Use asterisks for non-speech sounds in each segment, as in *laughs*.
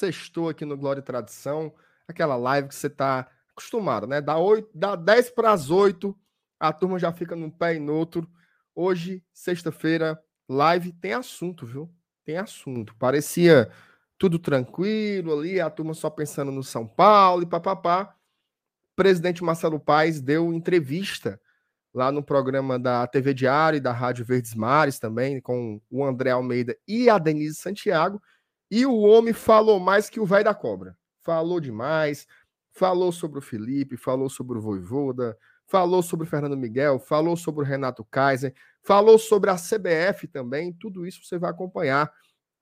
Sextou, aqui no Glória e Tradição. Aquela live que você está acostumado, né? Dá, 8, dá 10 para as 8, a turma já fica num pé e no outro. Hoje, sexta-feira, live tem assunto, viu? Tem assunto. Parecia tudo tranquilo ali, a turma só pensando no São Paulo e papapá. Presidente Marcelo Paes deu entrevista lá no programa da TV Diário e da Rádio Verdes Mares também, com o André Almeida e a Denise Santiago. E o homem falou mais que o velho da cobra. Falou demais, falou sobre o Felipe, falou sobre o Voivoda, falou sobre o Fernando Miguel, falou sobre o Renato Kaiser, falou sobre a CBF também. Tudo isso você vai acompanhar.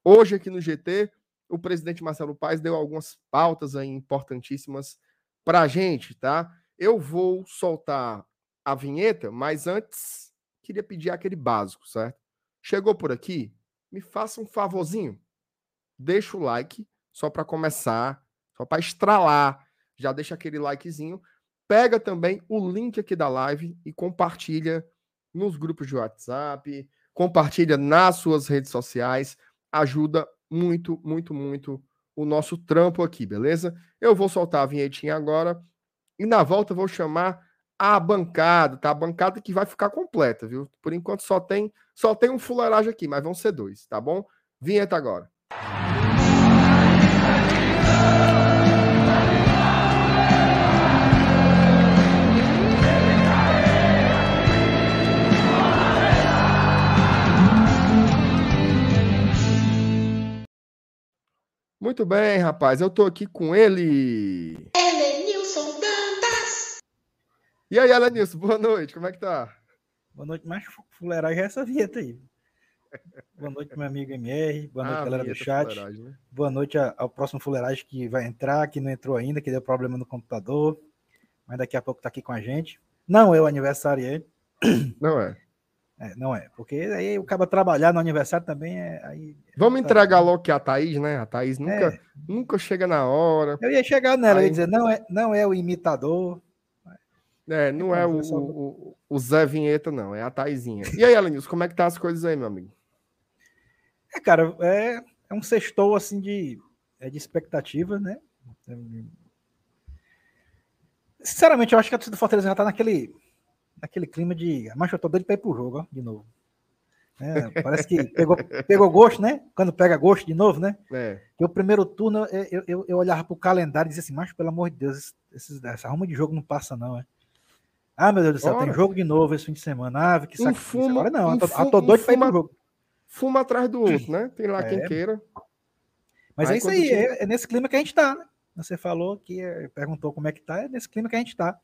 Hoje aqui no GT, o presidente Marcelo Paes deu algumas pautas aí importantíssimas para a gente, tá? Eu vou soltar a vinheta, mas antes queria pedir aquele básico, certo? Chegou por aqui? Me faça um favorzinho. Deixa o like só para começar, só para estralar. Já deixa aquele likezinho. Pega também o link aqui da live e compartilha nos grupos de WhatsApp, compartilha nas suas redes sociais. Ajuda muito, muito, muito o nosso trampo aqui, beleza? Eu vou soltar a vinhetinha agora e na volta vou chamar a bancada, tá? A bancada que vai ficar completa, viu? Por enquanto só tem só tem um fuleiragem aqui, mas vão ser dois, tá bom? Vinheta agora. Muito bem, rapaz. Eu tô aqui com ele. E aí, Alanilson, boa noite, como é que tá? Boa noite, mais fuleiragem é essa vinheta aí. Boa noite, meu amigo MR, boa noite, ah, galera do chat. Né? Boa noite ao próximo fuleiragem que vai entrar, que não entrou ainda, que deu problema no computador, mas daqui a pouco tá aqui com a gente. Não é o aniversário Não é. É, não é, porque aí o cara trabalhar no aniversário também é. Aí, Vamos entregar logo que a Thaís, né? A Thaís nunca, é. nunca chega na hora. Eu ia chegar nela, aí... ia dizer, não é, não é o imitador, é, não é, é o, o, o, Zé Vinheta, não, é a Taizinha. E aí, Alanils, como é que tá as coisas aí, meu amigo? É, cara, é, é um sextou assim de, é de expectativa, né? Sinceramente, eu acho que a torcida do Fortaleza já tá naquele, naquele clima de. Mas eu tô doido pra ir pro jogo, ó, de novo. É, parece que pegou, pegou gosto, né? Quando pega gosto de novo, né? É. Que o primeiro turno eu, eu, eu olhava pro calendário e dizia assim, mas pelo amor de Deus, esse, essa arruma de jogo não passa, não, é. Ah, meu Deus do céu, Ora. tem jogo de novo esse fim de semana. Ah, que saco. Um fumo, Agora não, um fumo, tô doido um pra ir pro jogo. Fuma atrás do outro, né? Tem lá é. quem queira. Mas aí, é isso aí, é, é, nesse clima que a gente tá, né? Você falou que é, perguntou como é que tá, é nesse clima que a gente tá.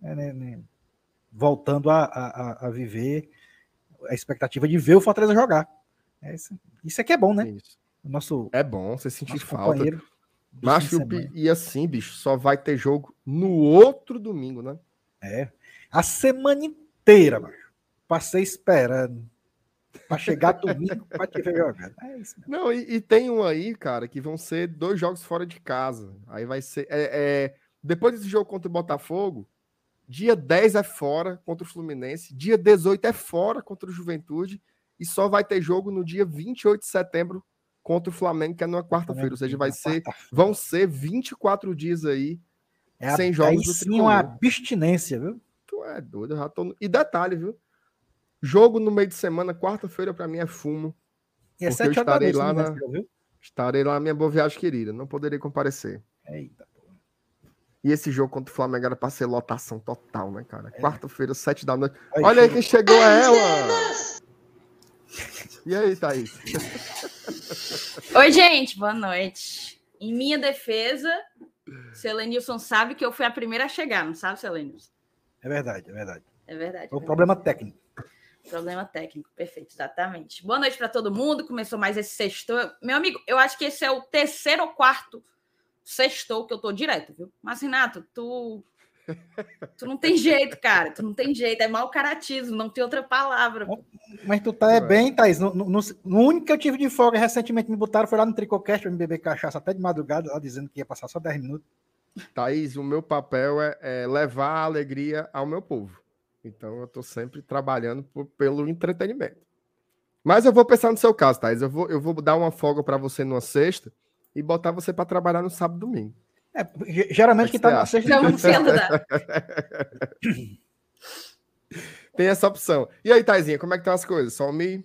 É, né, né? Voltando a, a, a, viver a expectativa de ver o Fortaleza jogar. É isso, isso aqui é bom, né? Isso. O nosso, é bom, você sentir falta. Mas e assim, bicho, só vai ter jogo no outro domingo, né? É. A semana inteira, mano. Passei esperando. Pra chegar domingo pra te ver jogando. É isso mesmo. Não, e, e, tem um aí, cara, que vão ser dois jogos fora de casa. Aí vai ser. É, é, depois desse jogo contra o Botafogo, dia 10 é fora contra o Fluminense, dia 18 é fora contra o Juventude, e só vai ter jogo no dia 28 de setembro contra o Flamengo, que é numa quarta-feira. Ou seja, vai ser. Vão ser 24 dias aí é sem jogos do sim uma abstinência, viu? Tu é doido, eu já tô... E detalhe, viu? Jogo no meio de semana, quarta-feira, para mim é fumo. E é porque eu estarei lá na... Viu? Estarei lá na minha boa viagem querida. Não poderei comparecer. Eita. E esse jogo contra o Flamengo era pra ser lotação total, né, cara? É. Quarta-feira, sete da noite. Aí, Olha aí quem chegou, é ela! *laughs* E aí, Thaís? Oi, gente, boa noite. Em minha defesa, Selenilson sabe que eu fui a primeira a chegar, não sabe, Selenilson? É verdade, é verdade. É verdade. É o problema técnico. Problema técnico, perfeito, exatamente. Boa noite para todo mundo. Começou mais esse sexto. Meu amigo, eu acho que esse é o terceiro ou quarto sextou que eu tô direto, viu? Mas, Renato, tu. Tu não tem jeito, cara. Tu não tem jeito. É mau caratismo, não tem outra palavra. Mas tu tá é bem, Thaís. No, no, no, único que eu tive de folga recentemente me botaram foi lá no Tricocast para me beber cachaça até de madrugada, lá dizendo que ia passar só 10 minutos. Thaís, o meu papel é, é levar a alegria ao meu povo. Então eu estou sempre trabalhando por, pelo entretenimento. Mas eu vou pensar no seu caso, Thais. Eu vou, eu vou dar uma folga para você numa sexta e botar você para trabalhar no sábado e domingo. É, geralmente que, que tá na sexta. Não, *laughs* Tem essa opção. E aí, Taizinha, como é que estão as coisas? Só o Mi?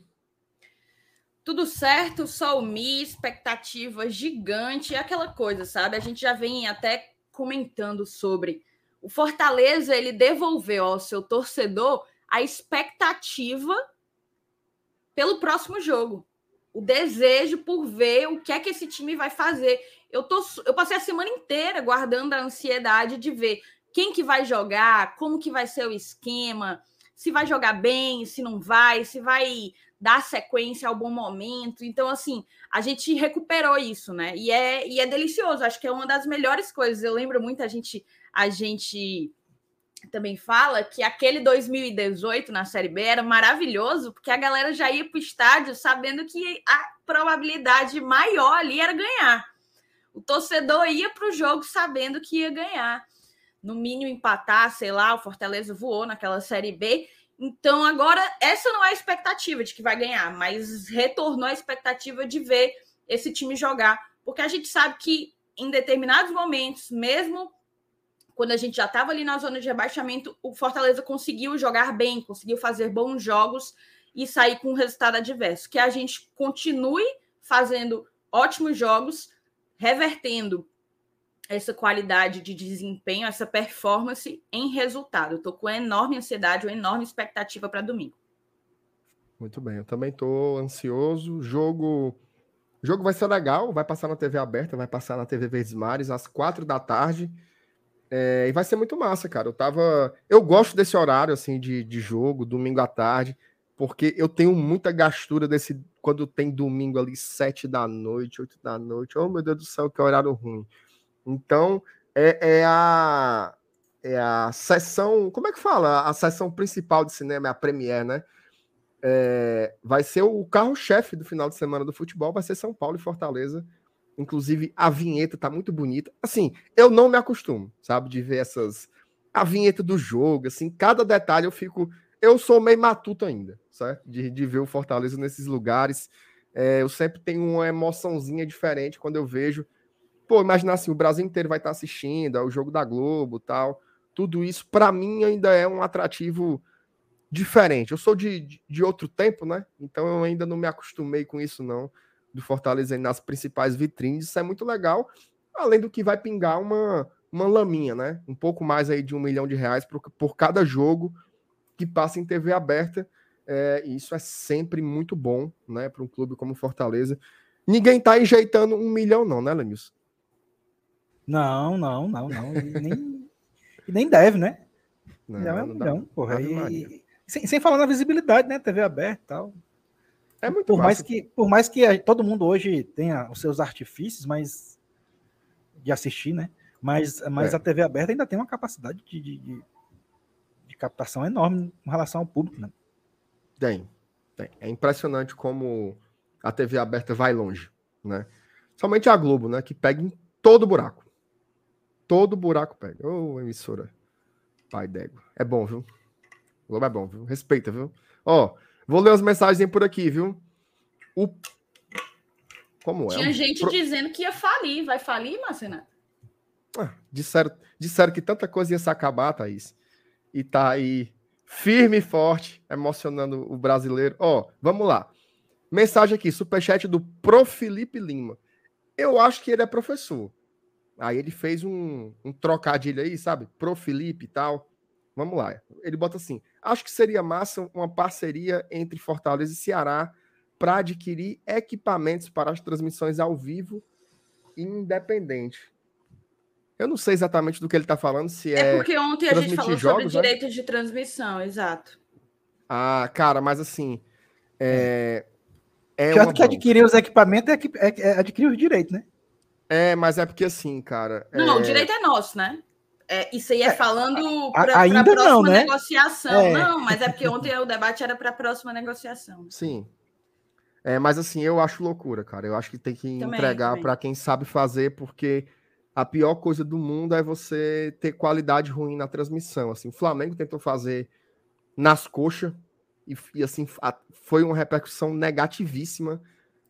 Tudo certo, só o Mi, expectativa gigante, é aquela coisa, sabe? A gente já vem até comentando sobre o Fortaleza, ele devolveu ao seu torcedor a expectativa pelo próximo jogo. O desejo por ver o que é que esse time vai fazer. Eu, tô, eu passei a semana inteira guardando a ansiedade de ver quem que vai jogar, como que vai ser o esquema, se vai jogar bem, se não vai, se vai dar sequência ao bom momento. Então, assim, a gente recuperou isso, né? E é, e é delicioso. Acho que é uma das melhores coisas. Eu lembro muito a gente, a gente também fala que aquele 2018 na Série B era maravilhoso, porque a galera já ia para o estádio sabendo que a probabilidade maior ali era ganhar. O torcedor ia para o jogo sabendo que ia ganhar. No mínimo empatar, sei lá, o Fortaleza voou naquela Série B. Então, agora, essa não é a expectativa de que vai ganhar, mas retornou a expectativa de ver esse time jogar. Porque a gente sabe que em determinados momentos, mesmo quando a gente já estava ali na zona de rebaixamento, o Fortaleza conseguiu jogar bem, conseguiu fazer bons jogos e sair com um resultado adverso. Que a gente continue fazendo ótimos jogos, revertendo essa qualidade de desempenho, essa performance em resultado. Estou com enorme ansiedade, uma enorme expectativa para domingo. Muito bem, eu também estou ansioso. Jogo, jogo vai ser legal, vai passar na TV aberta, vai passar na TV Verdes Mares às quatro da tarde. É, e vai ser muito massa, cara. Eu tava. Eu gosto desse horário assim de, de jogo, domingo à tarde, porque eu tenho muita gastura desse. Quando tem domingo ali, sete da noite, oito da noite. Oh, meu Deus do céu, que horário ruim. Então, é, é a. É a sessão. Como é que fala? A sessão principal de cinema, é a Premiere, né? É, vai ser o carro-chefe do final de semana do futebol, vai ser São Paulo e Fortaleza Inclusive, a vinheta tá muito bonita. Assim, eu não me acostumo, sabe, de ver essas. A vinheta do jogo, assim, cada detalhe eu fico. Eu sou meio matuto ainda, certo? De, de ver o Fortaleza nesses lugares. É, eu sempre tenho uma emoçãozinha diferente quando eu vejo. Pô, imagina assim, o Brasil inteiro vai estar tá assistindo, é o jogo da Globo tal. Tudo isso, para mim, ainda é um atrativo diferente. Eu sou de, de outro tempo, né? Então eu ainda não me acostumei com isso, não do Fortaleza nas principais vitrines, isso é muito legal, além do que vai pingar uma, uma laminha, né? Um pouco mais aí de um milhão de reais por, por cada jogo que passa em TV aberta. É, isso é sempre muito bom, né, para um clube como Fortaleza. Ninguém tá enjeitando um milhão, não, né, Lenilson? Não, não, não, não. E nem, e nem deve, né? Não, é um milhão, porra. E, sem, sem falar na visibilidade, né? TV aberta e tal. É muito por mais que Por mais que todo mundo hoje tenha os seus artifícios, mas de assistir, né? Mas, mas é. a TV aberta ainda tem uma capacidade de, de, de, captação enorme em relação ao público, né? Tem, tem. É impressionante como a TV aberta vai longe, né? Somente a Globo, né? Que pega em todo buraco. Todo buraco pega. Ô, oh, emissora. Pai d'égua. É bom, viu? Globo é bom, viu? Respeita, viu? Ó, oh, Vou ler as mensagens por aqui, viu? O... Como é? Tinha gente Pro... dizendo que ia falir. Vai falir, Marcena? Ah, disseram, disseram que tanta coisa ia se acabar, Thaís. E tá aí firme e forte, emocionando o brasileiro. Ó, oh, vamos lá. Mensagem aqui, superchat do Pro Felipe Lima. Eu acho que ele é professor. Aí ele fez um, um trocadilho aí, sabe? Pro Felipe e tal. Vamos lá. Ele bota assim: acho que seria massa uma parceria entre Fortaleza e Ceará para adquirir equipamentos para as transmissões ao vivo independente. Eu não sei exatamente do que ele está falando, se é. É porque ontem a gente falou jogos, sobre né? direitos de transmissão, exato. Ah, cara, mas assim. É, é Já que adquirir os equipamentos é, é, é, adquirir os direitos, né? É, mas é porque assim, cara. Não, é... o direito é nosso, né? É, isso aí é, falando para a próxima não, né? negociação. É. Não, mas é porque ontem o debate era para a próxima negociação. Sim. É, mas assim, eu acho loucura, cara. Eu acho que tem que também, entregar para quem sabe fazer, porque a pior coisa do mundo é você ter qualidade ruim na transmissão. Assim, o Flamengo tentou fazer nas coxas, e, e assim, a, foi uma repercussão negativíssima.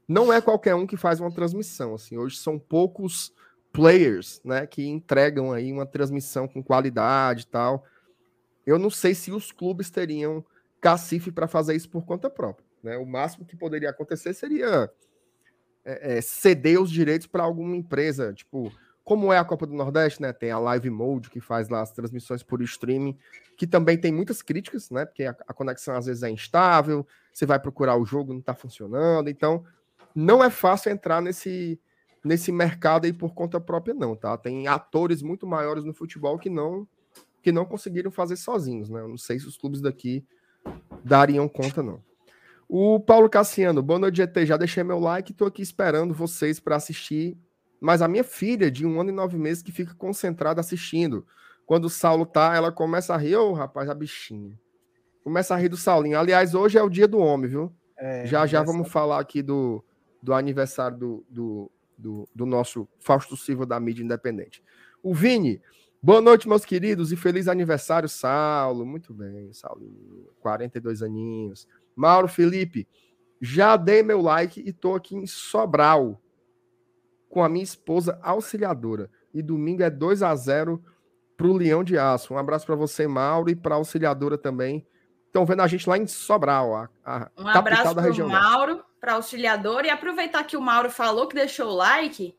Não é qualquer um que faz uma transmissão, assim, hoje são poucos players, né, que entregam aí uma transmissão com qualidade e tal. Eu não sei se os clubes teriam cacife para fazer isso por conta própria, né? O máximo que poderia acontecer seria é, é, ceder os direitos para alguma empresa, tipo, como é a Copa do Nordeste, né? Tem a Live Mode que faz lá as transmissões por streaming, que também tem muitas críticas, né? Porque a, a conexão às vezes é instável, você vai procurar o jogo, não está funcionando, então não é fácil entrar nesse nesse mercado aí por conta própria não, tá? Tem atores muito maiores no futebol que não que não conseguiram fazer sozinhos, né? Eu não sei se os clubes daqui dariam conta não. O Paulo Cassiano, boa noite, GT. Já deixei meu like e tô aqui esperando vocês para assistir. Mas a minha filha, de um ano e nove meses, que fica concentrada assistindo. Quando o Saulo tá, ela começa a rir, ô oh, rapaz, a bichinha. Começa a rir do Saulinho. Aliás, hoje é o dia do homem, viu? É, já já vamos falar aqui do, do aniversário do, do, do, do nosso Fausto Silva da mídia independente. O Vini, boa noite, meus queridos, e feliz aniversário, Saulo. Muito bem, Saulo. 42 aninhos. Mauro Felipe, já dei meu like e tô aqui em Sobral com a minha esposa auxiliadora. E domingo é 2 a 0 pro Leão de Aço. Um abraço para você, Mauro, e para a auxiliadora também. Estão vendo a gente lá em Sobral, a, a um abraço da região. Mauro, para auxiliador e aproveitar que o Mauro falou que deixou o like,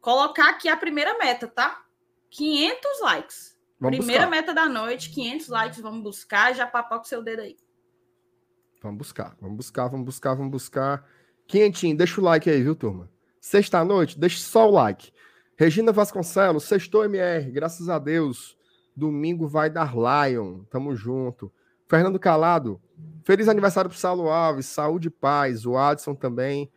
colocar aqui a primeira meta, tá? 500 likes. Vamos primeira buscar. meta da noite, 500 likes, vamos buscar, já papoca o seu dedo aí. Vamos buscar, vamos buscar, vamos buscar, vamos buscar. Quentinho, deixa o like aí, viu, turma? Sexta-noite, deixa só o like. Regina Vasconcelos, sextou MR, graças a Deus. Domingo vai dar Lion, tamo junto. Fernando Calado, feliz aniversário pro Saulo Alves, saúde e paz. O Adson também,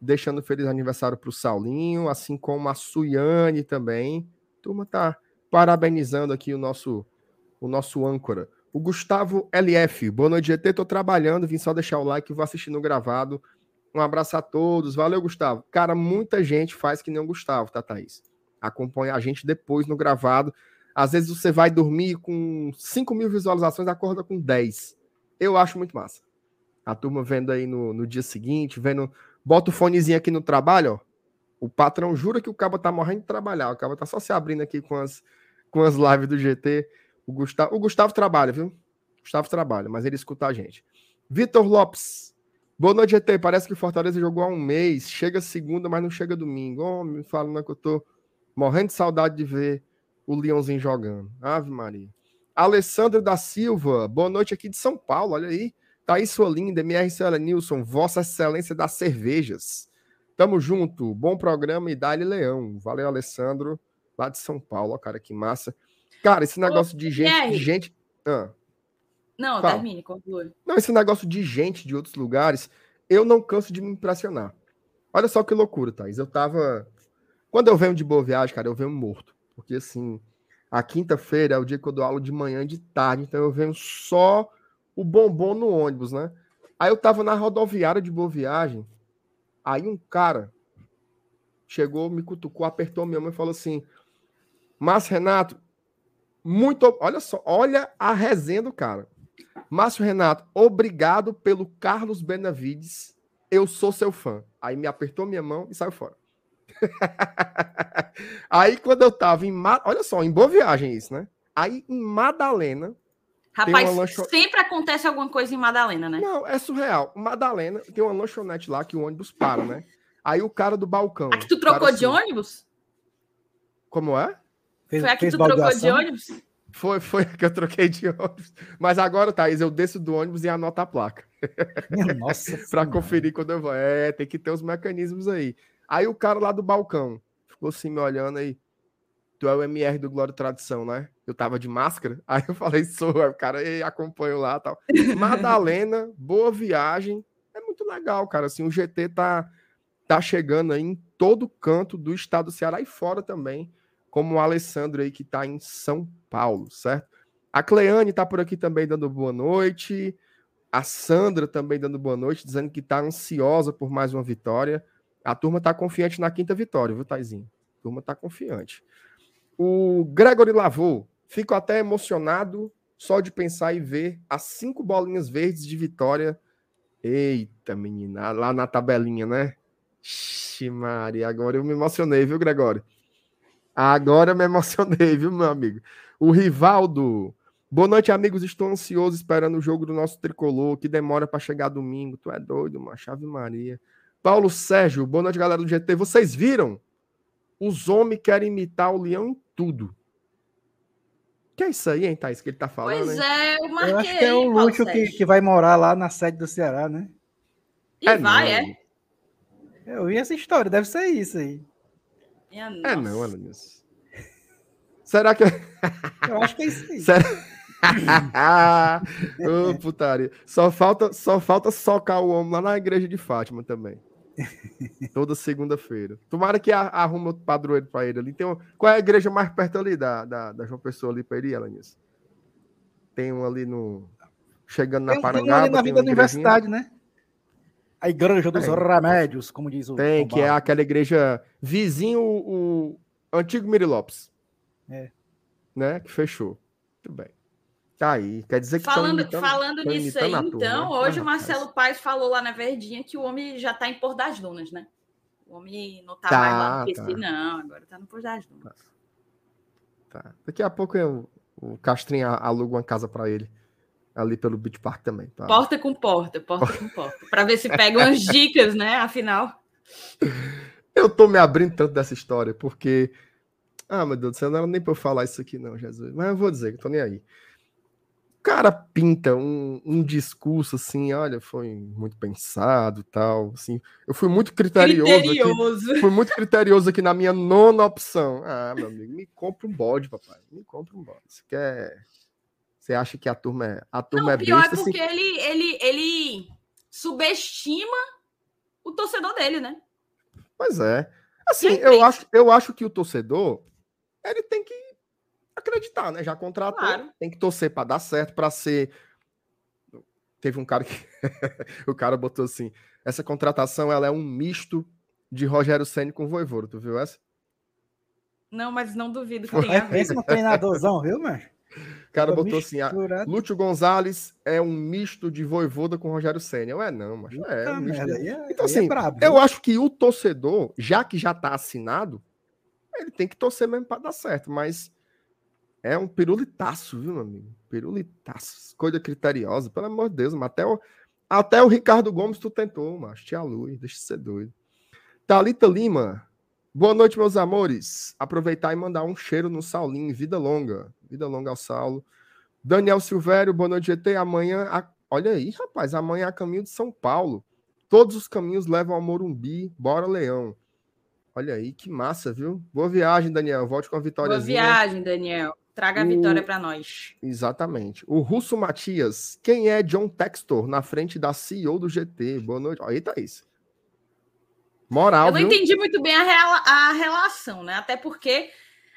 deixando feliz aniversário pro Saulinho, assim como a Suiane também. Turma tá parabenizando aqui o nosso o nosso âncora. O Gustavo LF, boa noite, GT. Tô trabalhando, vim só deixar o like e vou assistir no gravado. Um abraço a todos. Valeu, Gustavo. Cara, muita gente faz que nem o Gustavo, tá, Thaís? Acompanha a gente depois no gravado. Às vezes você vai dormir com 5 mil visualizações, acorda com 10. Eu acho muito massa. A turma vendo aí no, no dia seguinte, vendo. Bota o fonezinho aqui no trabalho, ó. O patrão jura que o cabo tá morrendo de trabalhar. O cabo tá só se abrindo aqui com as, com as lives do GT. O Gustavo, o Gustavo trabalha, viu? Gustavo trabalha, mas ele escuta a gente. Vitor Lopes. Boa noite, GT. Parece que o Fortaleza jogou há um mês. Chega segunda, mas não chega domingo. Oh, me falando que eu tô morrendo de saudade de ver o Leãozinho jogando. Ave Maria. Alessandro da Silva. Boa noite aqui de São Paulo. Olha aí. Thaís sua linda. MR Cela Nilson. Vossa Excelência das Cervejas. Tamo junto. Bom programa e dá-lhe leão. Valeu, Alessandro. Lá de São Paulo. cara, que massa. Cara, esse negócio de gente. De gente... Ah. Não, Fala. termine, conclui. Não, esse negócio de gente de outros lugares, eu não canso de me impressionar. Olha só que loucura, Thaís. Eu tava. Quando eu venho de boa viagem, cara, eu venho morto. Porque assim, a quinta-feira é o dia que eu dou aula de manhã e de tarde, então eu venho só o bombom no ônibus, né? Aí eu tava na rodoviária de boa viagem. Aí um cara chegou, me cutucou, apertou minha mão e falou assim: Mas Renato, muito. Olha só, olha a resenha do cara. Márcio Renato, obrigado pelo Carlos Benavides. Eu sou seu fã. Aí me apertou minha mão e saiu fora. *laughs* Aí quando eu tava em. Olha só, em boa viagem isso, né? Aí em Madalena. Rapaz, lancho... sempre acontece alguma coisa em Madalena, né? Não, é surreal. Madalena tem uma lanchonete lá que o ônibus para, né? Aí o cara do balcão. Aqui tu trocou de assim... ônibus? Como é? Fez, foi aqui que tu trocou de ônibus? Foi, foi que eu troquei de ônibus. Mas agora, Thaís, eu desço do ônibus e anoto a placa. Nossa. *laughs* para conferir quando eu vou. É, tem que ter os mecanismos aí. Aí o cara lá do balcão ficou assim me olhando aí. Tu é o MR do Glória Tradição, né? Eu tava de máscara. *laughs* Aí eu falei, sou. Aí o cara acompanho lá tal. *laughs* Madalena, boa viagem. É muito legal, cara. Assim, o GT tá, tá chegando aí em todo canto do estado do Ceará e fora também como o Alessandro aí que está em São Paulo, certo? A Cleane está por aqui também dando boa noite. A Sandra também dando boa noite, dizendo que está ansiosa por mais uma vitória. A turma está confiante na quinta vitória, viu, Taizinho? A turma está confiante. O Gregory Lavô, fico até emocionado só de pensar e ver as cinco bolinhas verdes de vitória. Eita, menina, lá na tabelinha, né? Ixi, Maria, agora eu me emocionei, viu, Gregório? Agora eu me emocionei, viu, meu amigo? O Rivaldo. Boa noite, amigos. Estou ansioso esperando o jogo do nosso tricolor, que demora para chegar domingo. Tu é doido, mano. Chave Maria. Paulo Sérgio, boa noite, galera do GT. Vocês viram? Os homens querem imitar o leão em tudo. Que é isso aí, hein, Thaís, que ele tá falando? Pois hein? é, eu marquei. Eu acho que é o Lúcio que, que vai morar lá na sede do Ceará, né? E é vai, não. é? Eu vi essa história, deve ser isso aí. É, não, Alanis. Será que. Eu acho que é isso aí. *laughs* Será... *laughs* Ô, oh, putaria. Só falta, só falta socar o homem lá na igreja de Fátima também. Toda segunda-feira. Tomara que arruma outro padroeiro para ele ali. Tem um... Qual é a igreja mais perto ali da, da, da João Pessoa ali para ele, Alanis? Tem um ali no. Chegando na Parangaba. Tem um ali na vida da universidade, né? A igreja dos remédios, como diz o. Tem, que é aquela igreja vizinho o, o antigo Miri Lopes. É. Né? Que fechou. Muito bem. Tá aí. Quer dizer que falando, imitando, falando nisso aí, então, turma, né? hoje o Marcelo Paes falou lá na Verdinha que o homem já tá em Pôr das Dunas, né? O homem não tá, tá mais lá no PC, tá. não, agora tá no Pôr das Dunas. Tá. tá. Daqui a pouco eu, o Castrinho aluga uma casa para ele. Ali pelo Beach Park também. Tá? Porta com porta, porta com porta. Para ver se pega umas *laughs* dicas, né? Afinal. Eu tô me abrindo tanto dessa história, porque. Ah, meu Deus do céu, não era nem para eu falar isso aqui, não, Jesus. Mas eu vou dizer que tô nem aí cara pinta um, um, discurso assim, olha, foi muito pensado tal, assim. Eu fui muito criterioso, criterioso. Aqui, fui muito criterioso aqui na minha nona opção. Ah, meu amigo, me compra um bode, papai. Me compra um bode. Você quer Você acha que a turma é a turma Não, é pior besta, é porque assim... ele, ele ele subestima o torcedor dele, né? Pois é. Assim, eu acho, eu acho que o torcedor ele tem que acreditar, né? Já contratou, claro. tem que torcer para dar certo, para ser. Teve um cara que *laughs* o cara botou assim: essa contratação ela é um misto de Rogério Ceni com Voivodo, tu viu essa? Não, mas não duvido que tenha. Pensa no treinadorzão, viu, mano? O cara botou assim: ah, Lúcio Gonzalez é um misto de Voivoda com Rogério Senna. Ué, não, mas é, um misto de... é, Então, assim, é brabo, eu acho que o torcedor, já que já tá assinado, ele tem que torcer mesmo para dar certo, mas é um pirulitaço, viu, meu amigo? Pirulitaço. Coisa criteriosa, pelo amor de Deus, até o, até o Ricardo Gomes tu tentou, macho. Tia Luz, deixa de ser doido. Thalita Lima. Boa noite, meus amores. Aproveitar e mandar um cheiro no Saulinho. Vida longa. Vida longa ao Saulo. Daniel Silvério, boa noite, GT. Amanhã, a... olha aí, rapaz, amanhã a caminho de São Paulo. Todos os caminhos levam ao Morumbi. Bora, Leão. Olha aí, que massa, viu? Boa viagem, Daniel. Volte com a vitória. Boa viagem, Daniel. Traga a vitória para nós. Exatamente. O Russo Matias. Quem é John Textor na frente da CEO do GT? Boa noite. Aí, Thaís. Moral. Eu não viu? entendi muito bem a, rela a relação, né? Até porque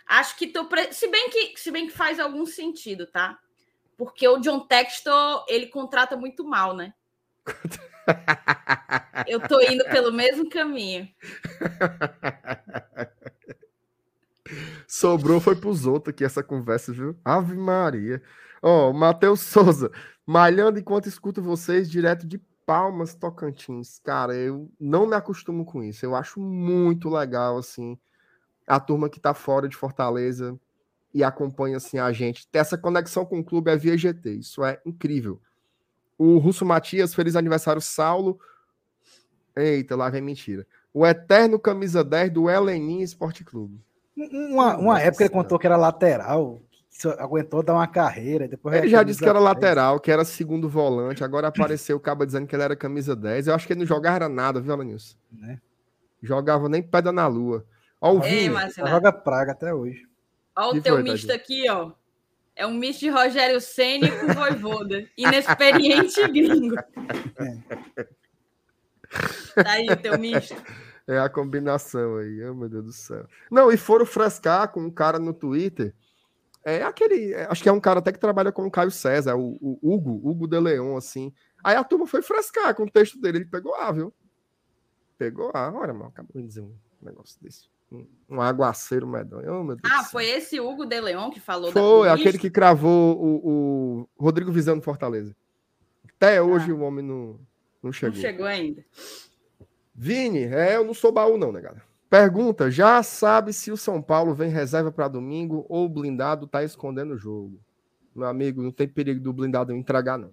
acho que tô. Pre... Se, bem que, se bem que faz algum sentido, tá? Porque o John Textor, ele contrata muito mal, né? *laughs* Eu tô indo pelo mesmo caminho. *laughs* Sobrou foi pros outros aqui essa conversa, viu? Ave Maria. Ó, oh, Matheus Souza, malhando enquanto escuto vocês direto de Palmas, Tocantins. Cara, eu não me acostumo com isso. Eu acho muito legal, assim, a turma que tá fora de Fortaleza e acompanha, assim, a gente. Ter essa conexão com o clube é via GT. Isso é incrível. O Russo Matias, feliz aniversário, Saulo. Eita, lá vem mentira. O eterno camisa 10 do Heleninha Esporte Clube. Uma, uma época ele contou que era lateral, que aguentou dar uma carreira. Depois ele já disse que era 10. lateral, que era segundo volante. Agora apareceu o cabo dizendo que ele era camisa 10. Eu acho que ele não jogava nada, viu, Alanilson? Né? Jogava nem pedra na lua. Ó, o Ei, joga praga até hoje. Olha o teu foi, misto aqui, ó. É um misto de Rogério Senna com Voivoda. Inexperiente *laughs* gringo. É. Tá aí o teu misto. É a combinação aí, oh, meu Deus do céu. Não, e foram frescar com um cara no Twitter. É aquele. É, acho que é um cara até que trabalha com o Caio César, o, o Hugo, Hugo de Leon, assim. Aí a turma foi frescar com o texto dele. Ele pegou A, viu? Pegou A. Olha, mal, acabou de dizer um negócio desse. um aguaceiro medonho. Oh, ah, foi esse Hugo de Leon que falou Foi, aquele que cravou o, o Rodrigo Visão no Fortaleza. Até ah. hoje ah. o homem não, não chegou. Não chegou ainda. Vini, é, eu não sou baú, não, né, galera? Pergunta: já sabe se o São Paulo vem reserva para domingo ou o blindado tá escondendo o jogo? Meu amigo, não tem perigo do blindado entregar, não.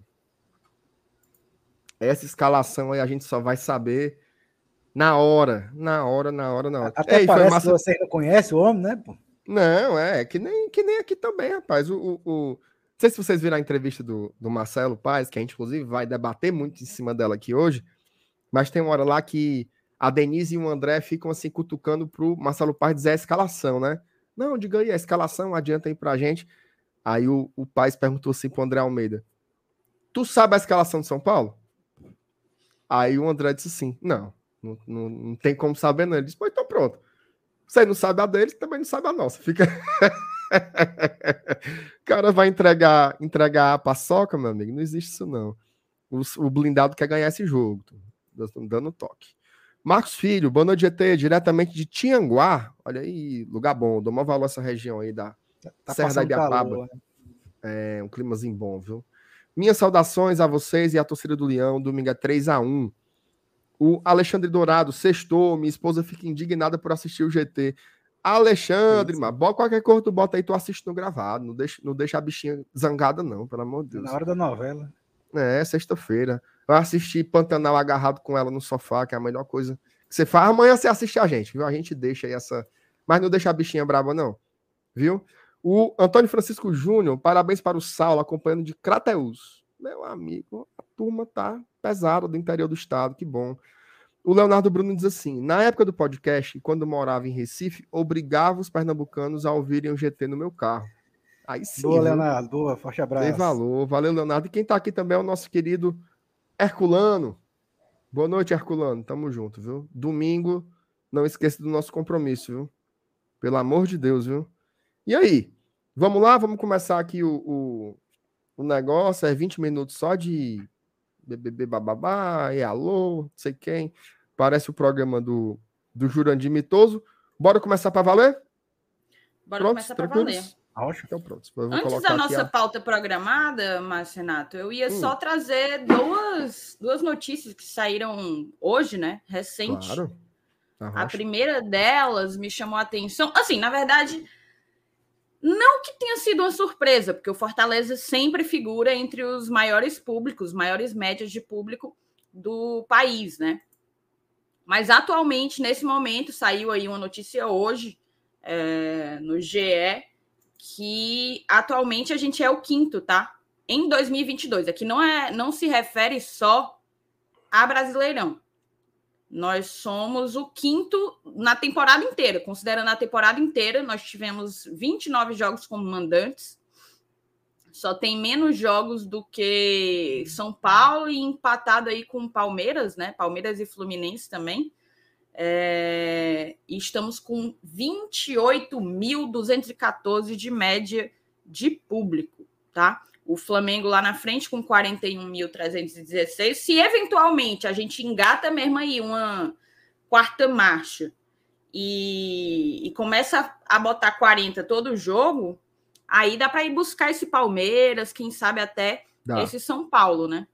Essa escalação aí a gente só vai saber na hora, na hora, na hora, na hora. Até Ei, parece massa... que você não conhece o homem, né? Pô? Não, é, que nem, que nem aqui também, rapaz. O, o, o... Não sei se vocês viram a entrevista do, do Marcelo Paz, que a gente, inclusive, vai debater muito em cima dela aqui hoje, mas tem uma hora lá que a Denise e o André ficam assim cutucando pro Marcelo Paz dizer a escalação, né? Não, diga aí a escalação, adianta aí pra gente. Aí o, o Paz perguntou assim pro André Almeida: Tu sabe a escalação de São Paulo? Aí o André disse assim: Não, não, não, não tem como saber, não. Ele disse: Pô, então pronto. Você não sabe a deles, também não sabe a nossa. Fica. *laughs* o cara vai entregar, entregar a paçoca, meu amigo. Não existe isso, não. O, o blindado quer ganhar esse jogo. Dando toque. Marcos Filho, boa noite, GT, diretamente de Tianguá. Olha aí, lugar bom. Dou maior valor essa região aí da tá Serra da Ibiapaba. Né? É, um climazinho bom, viu? Minhas saudações a vocês e à torcida do Leão. Domingo é 3 a 1 O Alexandre Dourado, sextou. Minha esposa fica indignada por assistir o GT. Alexandre, mano, qualquer coisa tu bota aí, tu assiste no gravado. Não deixa, não deixa a bichinha zangada, não, pelo amor de Deus. Na hora da novela. É, sexta-feira. Eu assisti Pantanal agarrado com ela no sofá, que é a melhor coisa que você faz. Amanhã você assiste a gente, viu? A gente deixa aí essa. Mas não deixa a bichinha brava, não. Viu? O Antônio Francisco Júnior, parabéns para o Saulo, acompanhando de Crateus. Meu amigo, a turma tá pesada do interior do estado, que bom. O Leonardo Bruno diz assim: na época do podcast, quando morava em Recife, obrigava os pernambucanos a ouvirem o GT no meu carro. Aí sim. Boa, Leonardo, boa, forte abraço. Tem valor, valeu, Leonardo. E quem tá aqui também é o nosso querido Herculano. Boa noite, Herculano. Tamo junto, viu? Domingo, não esqueça do nosso compromisso, viu? Pelo amor de Deus, viu? E aí? Vamos lá? Vamos começar aqui o, o, o negócio. É 20 minutos só de BBB bababá, e alô, não sei quem. Parece o programa do, do Jurandir Mitoso. Bora começar para valer? Bora Prontos, começar para valer. Acho que é pronto. Antes da nossa a... pauta programada, Márcio Renato, eu ia hum. só trazer duas, duas notícias que saíram hoje, né? Recente. Claro. A primeira delas me chamou a atenção. Assim, na verdade, não que tenha sido uma surpresa, porque o Fortaleza sempre figura entre os maiores públicos, maiores médias de público do país, né? Mas atualmente, nesse momento, saiu aí uma notícia hoje é, no GE que atualmente a gente é o quinto, tá? Em 2022. Aqui não é, não se refere só a Brasileirão. Nós somos o quinto na temporada inteira. Considerando a temporada inteira, nós tivemos 29 jogos como mandantes. Só tem menos jogos do que São Paulo e empatado aí com Palmeiras, né? Palmeiras e Fluminense também. É, e estamos com 28.214 de média de público, tá? O Flamengo lá na frente com 41.316. Se eventualmente a gente engata mesmo aí uma quarta marcha e, e começa a botar 40 todo jogo, aí dá para ir buscar esse Palmeiras, quem sabe até dá. esse São Paulo, né?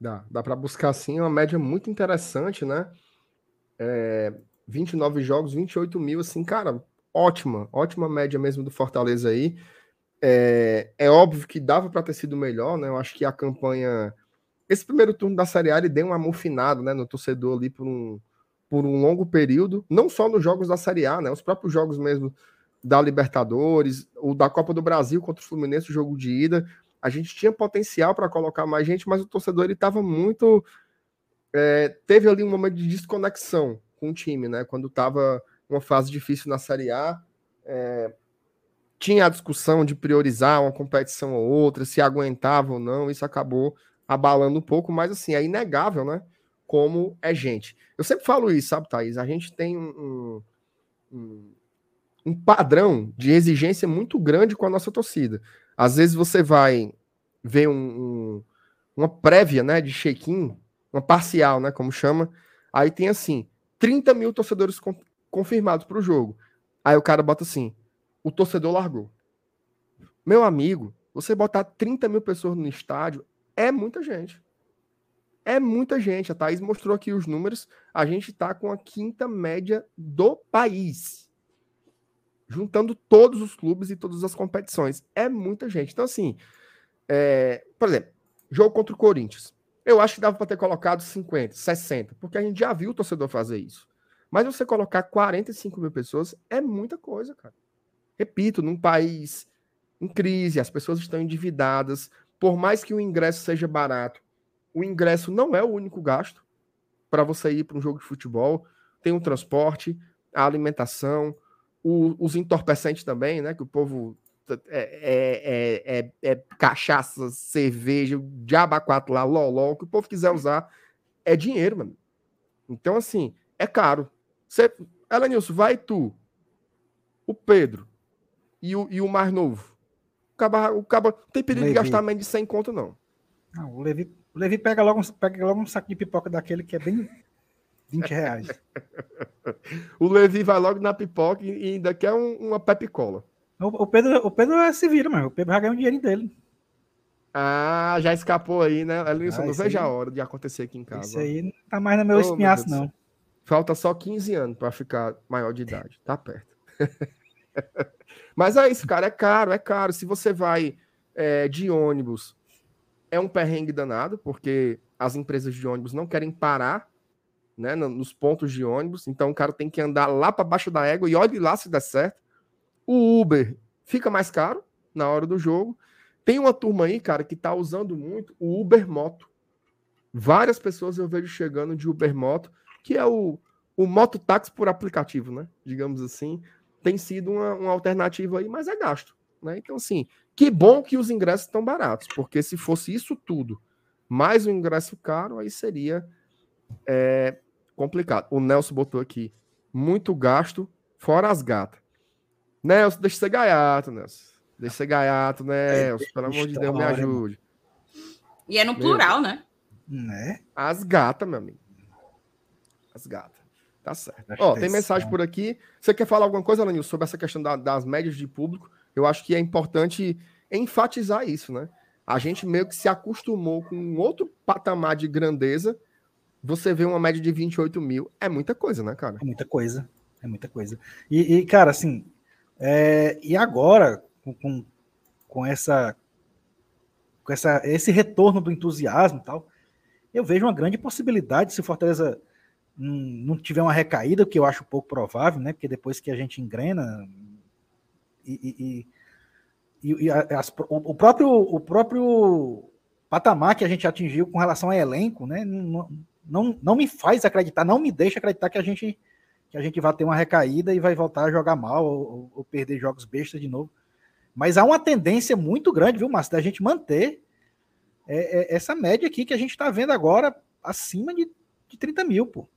Dá, dá para buscar sim uma média muito interessante, né? É, 29 jogos, 28 mil, assim, cara, ótima, ótima média mesmo do Fortaleza aí. É, é óbvio que dava para ter sido melhor, né? Eu acho que a campanha. Esse primeiro turno da Série A ele deu um amofinado né, no torcedor ali por um, por um longo período, não só nos jogos da Série A, né? Os próprios jogos mesmo da Libertadores, o da Copa do Brasil contra o Fluminense, o jogo de ida. A gente tinha potencial para colocar mais gente, mas o torcedor ele estava muito é, teve ali um momento de desconexão com o time, né? Quando estava uma fase difícil na Série A, é, tinha a discussão de priorizar uma competição ou outra, se aguentava ou não, isso acabou abalando um pouco, mas assim, é inegável, né? Como é gente. Eu sempre falo isso, sabe, Thaís? A gente tem um, um, um padrão de exigência muito grande com a nossa torcida. Às vezes você vai ver um, um, uma prévia né, de check-in uma parcial, né? Como chama. Aí tem assim, 30 mil torcedores confirmados para o jogo. Aí o cara bota assim: o torcedor largou. Meu amigo, você botar 30 mil pessoas no estádio é muita gente. É muita gente. A Thaís mostrou aqui os números. A gente está com a quinta média do país. Juntando todos os clubes e todas as competições. É muita gente. Então, assim, é... por exemplo, jogo contra o Corinthians. Eu acho que dava para ter colocado 50, 60, porque a gente já viu o torcedor fazer isso. Mas você colocar 45 mil pessoas é muita coisa, cara. Repito, num país em crise, as pessoas estão endividadas. Por mais que o ingresso seja barato, o ingresso não é o único gasto para você ir para um jogo de futebol. Tem o transporte, a alimentação, o, os entorpecentes também, né? Que o povo é, é, é, é cachaça, cerveja, diaba 4 lá, loló, o que o povo quiser usar é dinheiro, mano. Então, assim, é caro. Você, Elenilson, vai tu, o Pedro e o, e o mais novo. O caba, o caba não tem perigo de gastar menos de 100 conto, não. Não, o Levi, o Levi pega, logo, pega logo um saco de pipoca daquele que é bem 20 reais. *laughs* o Levi vai logo na pipoca e ainda quer um, uma pepicola. O, o, Pedro, o Pedro é se vira, mas o Pedro já ganhou um dinheirinho dele. Ah, já escapou aí, né? Elinson, ah, não vejo aí, a hora de acontecer aqui em casa. Isso aí não tá mais no meu oh, espinhaço, meu não. Falta só 15 anos para ficar maior de idade. Tá perto. *laughs* Mas é isso, cara. É caro, é caro. Se você vai é, de ônibus, é um perrengue danado, porque as empresas de ônibus não querem parar né, nos pontos de ônibus. Então o cara tem que andar lá para baixo da égua e olhe lá se der certo. O Uber fica mais caro na hora do jogo. Tem uma turma aí, cara, que tá usando muito o Uber Moto. Várias pessoas eu vejo chegando de Uber Moto, que é o, o mototáxi por aplicativo, né? Digamos assim. Tem sido uma, uma alternativa aí, mas é gasto. Né? Então, assim, que bom que os ingressos estão baratos, porque se fosse isso tudo, mais um ingresso caro, aí seria é, complicado. O Nelson botou aqui, muito gasto, fora as gatas. Nelson, deixa ser gaiato, Nelson. Deixa ser gaiato, Nelson. Pelo amor de Deus, me ajude. E é no plural, né? Né? As gatas, meu amigo. As gatas. Tá certo. Ó, tem mensagem por aqui. Você quer falar alguma coisa, Lanil, sobre essa questão da, das médias de público? Eu acho que é importante enfatizar isso, né? A gente meio que se acostumou com um outro patamar de grandeza. Você vê uma média de 28 mil. É muita coisa, né, cara? É muita coisa. É muita coisa. E, e cara, assim, é, e agora, com, com, essa, com essa, esse retorno do entusiasmo e tal, eu vejo uma grande possibilidade se o Fortaleza não, tiver uma recaída, que eu acho pouco provável, né? Porque depois que a gente engrena e, e, e, e as, o, próprio, o próprio patamar que a gente atingiu com relação ao elenco, né? Não, não, não me faz acreditar, não me deixa acreditar que a gente que a gente vai ter uma recaída e vai voltar a jogar mal ou, ou perder jogos bestas de novo. Mas há uma tendência muito grande, viu, Márcio, da gente manter é, é, essa média aqui que a gente está vendo agora acima de, de 30 mil, pô.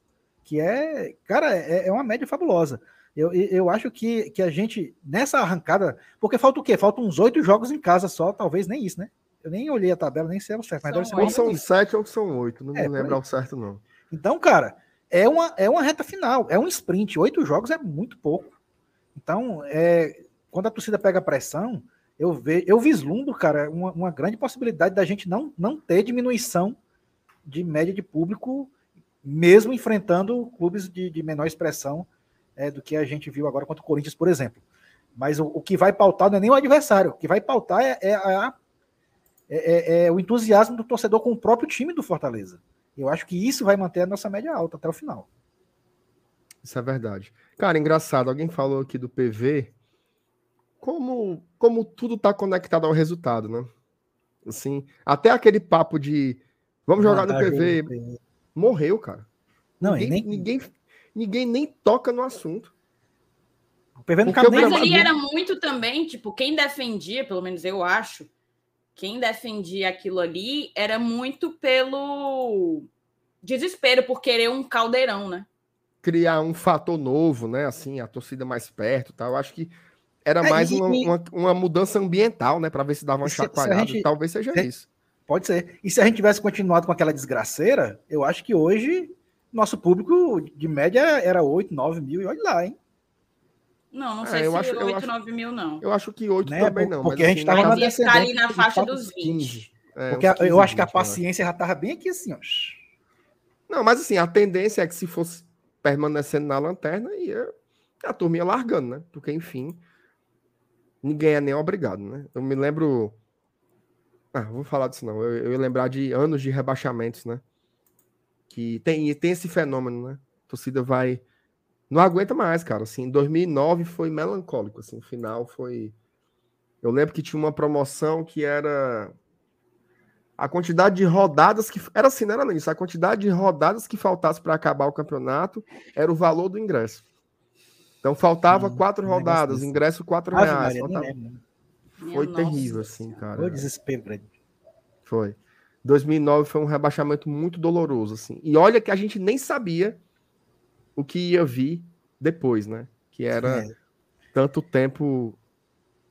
Que é, cara, é, é uma média fabulosa. Eu, eu acho que, que a gente, nessa arrancada, porque falta o quê? Faltam uns oito jogos em casa só, talvez nem isso, né? Eu nem olhei a tabela, nem sei o certo, mas são deve ser. Ou são sete ou são oito, não é, me lembro ao certo, não. Então, cara, é uma, é uma reta final, é um sprint. Oito jogos é muito pouco. Então, é, quando a torcida pega pressão, eu, ve, eu vislumbro, cara, uma, uma grande possibilidade da gente não, não ter diminuição de média de público, mesmo enfrentando clubes de, de menor expressão é, do que a gente viu agora contra o Corinthians, por exemplo. Mas o, o que vai pautar não é nem o adversário, o que vai pautar é, é, a, é, é, é o entusiasmo do torcedor com o próprio time do Fortaleza. Eu acho que isso vai manter a nossa média alta até o final. Isso é verdade. Cara, engraçado, alguém falou aqui do PV, como, como tudo está conectado ao resultado, né? Assim, até aquele papo de vamos jogar no PV, PV, morreu, cara. Não, ninguém, nem... ninguém, ninguém nem toca no assunto. O PV não Mas ali era muito também, tipo, quem defendia, pelo menos eu acho, quem defendia aquilo ali era muito pelo desespero por querer um caldeirão, né? Criar um fator novo, né? Assim, a torcida mais perto, tal. Eu acho que era é, mais e, uma, uma, uma, mudança ambiental, né? Para ver se dava uma chacoalhada. Gente, Talvez seja isso. Pode ser. E se a gente tivesse continuado com aquela desgraceira, eu acho que hoje nosso público de média era 8, 9 mil, e olha lá, hein? Não, não é, sei é, se acho, 8, acho, 9 mil, não. Eu acho que 8 né? também não. Porque mas, a gente assim, tava na ali na faixa dos 20. 15. É, porque 15, eu acho que a paciência já estava bem aqui assim, ó. Não, mas assim, a tendência é que se fosse permanecendo na lanterna, ia a turma ia largando, né? Porque, enfim, ninguém é nem obrigado, né? Eu me lembro. Ah, vou falar disso não. Eu, eu ia lembrar de anos de rebaixamentos, né? Que tem, tem esse fenômeno, né? A torcida vai. Não aguenta mais, cara. Assim, 2009 foi melancólico, assim. O final foi. Eu lembro que tinha uma promoção que era a quantidade de rodadas que era assim, não era isso. A quantidade de rodadas que faltasse para acabar o campeonato era o valor do ingresso. Então faltava hum, quatro rodadas, ingresso quatro Ave reais. Maria, faltava... Foi Minha terrível, nossa. assim, cara. Foi desespero. Foi. 2009 foi um rebaixamento muito doloroso, assim. E olha que a gente nem sabia o que ia vir depois, né? Que era é. tanto tempo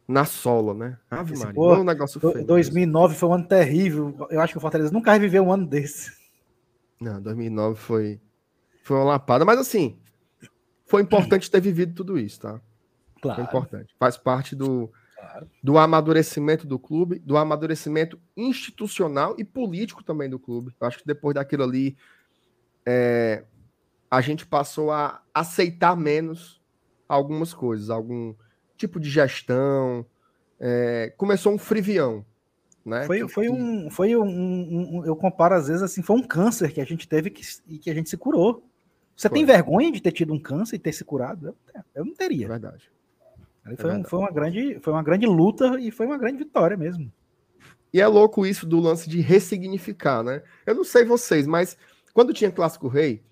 na sola, né? Ave Maria, pô, um negócio feio. 2009 foi um ano terrível. Eu acho que o Fortaleza nunca viveu um ano desse. Não, 2009 foi foi uma lapada, mas assim, foi importante ter vivido tudo isso, tá? Claro. Foi importante. Faz parte do, claro. do amadurecimento do clube, do amadurecimento institucional e político também do clube. Eu acho que depois daquilo ali, é, a gente passou a aceitar menos algumas coisas, algum tipo de gestão. É, começou um frivião. Né? Foi, foi, um, foi um, um, Eu comparo às vezes assim, foi um câncer que a gente teve que, e que a gente se curou. Você foi. tem vergonha de ter tido um câncer e ter se curado? Eu, eu não teria. É verdade. foi, é verdade. foi, uma grande, foi uma grande luta e foi uma grande vitória mesmo. E é louco isso do lance de ressignificar, né? Eu não sei vocês, mas quando tinha Clássico Rei,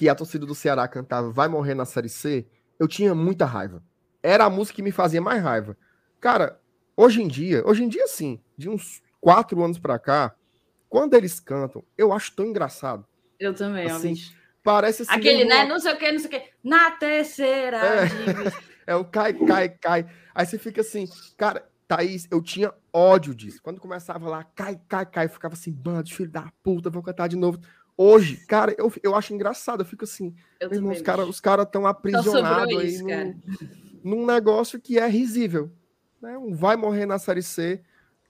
que a torcida do Ceará cantava Vai Morrer na Série C, eu tinha muita raiva. Era a música que me fazia mais raiva. Cara, hoje em dia, hoje em dia sim, de uns quatro anos pra cá, quando eles cantam, eu acho tão engraçado. Eu também, assim, Parece assim. Aquele, né? Não sei o que, não sei o que. Na terceira. É, *laughs* é o cai, cai, cai. Aí você fica assim, cara, Thaís, eu tinha ódio disso. Quando começava lá, cai, cai, cai, eu ficava assim, bando, filho da puta, vou cantar de novo. Hoje, cara, eu, eu acho engraçado, eu fico assim, eu irmão, os caras os cara estão aprisionados aí isso, num, num, negócio que é risível. Né? Um vai morrer na Série C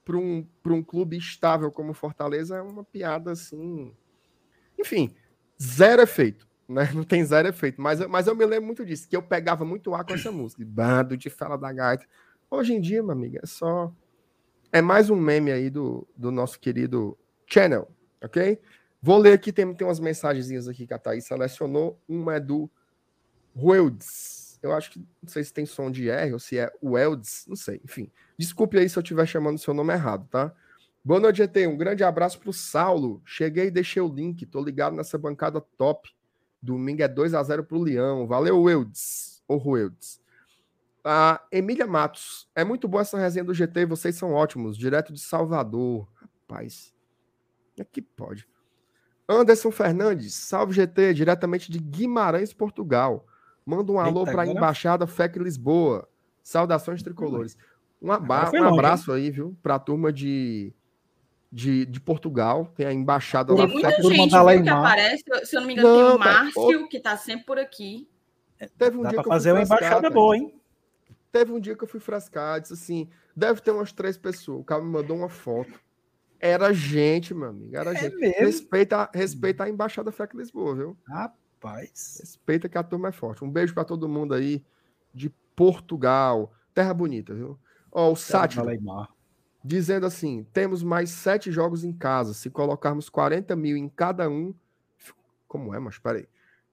para um, um clube estável como Fortaleza é uma piada assim. Enfim, zero efeito, né? Não tem zero efeito. Mas, mas eu me lembro muito disso, que eu pegava muito ar com essa música. Bando de fala da gaita. Hoje em dia, meu amigo, é só. É mais um meme aí do, do nosso querido channel, ok? Vou ler aqui, tem, tem umas mensagenzinhas aqui que a Thaís selecionou. Uma é do Welds. Eu acho que não sei se tem som de R ou se é Welds, não sei. Enfim, desculpe aí se eu estiver chamando seu nome errado, tá? Boa noite, GT. Um grande abraço para o Saulo. Cheguei e deixei o link. Tô ligado nessa bancada top. Domingo é 2 a 0 para o Leão. Valeu, Eudes. Ou Rueldes. A Emília Matos. É muito boa essa resenha do GT. Vocês são ótimos. Direto de Salvador. Rapaz. É que pode. Anderson Fernandes. Salve GT. Diretamente de Guimarães, Portugal. Manda um alô para a Embaixada FEC Lisboa. Saudações tricolores. Um, aba um abraço aí, viu? Para a turma de de, de Portugal, tem a embaixada tem lá. Tem muita gente que aparece, se eu não me engano, não, tem o Márcio, que está sempre por aqui. É, teve um Dá dia que fazer uma embaixada boa, hein? Teve um dia que eu fui frascar, disse assim, deve ter umas três pessoas. O cara me mandou uma foto. Era gente, meu amigo, era é gente. Mesmo? Respeita, respeita a Embaixada FEC Lisboa, viu? Rapaz. Respeita que a turma é forte. Um beijo para todo mundo aí de Portugal. Terra bonita, viu? Ó, o Sátiro dizendo assim: temos mais sete jogos em casa. Se colocarmos 40 mil em cada um. Como é, mas peraí.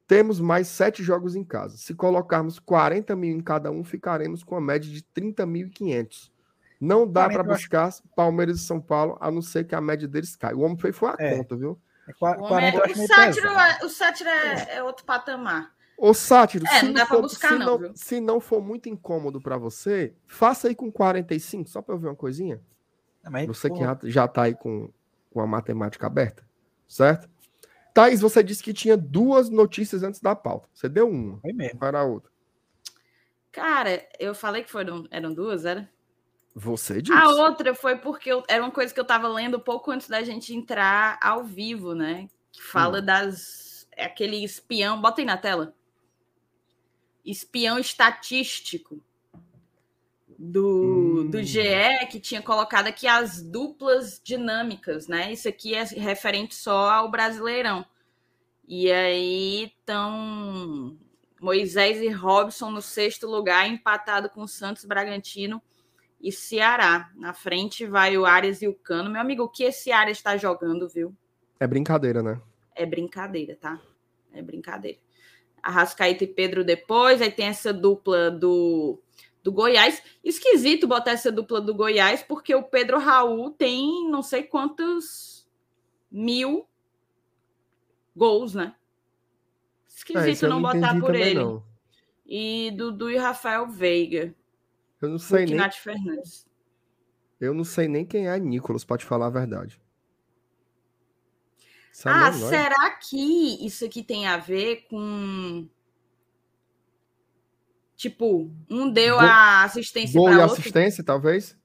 Temos mais sete jogos em casa. Se colocarmos 40 mil em cada um, ficaremos com a média de 30.500. Não dá para buscar Palmeiras e São Paulo, a não ser que a média deles caia. O homem foi, foi a é. conta, viu? É, 40, o, sátiro, é, o sátiro é, é outro patamar. Ô, Sátiro, é, não dá para buscar, se não, não se não for muito incômodo para você, faça aí com 45, só para eu ver uma coisinha. Mas, você porra. que já, está aí com, com a matemática aberta, certo? Thaís, você disse que tinha duas notícias antes da pauta. Você deu uma. Foi mesmo. Para a outra. Cara, eu falei que foram, eram duas, era? Você disse. A outra foi porque eu, era uma coisa que eu estava lendo pouco antes da gente entrar ao vivo, né? Que fala hum. das é aquele espião, bota aí na tela. Espião estatístico do, hum. do GE que tinha colocado aqui as duplas dinâmicas, né? Isso aqui é referente só ao Brasileirão. E aí estão Moisés e Robson no sexto lugar, empatado com Santos Bragantino e Ceará. Na frente vai o Arias e o Cano. Meu amigo, o que esse Arias está jogando, viu? É brincadeira, né? É brincadeira, tá? É brincadeira. Arrascaeta e Pedro depois, aí tem essa dupla do, do Goiás. Esquisito botar essa dupla do Goiás, porque o Pedro Raul tem não sei quantos mil gols, né? Esquisito é, não, não botar por ele. Não. E Dudu e Rafael Veiga. Eu não sei nem. Fernandes. Eu não sei nem quem é Nicolas, pode falar a verdade. ah, será que isso aqui tem a ver com. Tipo, um deu Go... a assistência para outro. assistência, talvez?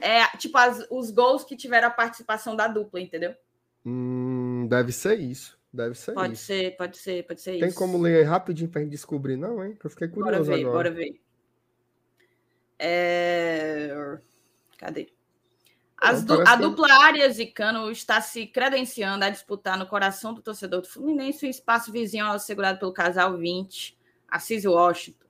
É, tipo, as, os gols que tiveram a participação da dupla, entendeu? Hum, deve ser isso. Deve ser pode isso. ser, pode ser, pode ser Tem isso. como ler rapidinho pra gente descobrir, não, hein? Eu fiquei curioso bora ver, agora. Bora ver. É... Cadê? Du... A dupla Arias e Cano está se credenciando a disputar no coração do torcedor do Fluminense o espaço vizinho assegurado pelo casal 20, Assis Washington.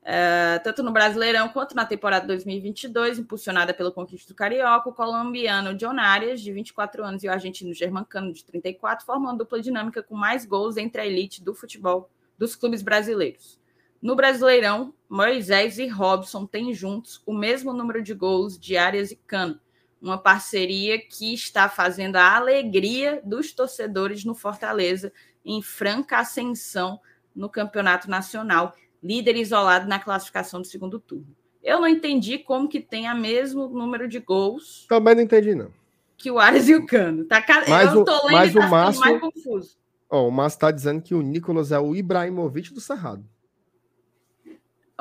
Uh, tanto no Brasileirão quanto na temporada 2022, impulsionada pelo conquista do Carioca, o colombiano John Arias, de 24 anos, e o argentino Germancano, de 34, formam uma dupla dinâmica com mais gols entre a elite do futebol dos clubes brasileiros. No Brasileirão, Moisés e Robson têm juntos o mesmo número de gols de Arias e Cano, uma parceria que está fazendo a alegria dos torcedores no Fortaleza em franca ascensão no Campeonato Nacional líder isolado na classificação do segundo turno. Eu não entendi como que tem a mesmo número de gols. Também não entendi, não. Que o Ares e o Cano. Tá, mas eu tô lendo mas tá o Márcio, mais confuso. Ó, o Márcio está dizendo que o Nicolas é o Ibrahimovic do Cerrado.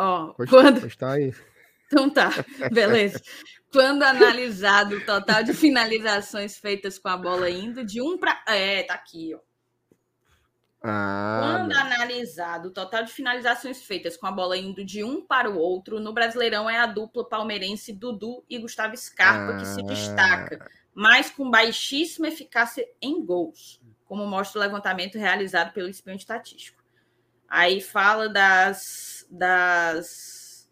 Ó, quando... Está aí. Então tá, beleza. Quando analisado o total de finalizações feitas com a bola indo de um para. É, tá aqui, ó. Ah, Quando analisado o total de finalizações feitas com a bola indo de um para o outro, no Brasileirão é a dupla palmeirense Dudu e Gustavo Scarpa ah, que se destaca, mas com baixíssima eficácia em gols, como mostra o levantamento realizado pelo espião estatístico. Aí fala das, das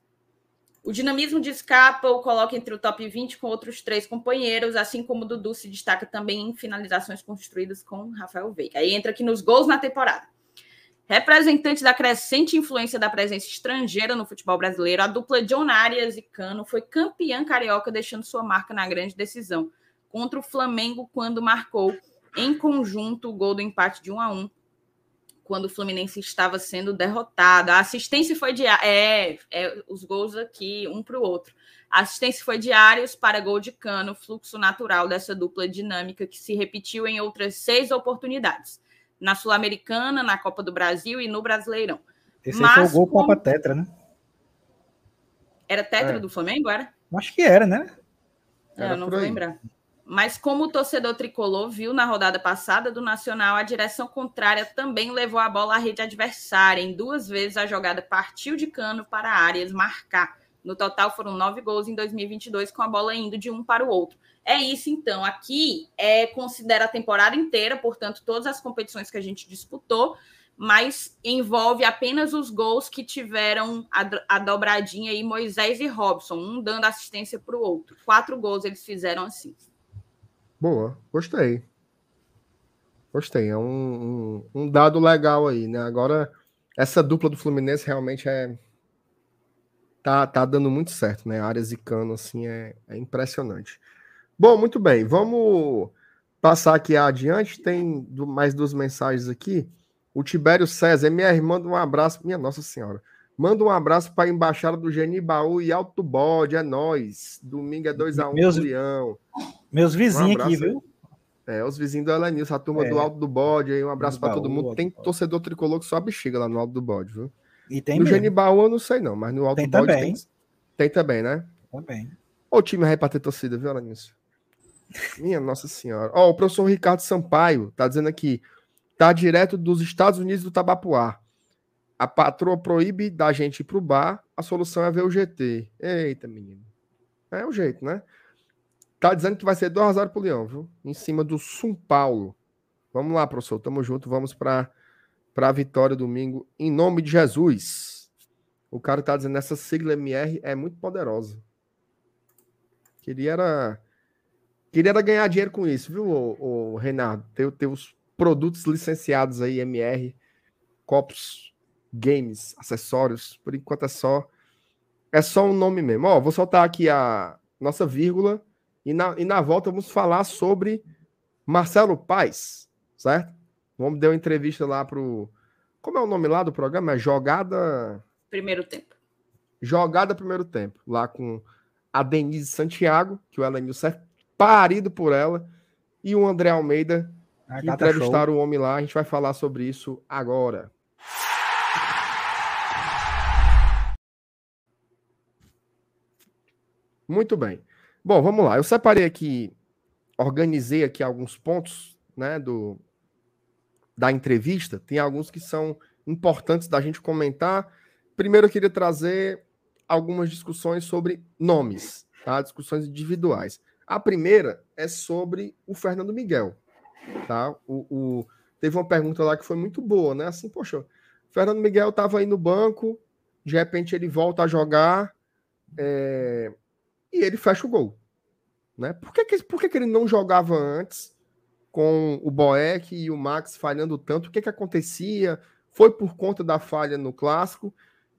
o dinamismo de Scapa o coloca entre o top 20 com outros três companheiros, assim como o Dudu se destaca também em finalizações construídas com Rafael Veiga. Aí entra aqui nos gols na temporada. Representante da crescente influência da presença estrangeira no futebol brasileiro, a dupla John Arias e Cano foi campeã carioca, deixando sua marca na grande decisão contra o Flamengo quando marcou em conjunto o gol do empate de 1 a 1 quando o Fluminense estava sendo derrotado. A assistência foi de é, é os gols aqui um para o outro. A assistência foi de Arias para gol de Cano, fluxo natural dessa dupla dinâmica que se repetiu em outras seis oportunidades. Na Sul-Americana, na Copa do Brasil e no Brasileirão. Esse Mas, foi o gol como... Copa Tetra, né? Era Tetra é. do Flamengo, era? Acho que era, né? É, eu não vou lembrar. Mas como o torcedor tricolor viu na rodada passada do Nacional, a direção contrária também levou a bola à rede adversária. Em duas vezes a jogada partiu de cano para áreas marcar. No total foram nove gols em 2022, com a bola indo de um para o outro. É isso, então. Aqui é considera a temporada inteira, portanto, todas as competições que a gente disputou, mas envolve apenas os gols que tiveram a, a dobradinha aí, Moisés e Robson, um dando assistência para o outro. Quatro gols eles fizeram assim. Boa, gostei. Gostei, é um, um, um, dado legal aí, né? Agora, essa dupla do Fluminense realmente é. Tá, tá dando muito certo, né? Áreas e Cano, assim, é, é impressionante. Bom, muito bem, vamos passar aqui adiante. Tem mais duas mensagens aqui. O Tibério César, minha irmã, um abraço. Minha Nossa Senhora. Manda um abraço para a embaixada do Genibaú e Alto Bode, é nós. Domingo é 2x1 um, Meus... Leão. Meus vizinhos um aqui, viu? É, os vizinhos do Elenilson, a turma é. do Alto do Bode aí, um abraço para todo mundo. Tem torcedor tricolor que só bexiga lá no Alto do Bode, viu? E tem no Genibaú eu não sei não, mas no Alto tem do Bode também. tem, tem também, né? Também. Ô, o time aí pra ter torcida, viu, Elenilson? Minha Nossa Senhora. Ó, o professor Ricardo Sampaio tá dizendo aqui, Tá direto dos Estados Unidos do Tabapuá. A patroa proíbe da gente ir pro bar, a solução é ver o GT. Eita, menino. É o jeito, né? Tá dizendo que vai ser 2x0 pro Leão, viu? Em cima do São Paulo. Vamos lá, professor. Tamo junto. Vamos para a vitória domingo. Em nome de Jesus. O cara tá dizendo essa sigla MR é muito poderosa. Queria era, queria era ganhar dinheiro com isso, viu, o, Renato? Ter, ter os produtos licenciados aí, MR, copos, games, acessórios. Por enquanto é só é só um nome mesmo. Ó, vou soltar aqui a nossa vírgula e na, e na volta vamos falar sobre Marcelo Paes, certo? Vamos dar uma entrevista lá pro. Como é o nome lá do programa? É Jogada. Primeiro tempo. Jogada Primeiro Tempo. Lá com a Denise Santiago, que o Elenilson é parido por ela, e o André Almeida, ah, que entrevistaram show. o homem lá. A gente vai falar sobre isso agora. Muito bem. Bom, vamos lá. Eu separei aqui, organizei aqui alguns pontos, né, do da entrevista. Tem alguns que são importantes da gente comentar. Primeiro, eu queria trazer algumas discussões sobre nomes, tá? Discussões individuais. A primeira é sobre o Fernando Miguel, tá? O, o, teve uma pergunta lá que foi muito boa, né? Assim, poxa, Fernando Miguel estava aí no banco, de repente ele volta a jogar é, e ele fecha o gol, né? Por que, que, por que, que ele não jogava antes com o Boeck e o Max falhando tanto? O que, que acontecia? Foi por conta da falha no clássico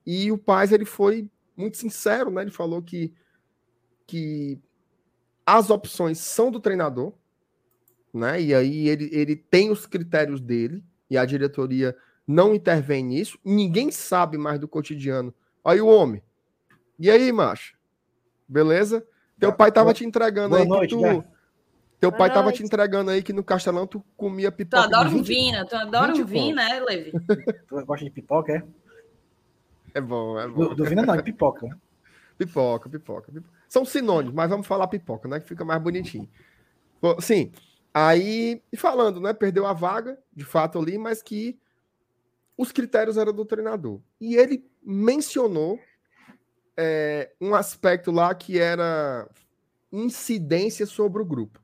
e o Paz ele foi muito sincero, né? Ele falou que, que as opções são do treinador, né? E aí ele, ele tem os critérios dele e a diretoria não intervém nisso. Ninguém sabe mais do cotidiano. Aí o homem. E aí, macho? Beleza? Teu pai tava te entregando Boa aí noite, que tu. Teu pai tava te entregando aí que no Castelão tu comia pipoca. Tu adora um vinho, tu adora um vinho, né, Levi? *laughs* Tu gosta de pipoca, é? É bom, é bom. Duvina não, é pipoca. pipoca, pipoca, pipoca. São sinônimos, mas vamos falar pipoca, né? Que fica mais bonitinho. Bom, sim, aí, falando, né? Perdeu a vaga, de fato, ali, mas que os critérios eram do treinador. E ele mencionou é, um aspecto lá que era incidência sobre o grupo.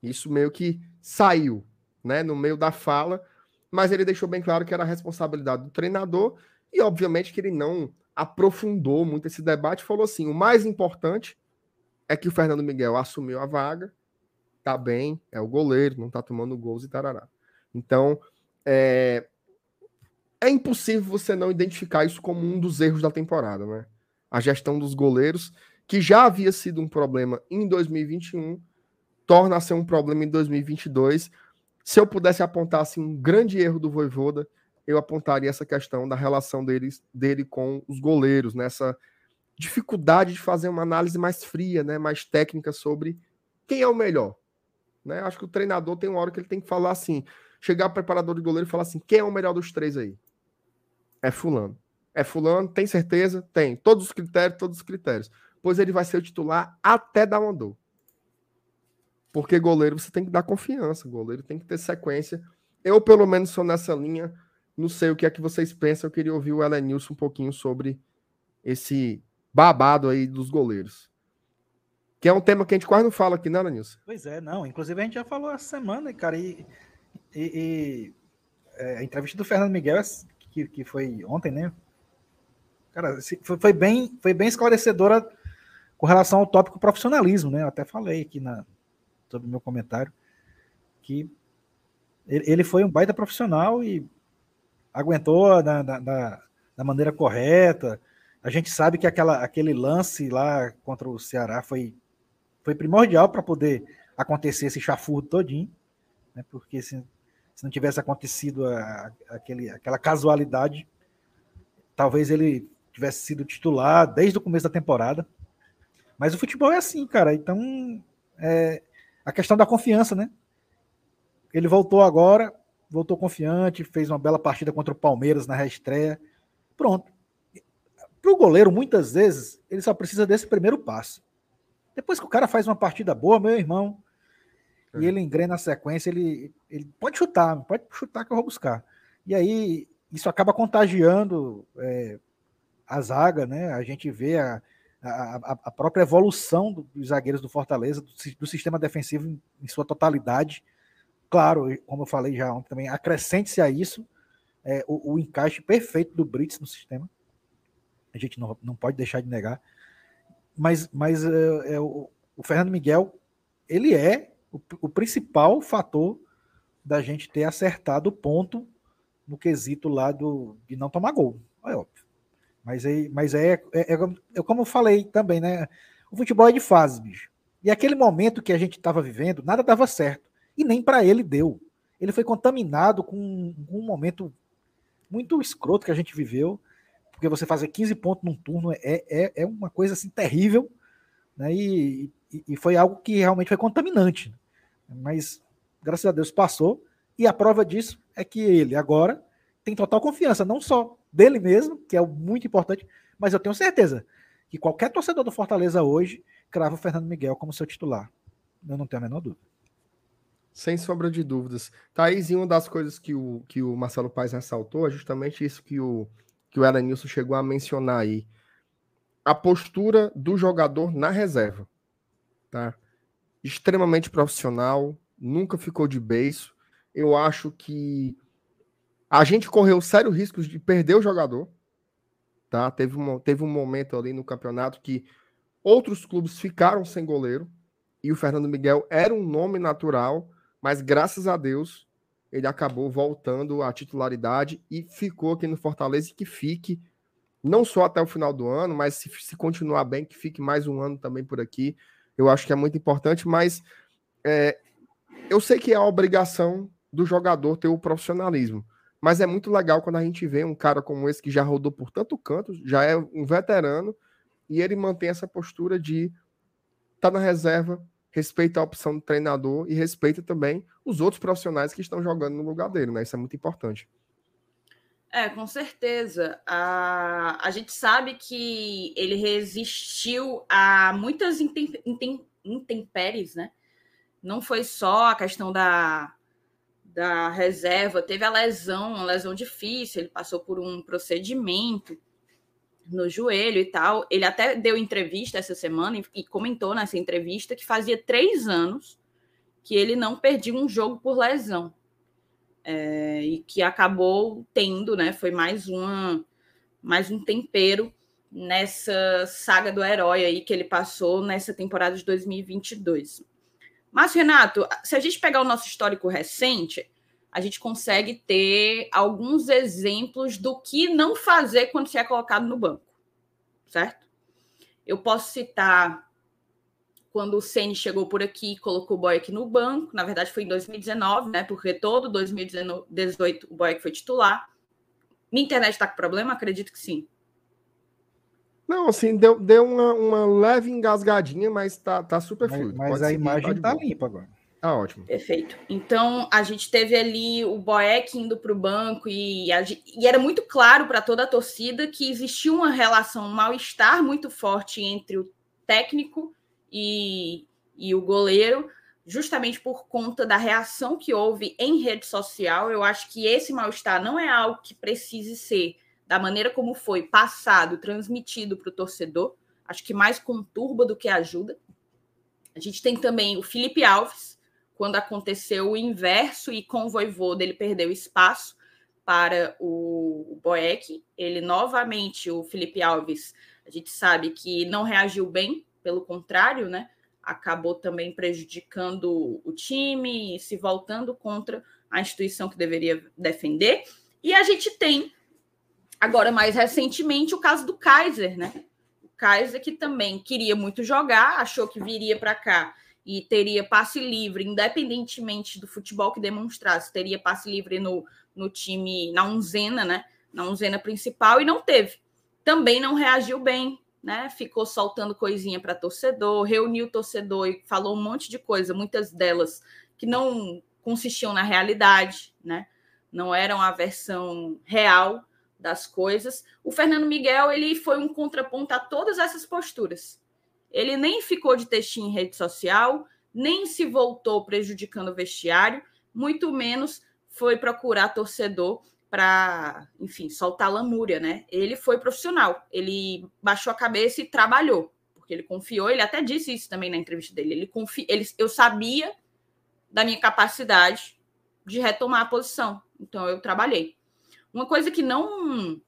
Isso meio que saiu, né? No meio da fala, mas ele deixou bem claro que era a responsabilidade do treinador e, obviamente, que ele não aprofundou muito esse debate. Falou assim: o mais importante é que o Fernando Miguel assumiu a vaga, tá bem, é o goleiro, não tá tomando gols e tarará. Então, é, é impossível você não identificar isso como um dos erros da temporada, né? A gestão dos goleiros, que já havia sido um problema em 2021, torna a ser um problema em 2022. Se eu pudesse apontar assim, um grande erro do Voivoda, eu apontaria essa questão da relação deles, dele com os goleiros, nessa dificuldade de fazer uma análise mais fria, né, mais técnica sobre quem é o melhor. Né? Acho que o treinador tem uma hora que ele tem que falar assim, chegar ao preparador de goleiro e falar assim, quem é o melhor dos três aí? É fulano. É fulano, tem certeza? Tem. Todos os critérios, todos os critérios. Pois ele vai ser o titular até dar uma dor. Porque goleiro você tem que dar confiança, goleiro tem que ter sequência. Eu, pelo menos, sou nessa linha não sei o que é que vocês pensam. Eu queria ouvir o Elenilson um pouquinho sobre esse babado aí dos goleiros. Que é um tema que a gente quase não fala aqui, né, Elenilson? Pois é, não. Inclusive a gente já falou essa semana, cara, e, e, e é, a entrevista do Fernando Miguel, que, que foi ontem, né? Cara, foi, foi, bem, foi bem esclarecedora com relação ao tópico profissionalismo, né? Eu até falei aqui na, sobre o meu comentário que ele, ele foi um baita profissional e aguentou da, da, maneira correta. A gente sabe que aquela, aquele lance lá contra o Ceará foi, foi primordial para poder acontecer esse chafurro todinho, né? porque se, se não tivesse acontecido a, aquele, aquela casualidade, talvez ele tivesse sido titular desde o começo da temporada. Mas o futebol é assim, cara. Então, é a questão da confiança, né? Ele voltou agora, voltou confiante, fez uma bela partida contra o Palmeiras na reestreia. Pronto. Para o goleiro, muitas vezes, ele só precisa desse primeiro passo. Depois que o cara faz uma partida boa, meu irmão. E ele engrena a sequência, ele, ele pode chutar, pode chutar que eu vou buscar. E aí isso acaba contagiando é, a zaga, né? A gente vê a, a, a própria evolução dos zagueiros do Fortaleza, do, do sistema defensivo em, em, sua totalidade. Claro, como eu falei já ontem também, acrescente-se a isso é, o, o, encaixe perfeito do Brits no sistema. A gente não, não pode deixar de negar. Mas, mas é, é o, o, Fernando Miguel, ele é o, o principal fator da gente ter acertado o ponto no quesito lá do, de não tomar gol. É óbvio. Mas, é, mas é, é, é, é, como eu falei também, né? O futebol é de fases, bicho. E aquele momento que a gente estava vivendo, nada dava certo. E nem para ele deu. Ele foi contaminado com um, um momento muito escroto que a gente viveu, porque você fazer 15 pontos num turno é, é, é uma coisa assim terrível, né? E, e, e foi algo que realmente foi contaminante. Mas, graças a Deus, passou. E a prova disso é que ele agora tem total confiança, não só dele mesmo, que é muito importante, mas eu tenho certeza que qualquer torcedor do Fortaleza hoje crava o Fernando Miguel como seu titular. Eu não tenho a menor dúvida. Sem sombra de dúvidas. Thaís, e uma das coisas que o, que o Marcelo Paes ressaltou é justamente isso que o, que o Elenilson chegou a mencionar aí. A postura do jogador na reserva. Tá? Extremamente profissional, nunca ficou de beiço eu acho que a gente correu sérios riscos de perder o jogador. Tá? Teve, um, teve um momento ali no campeonato que outros clubes ficaram sem goleiro e o Fernando Miguel era um nome natural, mas graças a Deus ele acabou voltando à titularidade e ficou aqui no Fortaleza e que fique não só até o final do ano, mas se, se continuar bem, que fique mais um ano também por aqui. Eu acho que é muito importante, mas é, eu sei que é a obrigação do jogador ter o profissionalismo. Mas é muito legal quando a gente vê um cara como esse que já rodou por tanto canto, já é um veterano, e ele mantém essa postura de tá na reserva, respeita a opção do treinador e respeita também os outros profissionais que estão jogando no lugar dele, né? Isso é muito importante. É, com certeza. A, a gente sabe que ele resistiu a muitas intempéries, né? Não foi só a questão da, da reserva, teve a lesão, uma lesão difícil, ele passou por um procedimento no joelho e tal. Ele até deu entrevista essa semana e comentou nessa entrevista que fazia três anos que ele não perdia um jogo por lesão. É, e que acabou tendo, né? Foi mais uma mais um tempero nessa saga do herói aí que ele passou nessa temporada de 2022. Mas, Renato, se a gente pegar o nosso histórico recente, a gente consegue ter alguns exemplos do que não fazer quando se é colocado no banco, certo? Eu posso citar quando o Ceni chegou por aqui e colocou o Boyk no banco, na verdade foi em 2019, né? Porque todo 2018 o Boyk foi titular. Minha internet está com problema? Acredito que sim. Não, assim, deu, deu uma, uma leve engasgadinha, mas tá, tá super fluido. Mas, mas a imagem tá, tá limpa agora. Tá ótimo. Perfeito. Então, a gente teve ali o Boeck indo para o banco e, a, e era muito claro para toda a torcida que existia uma relação, um mal-estar muito forte entre o técnico e, e o goleiro, justamente por conta da reação que houve em rede social. Eu acho que esse mal-estar não é algo que precise ser da maneira como foi passado, transmitido para o torcedor, acho que mais conturba do que ajuda. A gente tem também o Felipe Alves, quando aconteceu o inverso e com o Voivoda ele perdeu espaço para o Boeck. Ele novamente, o Felipe Alves, a gente sabe que não reagiu bem, pelo contrário, né? Acabou também prejudicando o time e se voltando contra a instituição que deveria defender. E a gente tem Agora, mais recentemente, o caso do Kaiser, né? O Kaiser que também queria muito jogar, achou que viria para cá e teria passe livre, independentemente do futebol que demonstrasse, teria passe livre no, no time, na unzena, né? Na unzena principal e não teve. Também não reagiu bem, né? Ficou soltando coisinha para torcedor, reuniu torcedor e falou um monte de coisa, muitas delas que não consistiam na realidade, né? Não eram a versão real das coisas. O Fernando Miguel ele foi um contraponto a todas essas posturas. Ele nem ficou de textinho em rede social, nem se voltou prejudicando o vestiário, muito menos foi procurar torcedor para, enfim, soltar lamúria, né? Ele foi profissional, ele baixou a cabeça e trabalhou, porque ele confiou, ele até disse isso também na entrevista dele. Ele confia, ele, eu sabia da minha capacidade de retomar a posição, então eu trabalhei. Uma coisa que não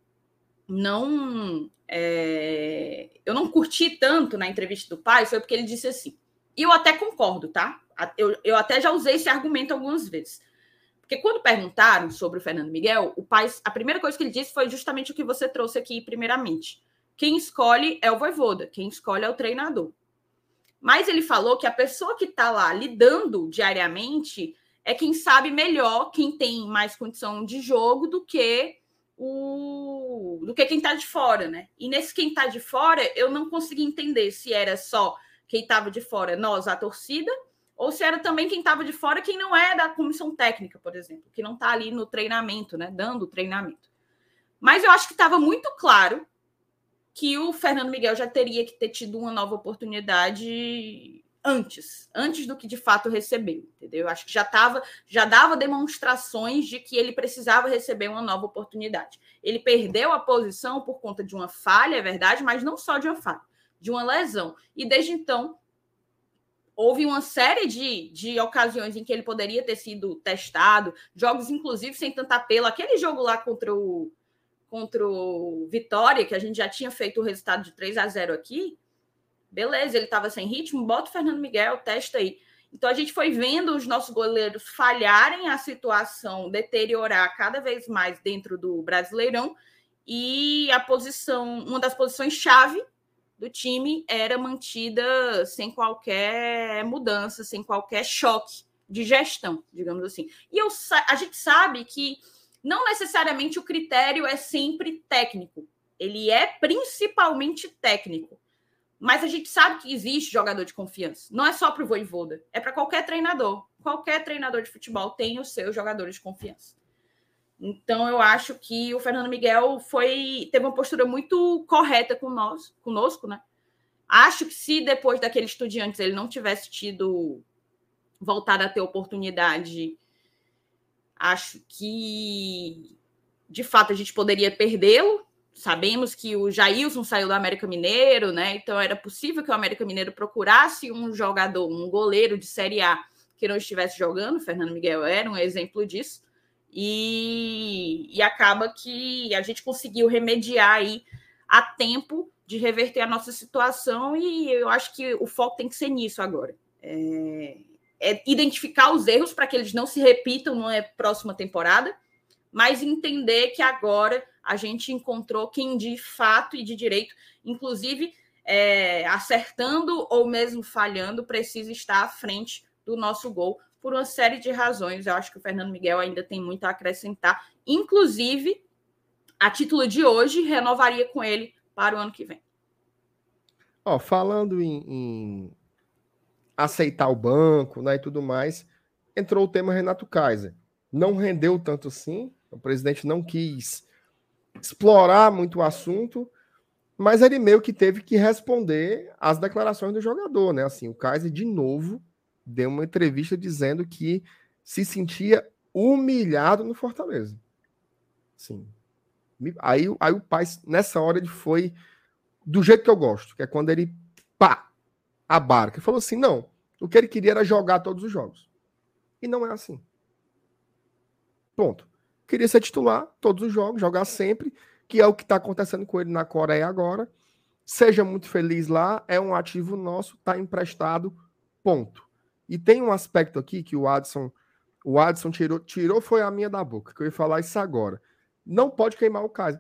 não é, eu não curti tanto na entrevista do pai foi porque ele disse assim, e eu até concordo, tá? Eu, eu até já usei esse argumento algumas vezes. Porque quando perguntaram sobre o Fernando Miguel, o pai, a primeira coisa que ele disse foi justamente o que você trouxe aqui primeiramente. Quem escolhe é o voivoda, quem escolhe é o treinador. Mas ele falou que a pessoa que está lá lidando diariamente é quem sabe melhor, quem tem mais condição de jogo do que o do que quem está de fora, né? E nesse quem está de fora, eu não consegui entender se era só quem estava de fora, nós, a torcida, ou se era também quem estava de fora, quem não é da comissão técnica, por exemplo, que não está ali no treinamento, né, dando o treinamento. Mas eu acho que estava muito claro que o Fernando Miguel já teria que ter tido uma nova oportunidade antes, antes do que de fato recebeu, entendeu? Eu acho que já estava, já dava demonstrações de que ele precisava receber uma nova oportunidade. Ele perdeu a posição por conta de uma falha, é verdade, mas não só de uma falha, de uma lesão. E desde então houve uma série de, de ocasiões em que ele poderia ter sido testado, jogos inclusive sem tanta apelo. Aquele jogo lá contra o contra o Vitória, que a gente já tinha feito o resultado de 3 a 0 aqui. Beleza, ele estava sem ritmo, bota o Fernando Miguel, testa aí. Então a gente foi vendo os nossos goleiros falharem a situação, deteriorar cada vez mais dentro do Brasileirão e a posição, uma das posições chave do time era mantida sem qualquer mudança, sem qualquer choque de gestão, digamos assim. E eu, a gente sabe que não necessariamente o critério é sempre técnico, ele é principalmente técnico. Mas a gente sabe que existe jogador de confiança. Não é só para o Voivoda, é para qualquer treinador. Qualquer treinador de futebol tem os seus jogadores de confiança. Então eu acho que o Fernando Miguel foi teve uma postura muito correta com nós, conosco, né? Acho que se depois daquele estudiantes ele não tivesse tido voltado a ter oportunidade, acho que de fato a gente poderia perdê-lo. Sabemos que o Jailson saiu do América Mineiro, né? Então era possível que o América Mineiro procurasse um jogador, um goleiro de Série A que não estivesse jogando. O Fernando Miguel era um exemplo disso. E, e acaba que a gente conseguiu remediar aí a tempo de reverter a nossa situação e eu acho que o foco tem que ser nisso agora. É, é identificar os erros para que eles não se repitam numa próxima temporada, mas entender que agora a gente encontrou quem de fato e de direito, inclusive é, acertando ou mesmo falhando, precisa estar à frente do nosso gol por uma série de razões. Eu acho que o Fernando Miguel ainda tem muito a acrescentar. Inclusive, a título de hoje, renovaria com ele para o ano que vem. Ó, falando em, em aceitar o banco né, e tudo mais, entrou o tema Renato Kaiser. Não rendeu tanto assim, o presidente não quis explorar muito o assunto, mas ele meio que teve que responder às declarações do jogador, né? Assim, o Kaiser de novo deu uma entrevista dizendo que se sentia humilhado no Fortaleza. Sim. Aí, aí o pai, nessa hora, ele foi do jeito que eu gosto, que é quando ele pá, abarca. Ele falou assim: não, o que ele queria era jogar todos os jogos. E não é assim. Ponto. Queria ser titular todos os jogos, jogar sempre, que é o que está acontecendo com ele na Coreia agora. Seja muito feliz lá, é um ativo nosso, está emprestado, ponto. E tem um aspecto aqui que o Adson, o Adson tirou, tirou foi a minha da boca, que eu ia falar isso agora. Não pode queimar o caso.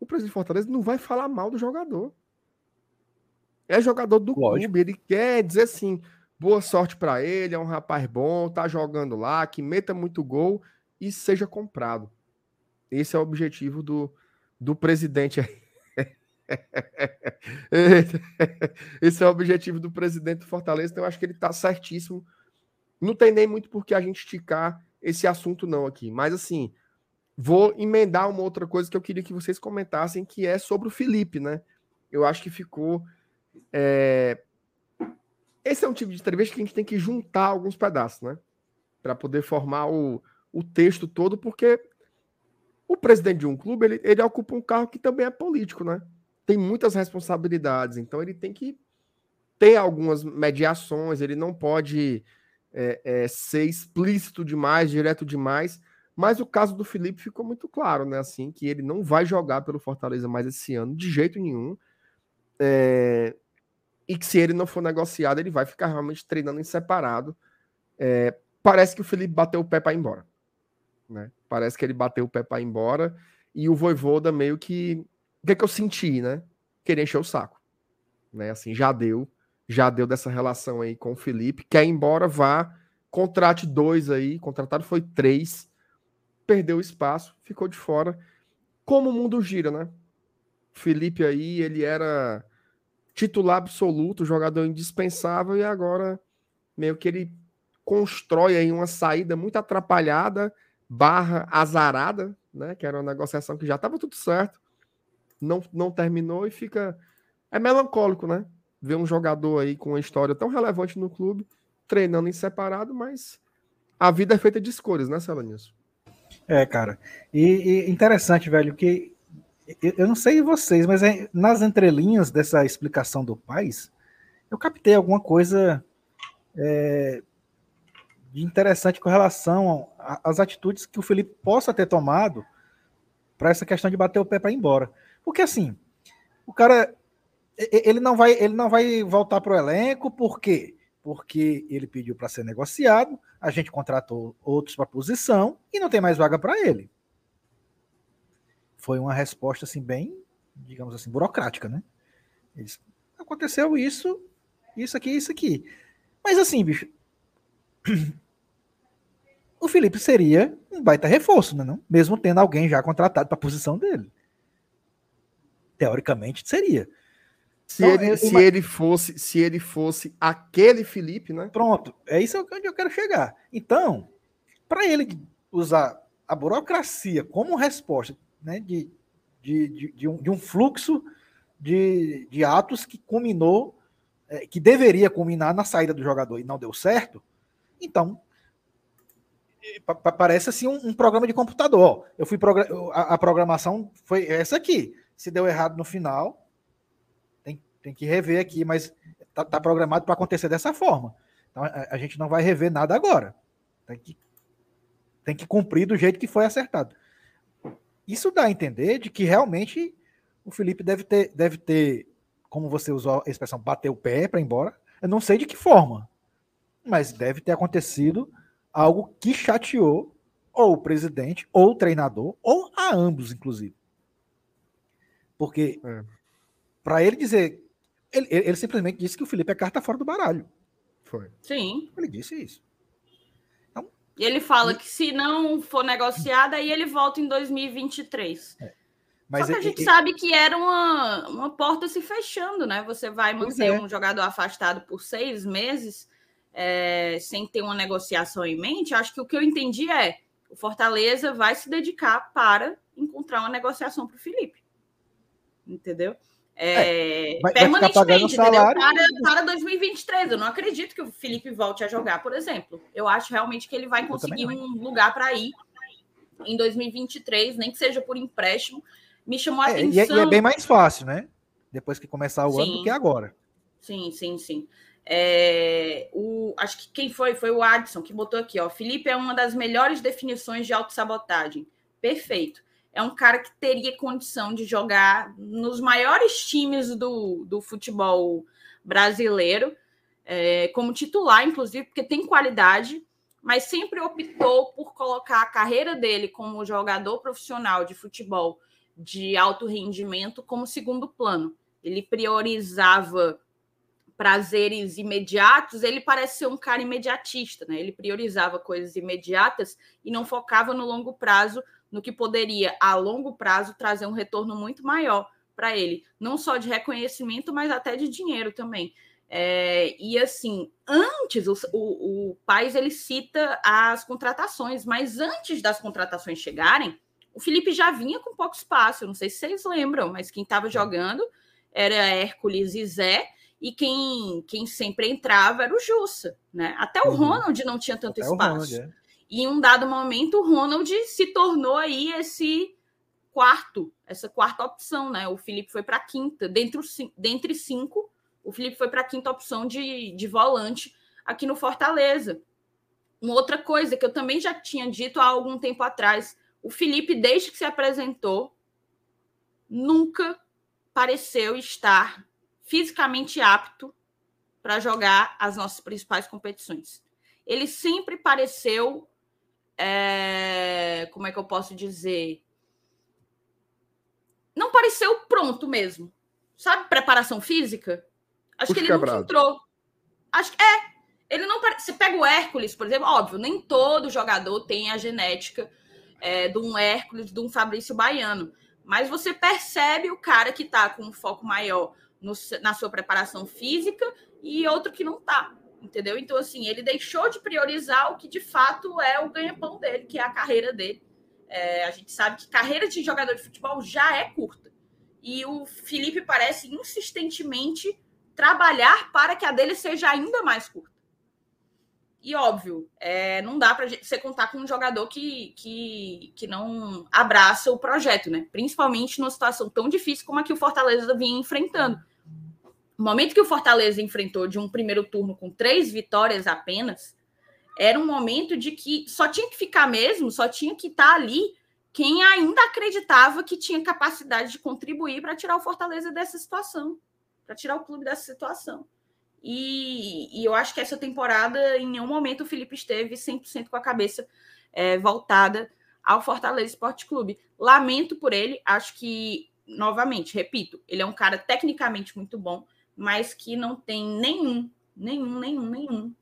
O presidente Fortaleza não vai falar mal do jogador. É jogador do Lógico. clube, ele quer dizer assim, boa sorte para ele, é um rapaz bom, tá jogando lá, que meta muito gol e seja comprado. Esse é o objetivo do, do presidente aí. *laughs* Esse é o objetivo do presidente do Fortaleza, então eu acho que ele está certíssimo. Não tem nem muito por que a gente esticar esse assunto, não, aqui. Mas assim, vou emendar uma outra coisa que eu queria que vocês comentassem, que é sobre o Felipe, né? Eu acho que ficou. É... esse é um tipo de entrevista que a gente tem que juntar alguns pedaços, né? Para poder formar o, o texto todo, porque o presidente de um clube, ele, ele ocupa um carro que também é político, né? Tem muitas responsabilidades, então ele tem que ter algumas mediações, ele não pode é, é, ser explícito demais, direto demais, mas o caso do Felipe ficou muito claro, né? Assim, que ele não vai jogar pelo Fortaleza mais esse ano, de jeito nenhum. É, e que se ele não for negociado, ele vai ficar realmente treinando em separado. É, parece que o Felipe bateu o pé para ir embora. Né? Parece que ele bateu o pé para ir embora. E o Voivoda meio que. O que, é que eu senti, né? Querer encher o saco. Né? Assim, já deu. Já deu dessa relação aí com o Felipe. Quer embora, vá. Contrate dois aí. Contratado foi três. Perdeu espaço, ficou de fora. Como o mundo gira, né? Felipe aí, ele era titular absoluto, jogador indispensável, e agora meio que ele constrói aí uma saída muito atrapalhada, barra azarada, né? Que era uma negociação que já estava tudo certo, não, não terminou e fica. É melancólico, né? Ver um jogador aí com uma história tão relevante no clube, treinando em separado, mas a vida é feita de escolhas, né, Celanilson? É, cara. E, e interessante, velho, que eu não sei vocês, mas é, nas entrelinhas dessa explicação do Paz, eu captei alguma coisa é, de interessante com relação às atitudes que o Felipe possa ter tomado para essa questão de bater o pé para ir embora. Porque assim, o cara ele não vai ele não vai voltar para o elenco, por quê? Porque ele pediu para ser negociado, a gente contratou outros para posição e não tem mais vaga para ele foi uma resposta assim bem, digamos assim, burocrática, né? Aconteceu isso, isso aqui, isso aqui. Mas assim, bicho, *clears throat* o Felipe seria um baita reforço, né, não? Mesmo tendo alguém já contratado para a posição dele. Teoricamente seria. Se, então, ele, se ele fosse, se ele fosse aquele Felipe, né? Pronto, é isso onde eu quero chegar. Então, para ele usar a burocracia como resposta né, de, de, de, de, um, de um fluxo de, de atos que culminou, é, que deveria culminar na saída do jogador e não deu certo, então parece assim um, um, programa de computador. Eu fui a, a, programação foi essa aqui. Se deu errado no final, tem, tem que rever aqui, mas tá, tá programado para acontecer dessa forma. Então a, a, gente não vai rever nada agora. Tem que, tem que cumprir do jeito que foi acertado. Isso dá a entender de que realmente o Felipe deve ter, deve ter, como você usou a expressão, bater o pé para ir embora. Eu não sei de que forma, mas deve ter acontecido algo que chateou ou o presidente, ou o treinador, ou a ambos, inclusive. Porque é. para ele dizer, ele, ele, simplesmente disse que o Felipe é carta fora do baralho. Foi. Sim. Ele disse isso. E ele fala que se não for negociada, aí ele volta em 2023. É. Mas Só que a gente sabe que era uma, uma porta se fechando, né? Você vai manter é. um jogador afastado por seis meses é, sem ter uma negociação em mente. Acho que o que eu entendi é o Fortaleza vai se dedicar para encontrar uma negociação para o Felipe. Entendeu? É, é, vai, permanentemente, vai salário, para, para 2023. Eu não acredito que o Felipe volte a jogar, por exemplo. Eu acho realmente que ele vai conseguir um lugar para ir em 2023, nem que seja por empréstimo. Me chamou a é, atenção. E é, e é, bem mais fácil, né? Depois que começar o sim, ano do que agora. Sim, sim, sim. É, o, acho que quem foi? Foi o Adson que botou aqui, ó. Felipe é uma das melhores definições de autossabotagem. Perfeito é um cara que teria condição de jogar nos maiores times do, do futebol brasileiro, é, como titular, inclusive, porque tem qualidade, mas sempre optou por colocar a carreira dele como jogador profissional de futebol de alto rendimento como segundo plano. Ele priorizava prazeres imediatos, ele parece ser um cara imediatista, né? Ele priorizava coisas imediatas e não focava no longo prazo no que poderia, a longo prazo, trazer um retorno muito maior para ele, não só de reconhecimento, mas até de dinheiro também. É, e assim, antes o, o, o Paz ele cita as contratações, mas antes das contratações chegarem, o Felipe já vinha com pouco espaço. Eu não sei se vocês lembram, mas quem estava jogando era Hércules e Zé, e quem, quem sempre entrava era o Jussa, né? Até o uhum. Ronald não tinha tanto Até espaço. Ronald, é. E em um dado momento, o Ronald se tornou aí esse quarto, essa quarta opção, né? O Felipe foi para a quinta, dentre, os, dentre cinco, o Felipe foi para a quinta opção de, de volante aqui no Fortaleza. Uma outra coisa que eu também já tinha dito há algum tempo atrás, o Felipe, desde que se apresentou, nunca pareceu estar fisicamente apto para jogar as nossas principais competições. Ele sempre pareceu, é, como é que eu posso dizer, não pareceu pronto mesmo. Sabe, preparação física? Acho Puxa que ele não entrou. Acho que é. Ele não Você pega o Hércules, por exemplo, óbvio, nem todo jogador tem a genética é, de um Hércules, de um Fabrício Baiano. Mas você percebe o cara que está com um foco maior no, na sua preparação física e outro que não está, entendeu? Então, assim, ele deixou de priorizar o que de fato é o ganha-pão dele, que é a carreira dele. É, a gente sabe que carreira de jogador de futebol já é curta. E o Felipe parece insistentemente trabalhar para que a dele seja ainda mais curta. E óbvio, é, não dá para você contar com um jogador que, que, que não abraça o projeto, né? Principalmente numa situação tão difícil como a que o Fortaleza vinha enfrentando. O momento que o Fortaleza enfrentou de um primeiro turno com três vitórias apenas, era um momento de que só tinha que ficar mesmo, só tinha que estar tá ali quem ainda acreditava que tinha capacidade de contribuir para tirar o Fortaleza dessa situação, para tirar o clube dessa situação. E, e, eu acho que essa temporada, em nenhum momento, o Felipe esteve 100% com a cabeça é, voltada ao Fortaleza Esporte Clube. Lamento por ele, acho que, novamente, repito, ele é um cara tecnicamente muito bom, mas que não tem nenhum, nenhum, nenhum, nenhum,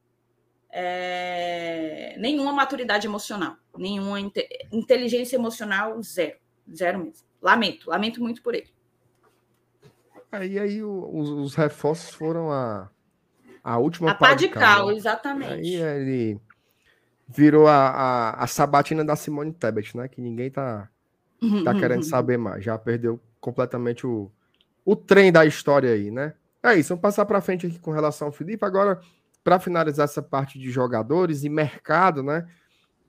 é, nenhuma maturidade emocional, nenhuma inte inteligência emocional, zero, zero mesmo. Lamento, lamento muito por ele. Aí, aí os, os reforços foram a, a última a pá de cal, exatamente. Aí ele virou a, a, a, sabatina da Simone Tebet, né? Que ninguém tá, tá querendo *laughs* saber mais. Já perdeu completamente o, o trem da história aí, né? É isso, vamos passar para frente aqui com relação ao Felipe. Agora, para finalizar essa parte de jogadores e mercado, né?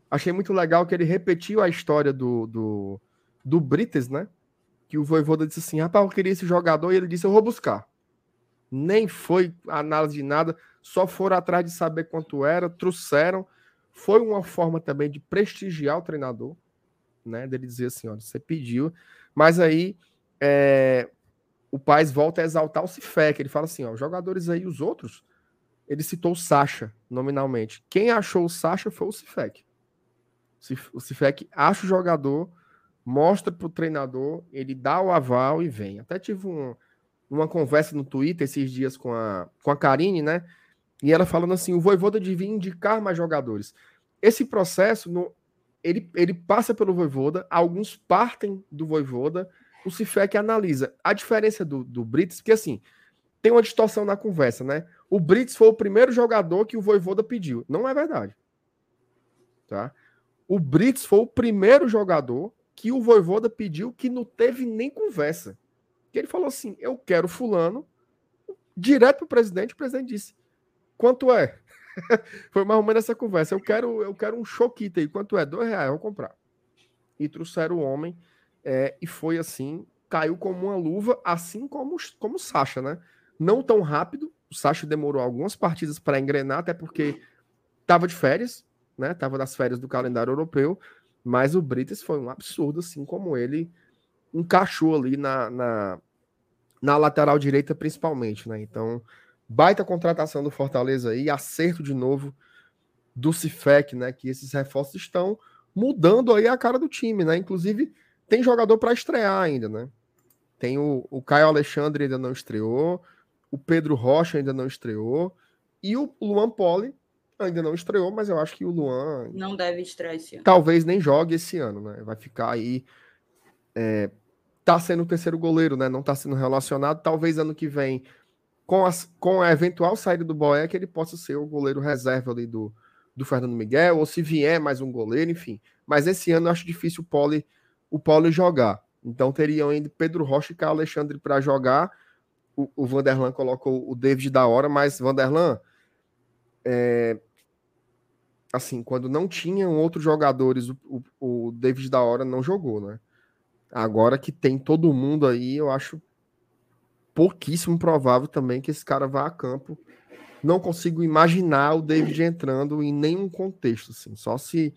Achei muito legal que ele repetiu a história do, do, do Brites, né? Que o Voivoda disse assim: rapaz, eu queria esse jogador, e ele disse: eu vou buscar nem foi análise de nada, só foram atrás de saber quanto era, trouxeram. Foi uma forma também de prestigiar o treinador, né? Dele dizer assim: olha, você pediu, mas aí é, o Paz volta a exaltar o Cifec. Ele fala assim: ó, os jogadores aí, os outros, ele citou o Sacha nominalmente. Quem achou o Sacha foi o Cifec. O Cifec acha o jogador, mostra para o treinador, ele dá o aval e vem. Até tive um numa conversa no Twitter esses dias com a, com a Karine, né? E ela falando assim: o Voivoda devia indicar mais jogadores. Esse processo, no, ele, ele passa pelo Voivoda, alguns partem do Voivoda, o Cifec analisa. A diferença do, do Brits, porque assim, tem uma distorção na conversa, né? O Brits foi o primeiro jogador que o Voivoda pediu. Não é verdade. Tá? O Brits foi o primeiro jogador que o Voivoda pediu que não teve nem conversa. Que ele falou assim: eu quero fulano, direto para o presidente, o presidente disse: quanto é? *laughs* Foi mais ou menos essa conversa. Eu quero, eu quero um choquita aí, quanto é? Dois reais, eu vou comprar. E trouxeram o homem, é, e foi assim, caiu como uma luva, assim como, como o Sacha, né? Não tão rápido, o Sacha demorou algumas partidas para engrenar, até porque estava de férias, né? Tava nas férias do calendário europeu, mas o Brites foi um absurdo, assim como ele encaixou ali na, na, na lateral direita, principalmente, né? Então, baita contratação do Fortaleza aí, acerto de novo do Cifec, né? Que esses reforços estão mudando aí a cara do time, né? Inclusive, tem jogador para estrear ainda, né? Tem o, o Caio Alexandre ainda não estreou, o Pedro Rocha ainda não estreou, e o Luan Poli ainda não estreou, mas eu acho que o Luan. Não deve estrear esse ano. Talvez nem jogue esse ano, né? Vai ficar aí é, tá sendo o terceiro goleiro, né? Não tá sendo relacionado. Talvez ano que vem, com, as, com a eventual saída do Boeck, ele possa ser o goleiro reserva ali do, do Fernando Miguel, ou se vier mais um goleiro, enfim. Mas esse ano eu acho difícil o Poli, o Poli jogar. Então teriam ainda Pedro Rocha e Carlos Alexandre para jogar. o, o Vanderlan colocou o David da hora, mas Vanderlan, é, assim, quando não tinham outros jogadores, o, o, o David da hora não jogou, né? Agora que tem todo mundo aí, eu acho pouquíssimo provável também que esse cara vá a campo. Não consigo imaginar o David entrando em nenhum contexto, assim. Só se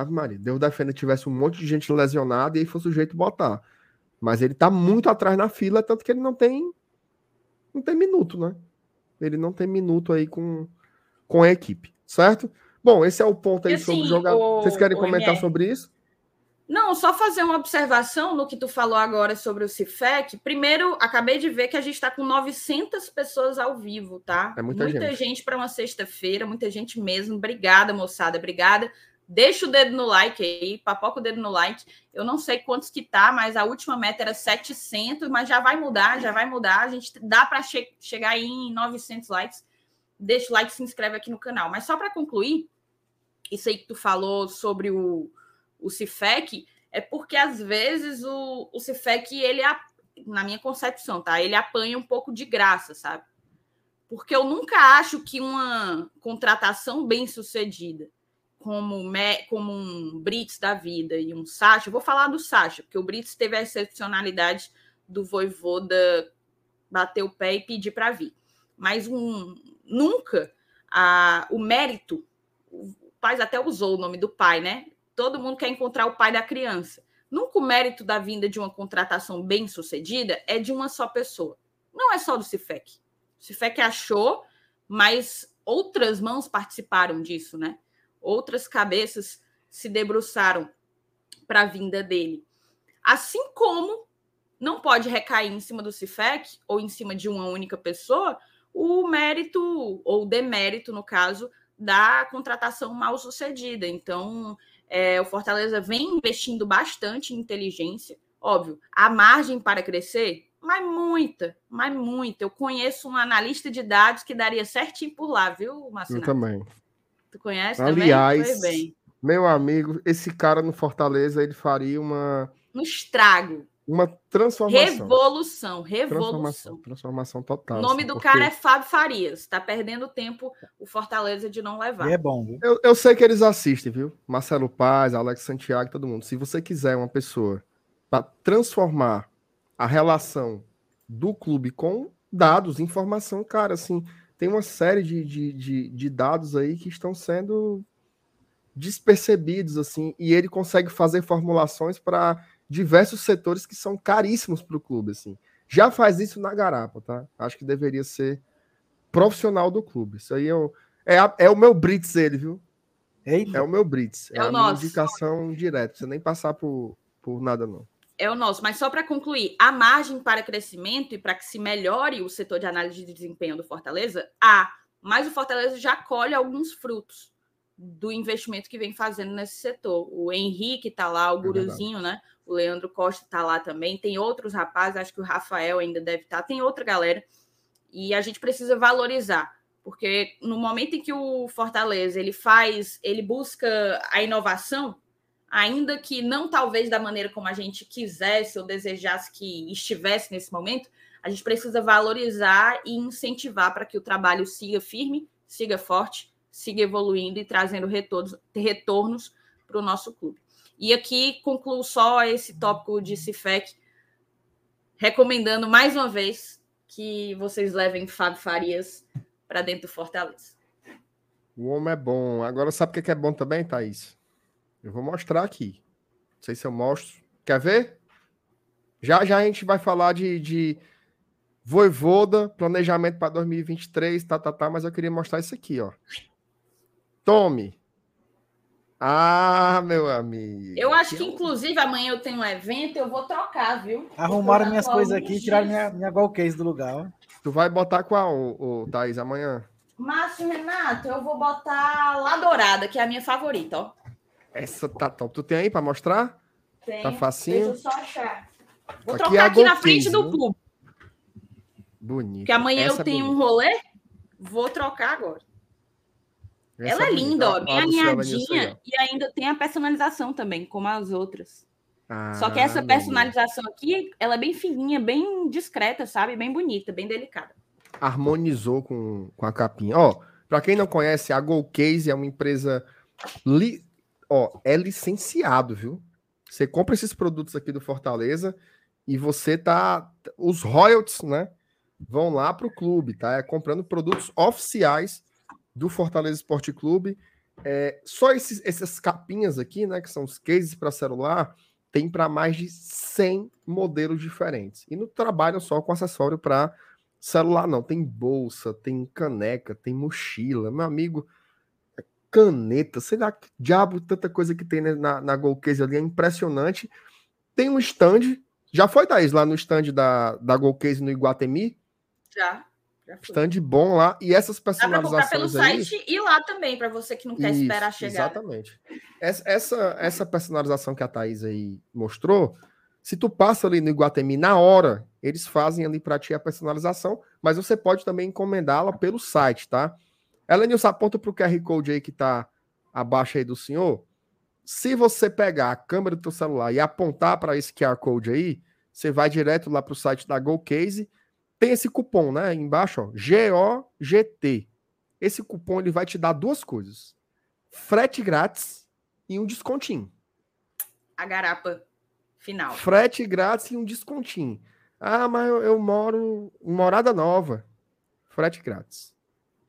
Ave Maria, Deus defenda tivesse um monte de gente lesionada e aí fosse o jeito de botar. Mas ele tá muito atrás na fila, tanto que ele não tem não tem minuto, né? Ele não tem minuto aí com, com a equipe, certo? Bom, esse é o ponto aí assim, sobre jogar. Vocês querem comentar sobre isso? Não, só fazer uma observação no que tu falou agora sobre o Cifec. Primeiro, acabei de ver que a gente está com 900 pessoas ao vivo, tá? É muita, muita gente, gente para uma sexta-feira, muita gente mesmo. Obrigada, moçada, obrigada. Deixa o dedo no like aí, papoca o dedo no like. Eu não sei quantos que tá, mas a última meta era 700, mas já vai mudar, já vai mudar. A gente dá para che chegar aí em 900 likes. Deixa o like, se inscreve aqui no canal. Mas só para concluir, isso aí que tu falou sobre o o Cifec, é porque às vezes o, o Cifec, ele, na minha concepção, tá? Ele apanha um pouco de graça, sabe? Porque eu nunca acho que uma contratação bem sucedida, como, como um Brits da vida e um Sacha, vou falar do Sacha, porque o Brits teve a excepcionalidade do Voivoda bater o pé e pedir para vir. Mas um, nunca a, o mérito, o pai até usou o nome do pai, né? todo mundo quer encontrar o pai da criança. Nunca o mérito da vinda de uma contratação bem sucedida é de uma só pessoa. Não é só do Cifec. O Cifec achou, mas outras mãos participaram disso, né? Outras cabeças se debruçaram para a vinda dele. Assim como não pode recair em cima do Cifec ou em cima de uma única pessoa o mérito ou demérito, no caso, da contratação mal sucedida. Então, é, o Fortaleza vem investindo bastante em inteligência. Óbvio, há margem para crescer, mas muita, mas muita. Eu conheço um analista de dados que daria certinho por lá, viu, Marcelo? Eu também. Tu conhece Aliás, também? meu amigo, esse cara no Fortaleza, ele faria uma... Um estrago. Uma transformação. Revolução, revolução. Transformação, transformação total. O nome assim, do porque... cara é Fábio Farias. Está perdendo tempo o Fortaleza de não levar. E é bom, viu? Eu, eu sei que eles assistem, viu? Marcelo Paz, Alex Santiago, todo mundo. Se você quiser uma pessoa para transformar a relação do clube com dados, informação, cara, assim, tem uma série de, de, de, de dados aí que estão sendo despercebidos, assim, e ele consegue fazer formulações para diversos setores que são caríssimos para o clube, assim. Já faz isso na garapa, tá? Acho que deveria ser profissional do clube. Isso aí é o, é, a, é o meu Brits, ele, viu? Eita. É o meu Brits. É, é a minha indicação direta. Você nem passar por, por nada, não. É o nosso. Mas só para concluir, a margem para crescimento e para que se melhore o setor de análise de desempenho do Fortaleza, há. Mas o Fortaleza já colhe alguns frutos do investimento que vem fazendo nesse setor. O Henrique está lá, o é Guruzinho, né? O Leandro Costa está lá também. Tem outros rapazes, acho que o Rafael ainda deve estar. Tá, tem outra galera. E a gente precisa valorizar, porque no momento em que o Fortaleza ele faz, ele busca a inovação, ainda que não talvez da maneira como a gente quisesse ou desejasse que estivesse nesse momento, a gente precisa valorizar e incentivar para que o trabalho siga firme, siga forte siga evoluindo e trazendo retornos, retornos para o nosso clube. E aqui concluo só esse tópico de CIFEC, recomendando mais uma vez que vocês levem Fábio Farias para dentro do Fortaleza. O homem é bom. Agora, sabe o que é bom também, Thaís? Eu vou mostrar aqui. Não sei se eu mostro. Quer ver? Já já a gente vai falar de, de Voivoda, planejamento para 2023, tá, tá, tá, mas eu queria mostrar isso aqui, ó. Tome. Ah, meu amigo. Eu acho que, inclusive, amanhã eu tenho um evento, eu vou trocar, viu? Arrumaram minhas coisas aqui e tiraram minha, minha gold case do lugar. Ó. Tu vai botar qual, o, o Thaís, amanhã? Márcio Renato, eu vou botar lá dourada, que é a minha favorita, ó. Essa tá top. Tu tem aí para mostrar? Tem. Tá facinho? Deixa eu só achar. Vou aqui trocar é aqui na frente do clube. Bonito. Porque amanhã Essa eu é tenho é um rolê, vou trocar agora. Essa Ela é linda, ó, bem alinhadinha e ainda tem a personalização também, como as outras. Ah, Só que essa personalização aqui, ela é bem fininha, bem discreta, sabe? Bem bonita, bem delicada. Harmonizou com, com a capinha. Ó, para quem não conhece, a Case é uma empresa li... ó, é licenciado, viu? Você compra esses produtos aqui do Fortaleza e você tá os royalties, né? Vão lá pro clube, tá? É comprando produtos oficiais do Fortaleza Esporte Clube. É, só esses, essas capinhas aqui, né, que são os cases para celular, tem para mais de 100 modelos diferentes. E não trabalham só com acessório para celular, não. Tem bolsa, tem caneca, tem mochila. Meu amigo, caneta, sei lá que diabo, tanta coisa que tem na, na Golcase ali, é impressionante. Tem um stand, já foi, Thaís, lá no stand da, da Golcase no Iguatemi? Já. Stand bom lá. E essas personalizações. Dá pelo aí, site e lá também, para você que não quer isso, esperar chegar. Exatamente. Essa, essa, essa personalização que a Thaís aí mostrou, se tu passa ali no Iguatemi na hora, eles fazem ali para ti a personalização, mas você pode também encomendá-la pelo site, tá? Elenilson, aponta para o QR Code aí que está abaixo aí do senhor. Se você pegar a câmera do teu celular e apontar para esse QR Code aí, você vai direto lá para o site da GoCase tem esse cupom, né? Embaixo, ó, GOGT. Esse cupom ele vai te dar duas coisas: frete grátis e um descontinho. A garapa final. Frete grátis e um descontinho. Ah, mas eu, eu moro em Morada Nova. Frete grátis.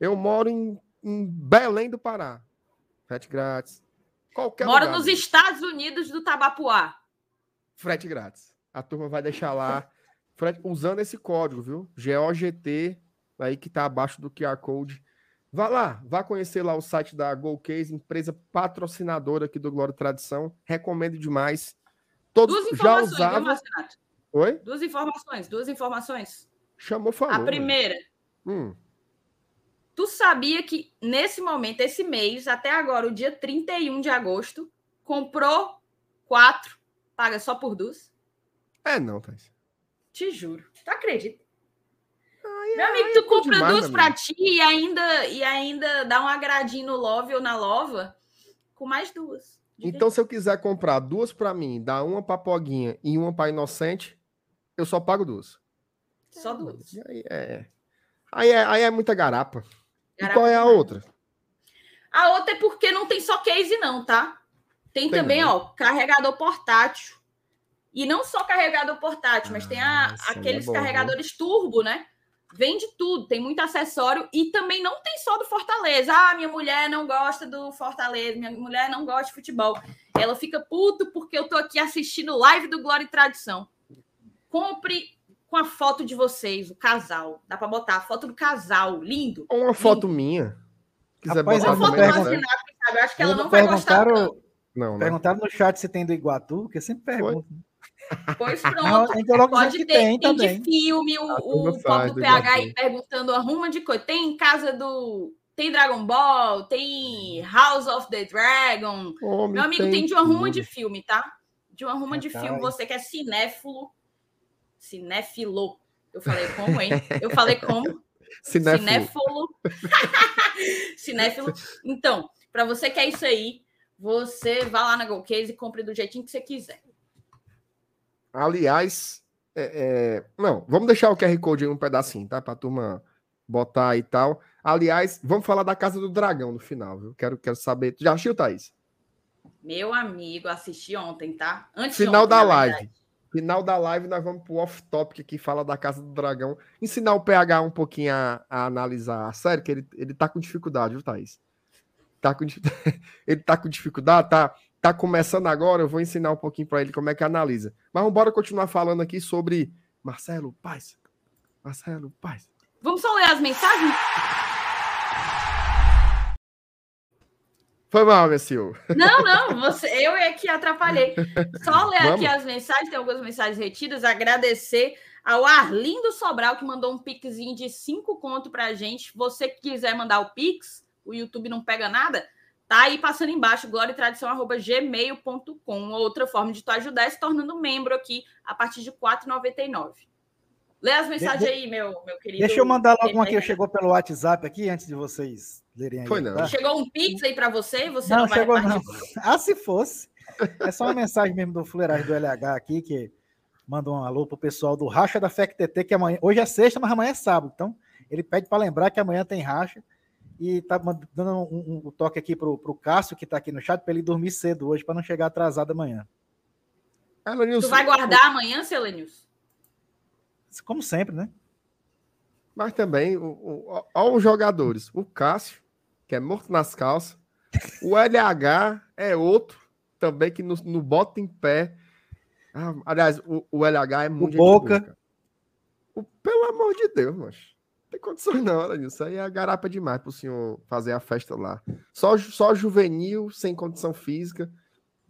Eu moro em, em Belém do Pará. Frete grátis. Qualquer Moro lugar, nos Estados Unidos do Tabapuá. Frete grátis. A turma vai deixar lá usando esse código, viu? GOGT, aí que tá abaixo do QR Code. Vá lá, vá conhecer lá o site da GoCase, empresa patrocinadora aqui do Glória Tradição. Recomendo demais. Todos duas já usavam. Oi? Duas informações, duas informações. Chamou, falou. A primeira. Hum. Tu sabia que nesse momento, esse mês, até agora, o dia 31 de agosto, comprou quatro, paga só por duas? É, não, Thais. Te juro. Tu acredita? Ai, Meu amigo, tu compra demais, duas pra ti e ainda, e ainda dá um agradinho no Love ou na Lova com mais duas. Então, se eu quiser comprar duas para mim, dar uma pra Poguinha e uma pra Inocente, eu só pago duas. Só duas. Aí é, aí é, aí é muita garapa. E qual é a outra? A outra é porque não tem só case, não, tá? Tem, tem também, não. ó, carregador portátil e não só carregador portátil, mas tem a, ah, aqueles é bom, carregadores turbo, né? Vende tudo, tem muito acessório e também não tem só do Fortaleza. Ah, minha mulher não gosta do Fortaleza, minha mulher não gosta de futebol. Ela fica puto porque eu tô aqui assistindo live do Glória e Tradição. Compre com a foto de vocês, o casal. Dá para botar a foto do casal, lindo. Ou uma foto minha. Quiser Rapaz, botar uma foto do sabe? Eu acho que ela não vai gostar. Tanto. Não, né? Perguntaram no chat se tem do Iguatu, porque sempre perguntam. Pois *laughs* pronto. então, Pode ter, tem, tem de filme, o, o pop do PH aí perguntando arruma de coisa. Tem em casa do. Tem Dragon Ball, tem House of the Dragon. Homem, Meu amigo, tem, tem de uma ruma de filme, tá? De uma ruma é, de filme. Você que é cinéfilo. Cinéfilo. Eu falei como, hein? Eu falei como? *laughs* Cinéfilo. Cinéfilo. *laughs* Cinéfilo. Então, para você que é isso aí, você vá lá na GoCase e compre do jeitinho que você quiser. Aliás, é, é... não, vamos deixar o QR Code em um pedacinho, tá? Pra turma botar e tal. Aliás, vamos falar da Casa do Dragão no final, viu? Quero, quero saber. Já assistiu, Thaís? Meu amigo, assisti ontem, tá? Antes Final da live. Final da live, nós vamos pro off-topic aqui, fala da Casa do Dragão. Ensinar o PH um pouquinho a, a analisar a série, que ele, ele tá com dificuldade, viu, Thaís? Tá com, *laughs* ele tá com dificuldade, tá tá começando agora, eu vou ensinar um pouquinho para ele como é que analisa. Mas vamos embora continuar falando aqui sobre Marcelo Paz. Marcelo Paz. Vamos só ler as mensagens? Foi mal, senhor. Não, não, você, eu é que atrapalhei. Só ler Vamos. aqui as mensagens, tem algumas mensagens retidas. Agradecer ao Arlindo Sobral, que mandou um pixinho de 5 conto pra gente. Você que quiser mandar o pix, o YouTube não pega nada, Tá aí passando embaixo, gloriatradição.gmail.com. Outra forma de tu ajudar é se tornando membro aqui a partir de R$ 4,99. Lê as mensagens de, aí, meu, meu querido. Deixa eu mandar logo uma que chegou pelo WhatsApp aqui, antes de vocês lerem aí. Foi não. Tá? Chegou um Pix aí para você? Você não, não chegou não. Ah, se fosse. É só uma mensagem mesmo do Fuleiragem do LH aqui, que manda um alô pro pessoal do Racha da FECTT, que amanhã, hoje é sexta, mas amanhã é sábado. Então, ele pede para lembrar que amanhã tem racha. E tá dando um, um, um toque aqui pro, pro Cássio, que tá aqui no chat, para ele dormir cedo hoje, para não chegar atrasado amanhã. Tu vai guardar amanhã, seu Lenilson? Como sempre, né? Mas também, o, o, ó, os jogadores. O Cássio, que é morto nas calças. O LH é outro também que no, no bota em pé. Ah, aliás, o, o, LH é muito. O Boca. o, pelo amor de Deus, mas não tem condições não, olha isso. Aí é garapa demais pro senhor fazer a festa lá. Só, só juvenil, sem condição física.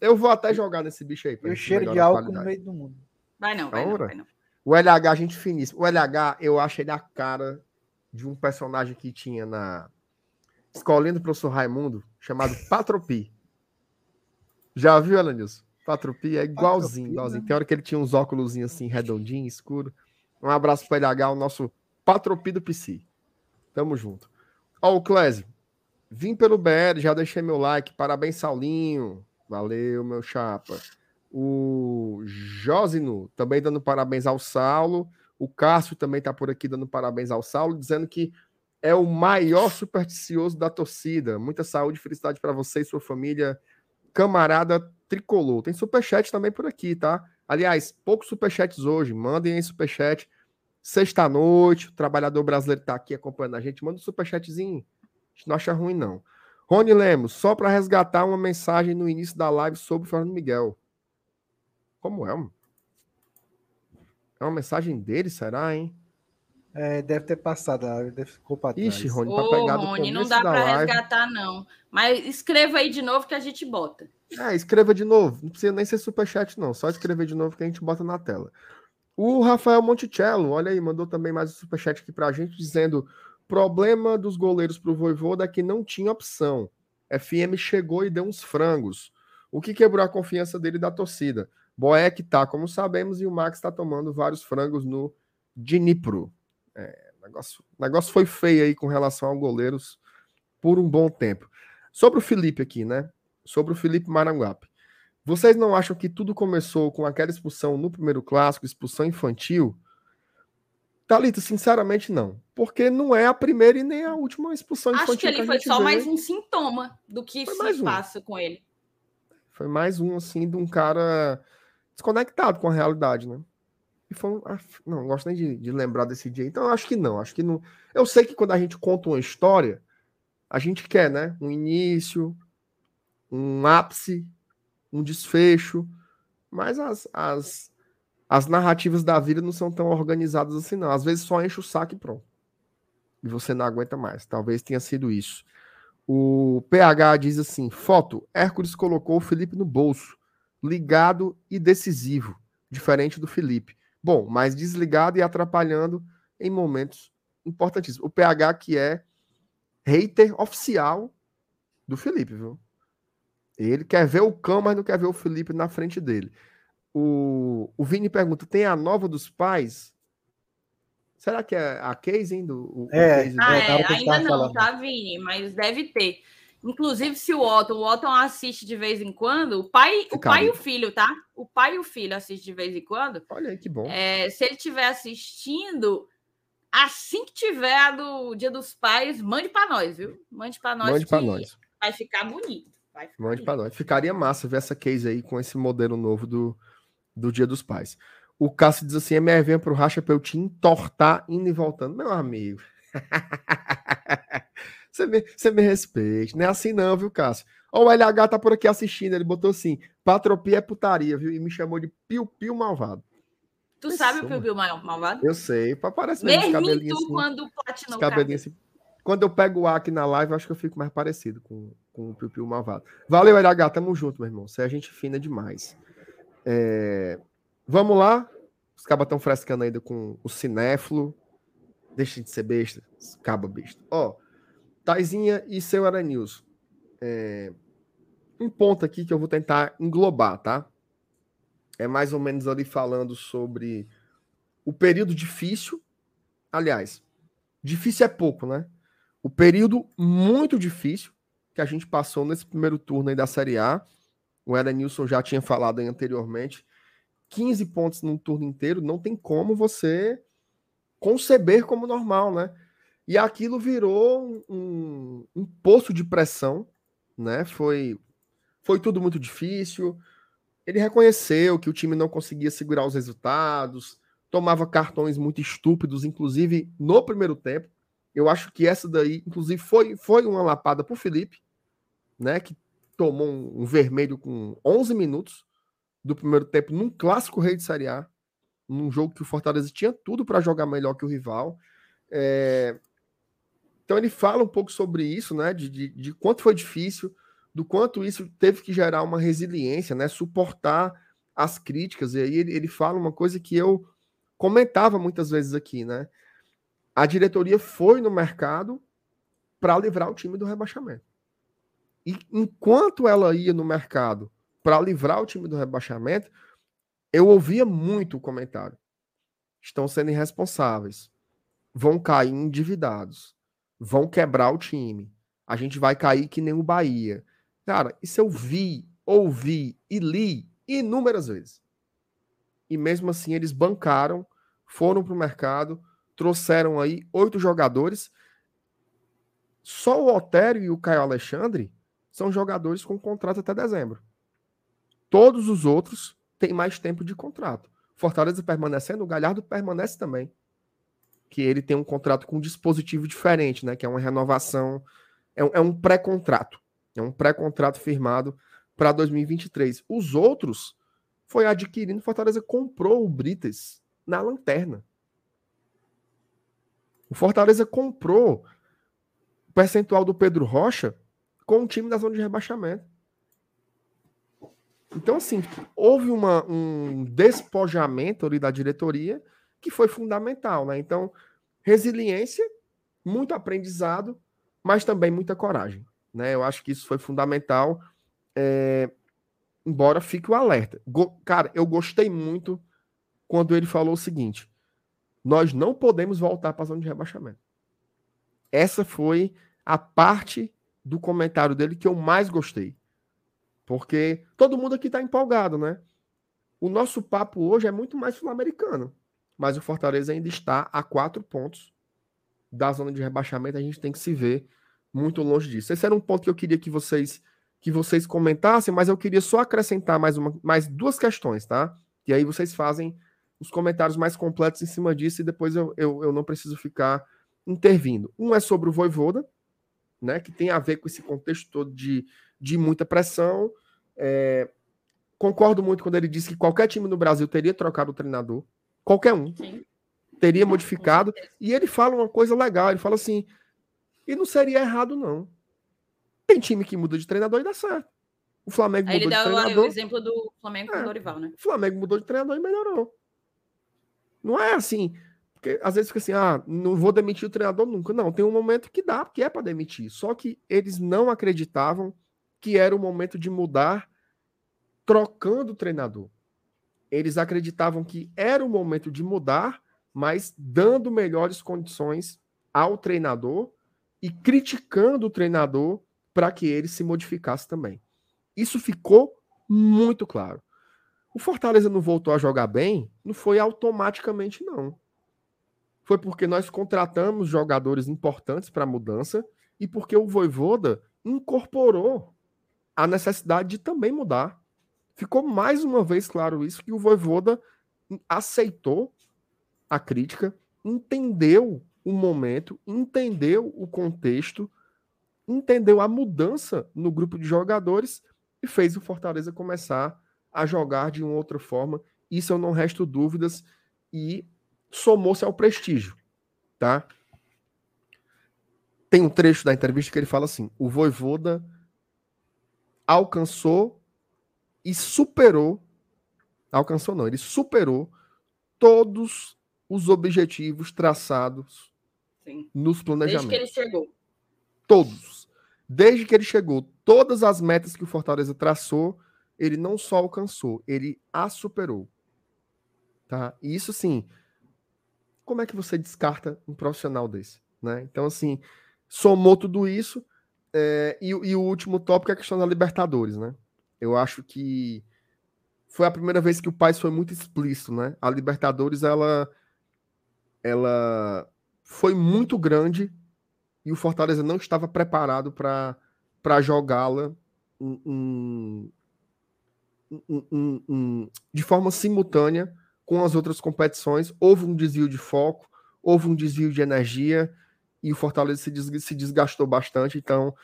Eu vou até jogar nesse bicho aí. E o cheiro de álcool no meio do mundo. Vai não, vai não, vai não. O LH, gente finíssima. O LH, eu acho ele a cara de um personagem que tinha na escolinha do professor Raimundo, chamado *laughs* Patropi. Já viu, Alanilson? Patropi é igualzinho, Patropi, igualzinho. Né? Tem hora que ele tinha uns óculos assim, redondinho, escuro. Um abraço para LH, o nosso Patropi do PC. Tamo junto. Ó, o Clésio. Vim pelo BR, já deixei meu like. Parabéns, Saulinho. Valeu, meu chapa. O Josino também dando parabéns ao Saulo. O Cássio também está por aqui dando parabéns ao Saulo, dizendo que é o maior supersticioso da torcida. Muita saúde e felicidade para você e sua família, camarada tricolor. Tem superchat também por aqui, tá? Aliás, poucos superchats hoje. Mandem aí superchat. Sexta-noite, o trabalhador brasileiro está aqui acompanhando a gente. Manda um superchatzinho. A gente não acha ruim, não. Rony Lemos, só para resgatar uma mensagem no início da live sobre o Fernando Miguel. Como é? É uma mensagem dele, será, hein? É, deve ter passado, deve ficou para trás. Ixi, Rony, para pegar do Rony, não dá para resgatar, não. Mas escreva aí de novo que a gente bota. É, escreva de novo. Não precisa nem ser superchat, não. Só escrever de novo que a gente bota na tela. O Rafael Monticello, olha aí, mandou também mais um superchat aqui para a gente, dizendo: problema dos goleiros para o Voivoda é que não tinha opção. FM chegou e deu uns frangos. O que quebrou a confiança dele da torcida? Boeck tá, como sabemos, e o Max está tomando vários frangos no Dnipro. É, negócio, negócio foi feio aí com relação ao goleiros por um bom tempo. Sobre o Felipe aqui, né? Sobre o Felipe Maranguape. Vocês não acham que tudo começou com aquela expulsão no primeiro clássico, expulsão infantil? Talita, sinceramente não. Porque não é a primeira e nem a última expulsão Acho infantil. Acho que ele foi só vê. mais um sintoma do que foi se passa um. com ele. Foi mais um, assim, de um cara desconectado com a realidade, né? E foi um, não, não gosto nem de, de, lembrar desse dia. Então, acho que não. Acho que não. Eu sei que quando a gente conta uma história, a gente quer, né? Um início, um ápice, um desfecho. Mas as, as, as narrativas da vida não são tão organizadas assim, não. Às vezes só enche o saco e pronto. E você não aguenta mais. Talvez tenha sido isso. O PH diz assim: foto, Hércules colocou o Felipe no bolso ligado e decisivo, diferente do Felipe. Bom, mas desligado e atrapalhando em momentos importantíssimos. O PH que é hater oficial do Felipe, viu? Ele quer ver o cão, mas não quer ver o Felipe na frente dele. O, o Vini pergunta: tem a nova dos pais? Será que é a case, hein? Do, o, é, o ah, é, ainda não, falando. tá, Vini? Mas deve ter. Inclusive, se o Otton, o Otton assiste de vez em quando, o pai, o pai e o filho, tá? O pai e o filho assistem de vez em quando. Olha aí que bom. É, se ele estiver assistindo, assim que tiver a do Dia dos Pais, mande para nós, viu? Mande para nós. Mande para nós. Vai ficar bonito. Vai ficar mande para nós. Ficaria massa ver essa case aí com esse modelo novo do, do Dia dos Pais. O Cássio diz assim: MR para o Racha para eu te entortar indo e voltando. Meu amigo. *laughs* Você me, você me respeite. Não é assim não, viu, Cássio? Ó, o LH tá por aqui assistindo. Ele botou assim: patropia é putaria, viu? E me chamou de piu-piu malvado. Tu Pessoa. sabe o piu-piu malvado? Eu sei. Parece mesmo cabelinho tu, assim, quando platina cabelinho assim. Quando eu pego o ar aqui na live, eu acho que eu fico mais parecido com, com o piu-piu malvado. Valeu, LH. Tamo junto, meu irmão. Você é gente fina demais. É... Vamos lá. Os cabas estão frescando ainda com o cinéfilo. Deixa de ser besta. Caba besta. Ó. Taizinha e seu Aranils. É, um ponto aqui que eu vou tentar englobar, tá? É mais ou menos ali falando sobre o período difícil. Aliás, difícil é pouco, né? O período muito difícil que a gente passou nesse primeiro turno aí da Série A o Edenilson já tinha falado anteriormente, 15 pontos num turno inteiro, não tem como você conceber como normal, né? E aquilo virou um, um poço de pressão, né? Foi, foi tudo muito difícil. Ele reconheceu que o time não conseguia segurar os resultados, tomava cartões muito estúpidos, inclusive no primeiro tempo. Eu acho que essa daí, inclusive, foi, foi uma lapada para o Felipe, né? Que tomou um, um vermelho com 11 minutos do primeiro tempo num clássico rei de Série A, num jogo que o Fortaleza tinha tudo para jogar melhor que o rival. É... Então ele fala um pouco sobre isso, né? De, de, de, quanto foi difícil, do quanto isso teve que gerar uma resiliência, né? Suportar as críticas. E aí ele, ele fala uma coisa que eu comentava muitas vezes aqui, né? A diretoria foi no mercado para livrar o time do rebaixamento. E enquanto ela ia no mercado para livrar o time do rebaixamento, eu ouvia muito o comentário. Estão sendo irresponsáveis. Vão cair endividados. Vão quebrar o time. A gente vai cair que nem o Bahia. Cara, isso eu vi, ouvi e li inúmeras vezes. E mesmo assim eles bancaram, foram para o mercado, trouxeram aí oito jogadores. Só o Otério e o Caio Alexandre são jogadores com contrato até dezembro. Todos os outros têm mais tempo de contrato. Fortaleza permanecendo, o Galhardo permanece também. Que ele tem um contrato com um dispositivo diferente, né? Que é uma renovação, é um, é um pré-contrato. É um pré-contrato firmado para 2023. Os outros foi adquirindo, Fortaleza comprou o Brites na lanterna. O Fortaleza comprou o percentual do Pedro Rocha com o time da zona de rebaixamento. Então, assim, houve uma, um despojamento ali da diretoria que foi fundamental, né? Então, resiliência, muito aprendizado, mas também muita coragem, né? Eu acho que isso foi fundamental, é... embora fique o alerta. Go... Cara, eu gostei muito quando ele falou o seguinte: nós não podemos voltar para a zona de rebaixamento. Essa foi a parte do comentário dele que eu mais gostei. Porque todo mundo aqui está empolgado, né? O nosso papo hoje é muito mais sul-americano. Mas o Fortaleza ainda está a quatro pontos da zona de rebaixamento. A gente tem que se ver muito longe disso. Esse era um ponto que eu queria que vocês que vocês comentassem, mas eu queria só acrescentar mais, uma, mais duas questões, tá? E aí vocês fazem os comentários mais completos em cima disso e depois eu, eu, eu não preciso ficar intervindo. Um é sobre o Voivoda, né? Que tem a ver com esse contexto todo de de muita pressão. É, concordo muito quando ele disse que qualquer time no Brasil teria trocado o treinador, qualquer um, Sim. teria modificado. E ele fala uma coisa legal, ele fala assim, e não seria errado não. Tem time que muda de treinador e dá certo. O Flamengo Aí mudou ele de treinador. o exemplo do Flamengo com é, o Dorival, né? O Flamengo mudou de treinador e melhorou. Não é assim, porque às vezes fica assim, ah, não vou demitir o treinador nunca. Não, tem um momento que dá, que é para demitir. Só que eles não acreditavam que era o momento de mudar, trocando o treinador. Eles acreditavam que era o momento de mudar, mas dando melhores condições ao treinador e criticando o treinador para que ele se modificasse também. Isso ficou muito claro. O Fortaleza não voltou a jogar bem, não foi automaticamente, não. Foi porque nós contratamos jogadores importantes para a mudança e porque o Voivoda incorporou a necessidade de também mudar. Ficou mais uma vez claro isso, que o Voivoda aceitou a crítica, entendeu o momento, entendeu o contexto, entendeu a mudança no grupo de jogadores e fez o Fortaleza começar a jogar de uma outra forma. Isso eu não resto dúvidas e somou-se ao prestígio, tá? Tem um trecho da entrevista que ele fala assim: o Voivoda alcançou e superou. Alcançou não, ele superou todos os objetivos traçados Sim. nos planejamentos. Desde que ele chegou. Todos. Desde que ele chegou, todas as metas que o Fortaleza traçou, ele não só alcançou, ele a superou. Tá? E isso sim, como é que você descarta um profissional desse? Né? Então, assim, somou tudo isso, é, e, e, o último tópico é a questão da Libertadores, né? Eu acho que foi a primeira vez que o Paz foi muito explícito, né? A Libertadores, ela, ela foi muito grande e o Fortaleza não estava preparado para jogá-la de forma simultânea com as outras competições. Houve um desvio de foco, houve um desvio de energia e o Fortaleza se desgastou bastante. Então,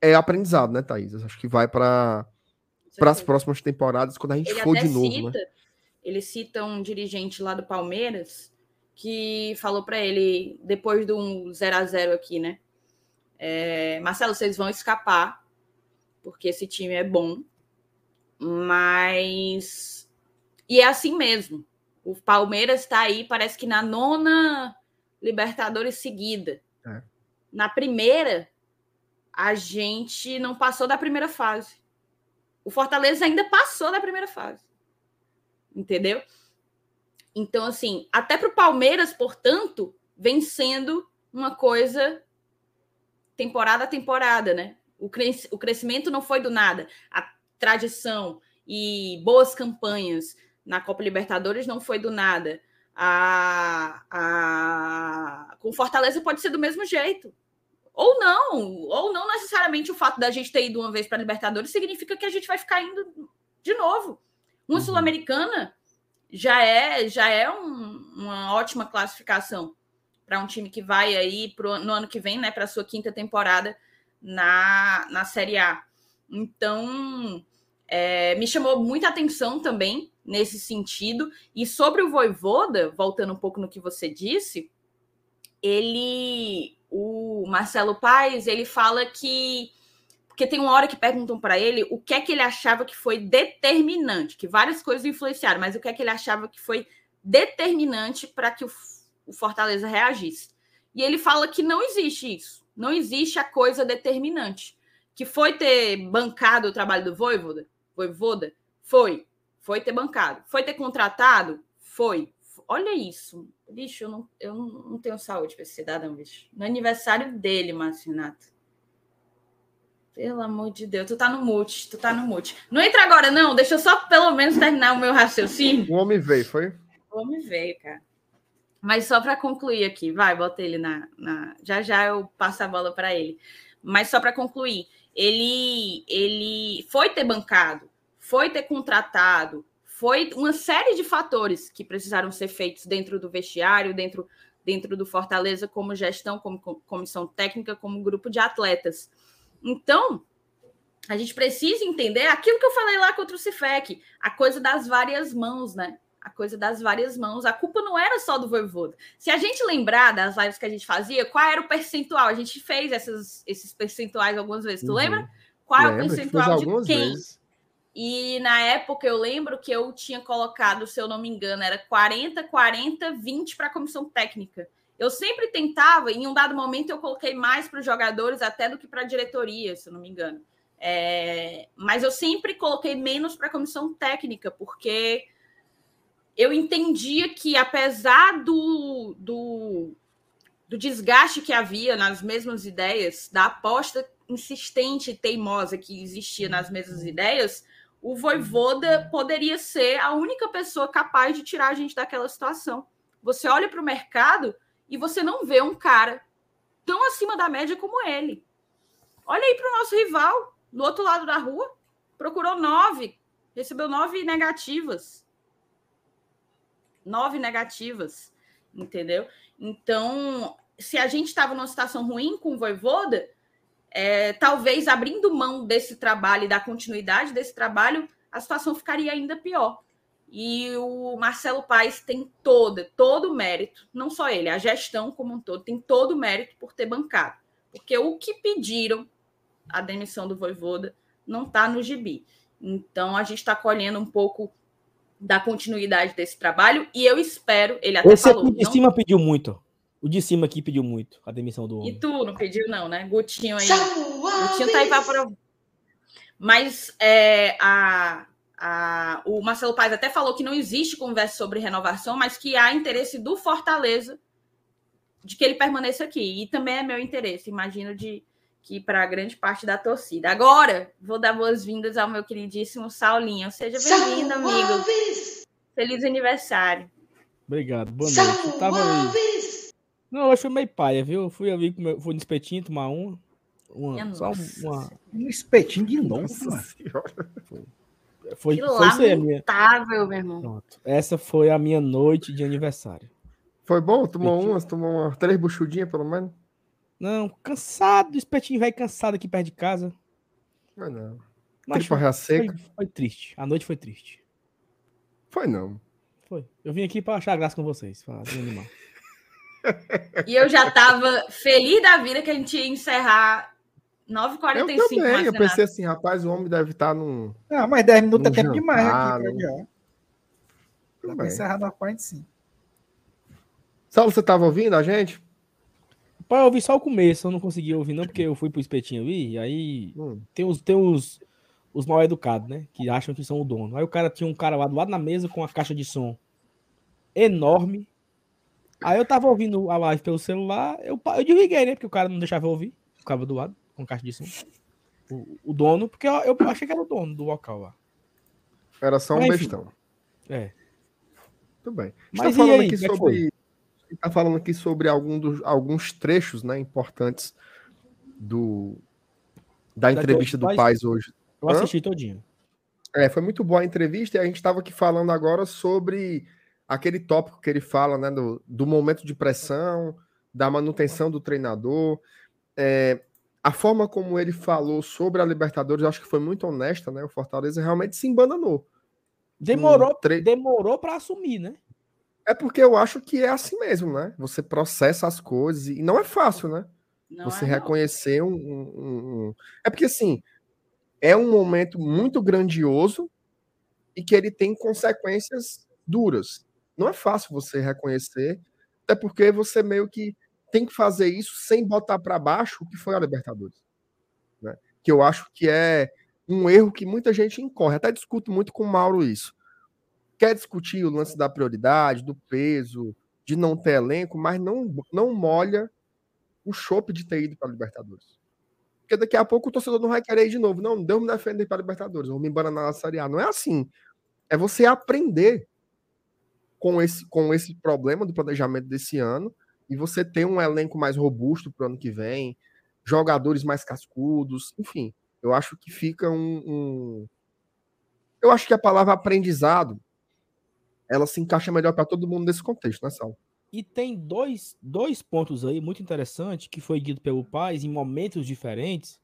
é aprendizado, né, Thaís? Acho que vai para para as próximas temporadas, quando a gente ele for de novo. Cita, né? Ele cita um dirigente lá do Palmeiras que falou para ele, depois do um 0 a 0 aqui, né? É, Marcelo, vocês vão escapar, porque esse time é bom, mas. E é assim mesmo. O Palmeiras está aí, parece que na nona Libertadores seguida. É. Na primeira, a gente não passou da primeira fase. O Fortaleza ainda passou da primeira fase. Entendeu? Então, assim, até para o Palmeiras, portanto, vem sendo uma coisa temporada a temporada, né? O, cres o crescimento não foi do nada. A tradição e boas campanhas na Copa Libertadores não foi do nada. A, a... Com Fortaleza pode ser do mesmo jeito. Ou não, ou não necessariamente o fato da gente ter ido uma vez para a Libertadores significa que a gente vai ficar indo de novo. Uma uhum. Sul-Americana já é já é um, uma ótima classificação para um time que vai aí pro, no ano que vem, né, para a sua quinta temporada na, na Série A. Então, é, me chamou muita atenção também nesse sentido. E sobre o Voivoda, voltando um pouco no que você disse, ele o Marcelo Paes, ele fala que porque tem uma hora que perguntam para ele o que é que ele achava que foi determinante, que várias coisas influenciaram, mas o que é que ele achava que foi determinante para que o, Fortaleza reagisse. E ele fala que não existe isso, não existe a coisa determinante. Que foi ter bancado o trabalho do Voivoda, Voivoda? Foi, foi ter bancado. Foi ter contratado? Foi. Olha isso. Bicho, eu não, eu não tenho saúde para esse cidadão, bicho. No aniversário dele, Márcio Renato. Pelo amor de Deus, tu tá no mute, tu tá no mute. Não entra agora, não. Deixa eu só pelo menos terminar o meu raciocínio. O homem veio, foi? O homem veio, cara. Mas só para concluir aqui, vai, bota ele na, na. Já já eu passo a bola para ele. Mas só para concluir, ele, ele foi ter bancado, foi ter contratado, foi uma série de fatores que precisaram ser feitos dentro do vestiário, dentro, dentro do Fortaleza, como gestão, como comissão técnica, como grupo de atletas. Então, a gente precisa entender aquilo que eu falei lá contra o Cifec, a coisa das várias mãos, né? A coisa das várias mãos. A culpa não era só do Voivoda. Se a gente lembrar das lives que a gente fazia, qual era o percentual? A gente fez essas, esses percentuais algumas vezes. Tu uhum. lembra? Qual é o percentual de quem? Vezes. E na época eu lembro que eu tinha colocado, se eu não me engano, era 40, 40, 20 para a comissão técnica. Eu sempre tentava, em um dado momento eu coloquei mais para os jogadores até do que para a diretoria, se eu não me engano. É, mas eu sempre coloquei menos para a comissão técnica, porque eu entendia que, apesar do, do, do desgaste que havia nas mesmas ideias, da aposta insistente e teimosa que existia nas mesmas ideias, o Voivoda poderia ser a única pessoa capaz de tirar a gente daquela situação. Você olha para o mercado e você não vê um cara tão acima da média como ele. Olha aí para o nosso rival, do outro lado da rua, procurou nove, recebeu nove negativas. Nove negativas, entendeu? Então, se a gente estava numa situação ruim com o Voivoda, é, talvez abrindo mão desse trabalho e da continuidade desse trabalho, a situação ficaria ainda pior. E o Marcelo Paes tem todo, todo o mérito, não só ele, a gestão como um todo, tem todo o mérito por ter bancado. Porque o que pediram, a demissão do Voivoda, não está no gibi. Então, a gente está colhendo um pouco da continuidade desse trabalho e eu espero, ele até Esse falou... Esse de não... cima pediu muito. O de cima aqui pediu muito a demissão do homem. E tu não pediu, não, né? Gutinho aí. Gutinho tá aí para. Mas é, a, a, o Marcelo Paes até falou que não existe conversa sobre renovação, mas que há interesse do Fortaleza de que ele permaneça aqui. E também é meu interesse, imagino, de, que para grande parte da torcida. Agora, vou dar boas-vindas ao meu queridíssimo Saulinho. Seja bem-vindo, amigo. Feliz aniversário. Obrigado. Boa noite. Tava aí. Não, hoje foi meio paia, viu? Fui ali, meu, fui no espetinho tomar uma. uma só uma. Um espetinho de novo, Foi. Foi, que foi isso aí, minha. meu irmão. Pronto. Essa foi a minha noite de aniversário. Foi bom? Tomou umas, tomou uma, três buchudinhas, pelo menos? Não, cansado, espetinho velho cansado aqui perto de casa. Mas não. Mas Tripa seca. Foi, foi, triste. A noite foi triste. Foi não. Foi. Eu vim aqui para achar graça com vocês, para animal. E eu já tava feliz da vida que a gente ia encerrar 9h45. Eu também, eu pensei assim, rapaz, o homem deve estar tá num. Ah, mas 10 minutos é tempo demais aqui pra já. Vai encerrar 9h45. Saulo, você tava ouvindo a gente? Pai, eu ouvi só o começo, eu não consegui ouvir, não, porque eu fui pro espetinho ali, e aí hum. tem os, tem os, os mal educados, né? Que acham que são o dono. Aí o cara tinha um cara lá do lado na mesa com uma caixa de som enorme. Aí eu tava ouvindo a live pelo celular, eu, eu desliguei, né? Porque o cara não deixava eu ouvir, ficava do lado, com caixa de som. O, o dono, porque eu, eu, achei que era o dono do local lá. Era só um Mas, bestão. É. Tudo bem. Mas tá falando aí, aqui é sobre está falando aqui sobre algum dos, alguns trechos né, importantes do, da entrevista do Paz hoje. Eu assisti Hã? todinho. É, foi muito boa a entrevista e a gente estava aqui falando agora sobre aquele tópico que ele fala, né, do, do momento de pressão, da manutenção do treinador. É, a forma como ele falou sobre a Libertadores, eu acho que foi muito honesta, né? O Fortaleza realmente se embananou. Demorou, tre... demorou para assumir, né? É porque eu acho que é assim mesmo, né? Você processa as coisas e não é fácil, né? Não você é reconhecer um, um, um, É porque, assim, é um momento muito grandioso e que ele tem consequências duras. Não é fácil você reconhecer, até porque você meio que tem que fazer isso sem botar para baixo o que foi a Libertadores. Né? Que eu acho que é um erro que muita gente incorre. Até discuto muito com o Mauro isso quer discutir o lance da prioridade, do peso, de não ter elenco, mas não, não molha o chope de ter ido para a Libertadores. Porque daqui a pouco o torcedor não vai querer ir de novo. Não, Deus me defende para a Libertadores, vou me embananar na Série A. Não é assim. É você aprender com esse, com esse problema do planejamento desse ano e você ter um elenco mais robusto para o ano que vem, jogadores mais cascudos, enfim. Eu acho que fica um, um... Eu acho que a palavra aprendizado ela se encaixa melhor para todo mundo nesse contexto, né, Sal? E tem dois, dois pontos aí muito interessantes que foi dito pelo Paz em momentos diferentes.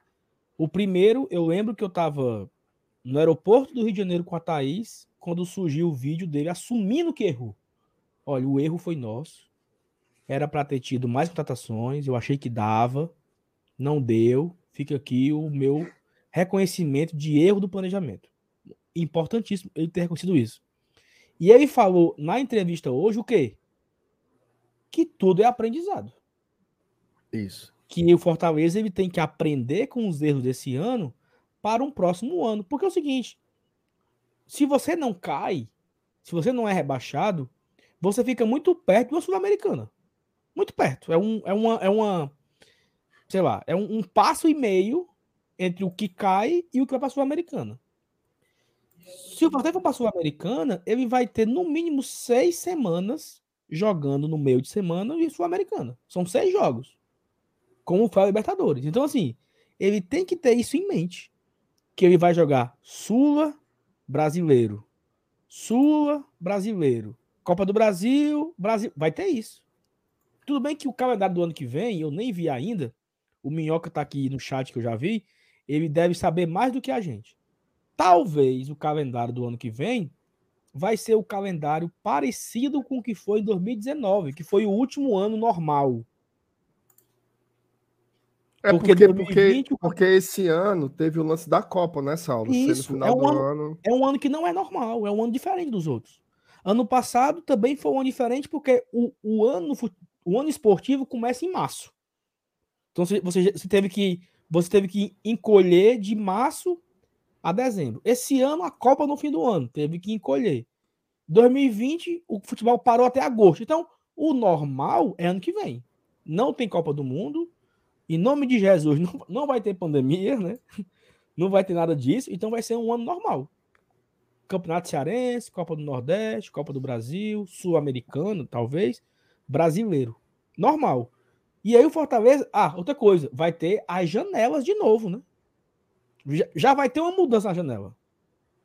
O primeiro, eu lembro que eu estava no aeroporto do Rio de Janeiro com a Thaís, quando surgiu o vídeo dele assumindo que errou. Olha, o erro foi nosso. Era para ter tido mais contratações, eu achei que dava, não deu. Fica aqui o meu reconhecimento de erro do planejamento. Importantíssimo ele ter reconhecido isso. E ele falou na entrevista hoje o quê? Que tudo é aprendizado. Isso. Que o Fortaleza ele tem que aprender com os erros desse ano para um próximo ano. Porque é o seguinte: se você não cai, se você não é rebaixado, você fica muito perto de uma Sul-Americana. Muito perto. É, um, é, uma, é uma. Sei lá, é um, um passo e meio entre o que cai e o que vai para a Sul-Americana. Se o Fortaleza for para a Sul-Americana, ele vai ter no mínimo seis semanas jogando no meio de semana e Sul-Americana. São seis jogos. Como foi a Libertadores. Então, assim, ele tem que ter isso em mente. Que ele vai jogar Sula, brasileiro. Sula, brasileiro. Copa do Brasil, Brasil. Vai ter isso. Tudo bem que o calendário do ano que vem, eu nem vi ainda. O Minhoca tá aqui no chat que eu já vi. Ele deve saber mais do que a gente. Talvez o calendário do ano que vem vai ser o calendário parecido com o que foi em 2019, que foi o último ano normal. É porque, porque, 2020, porque, porque, esse ano teve o lance da Copa, né, Saulo? Isso, é um, ano, ano, é um ano que não é normal, é um ano diferente dos outros. Ano passado também foi um ano diferente porque o, o, ano, o ano esportivo começa em março. Então você, você teve que você teve que encolher de março a dezembro. Esse ano, a Copa no fim do ano, teve que encolher. 2020, o futebol parou até agosto. Então, o normal é ano que vem. Não tem Copa do Mundo Em nome de Jesus, não, não vai ter pandemia, né? Não vai ter nada disso, então vai ser um ano normal. Campeonato Cearense, Copa do Nordeste, Copa do Brasil, Sul-Americano, talvez, brasileiro. Normal. E aí o Fortaleza. Ah, outra coisa, vai ter as janelas de novo, né? Já, já vai ter uma mudança na janela.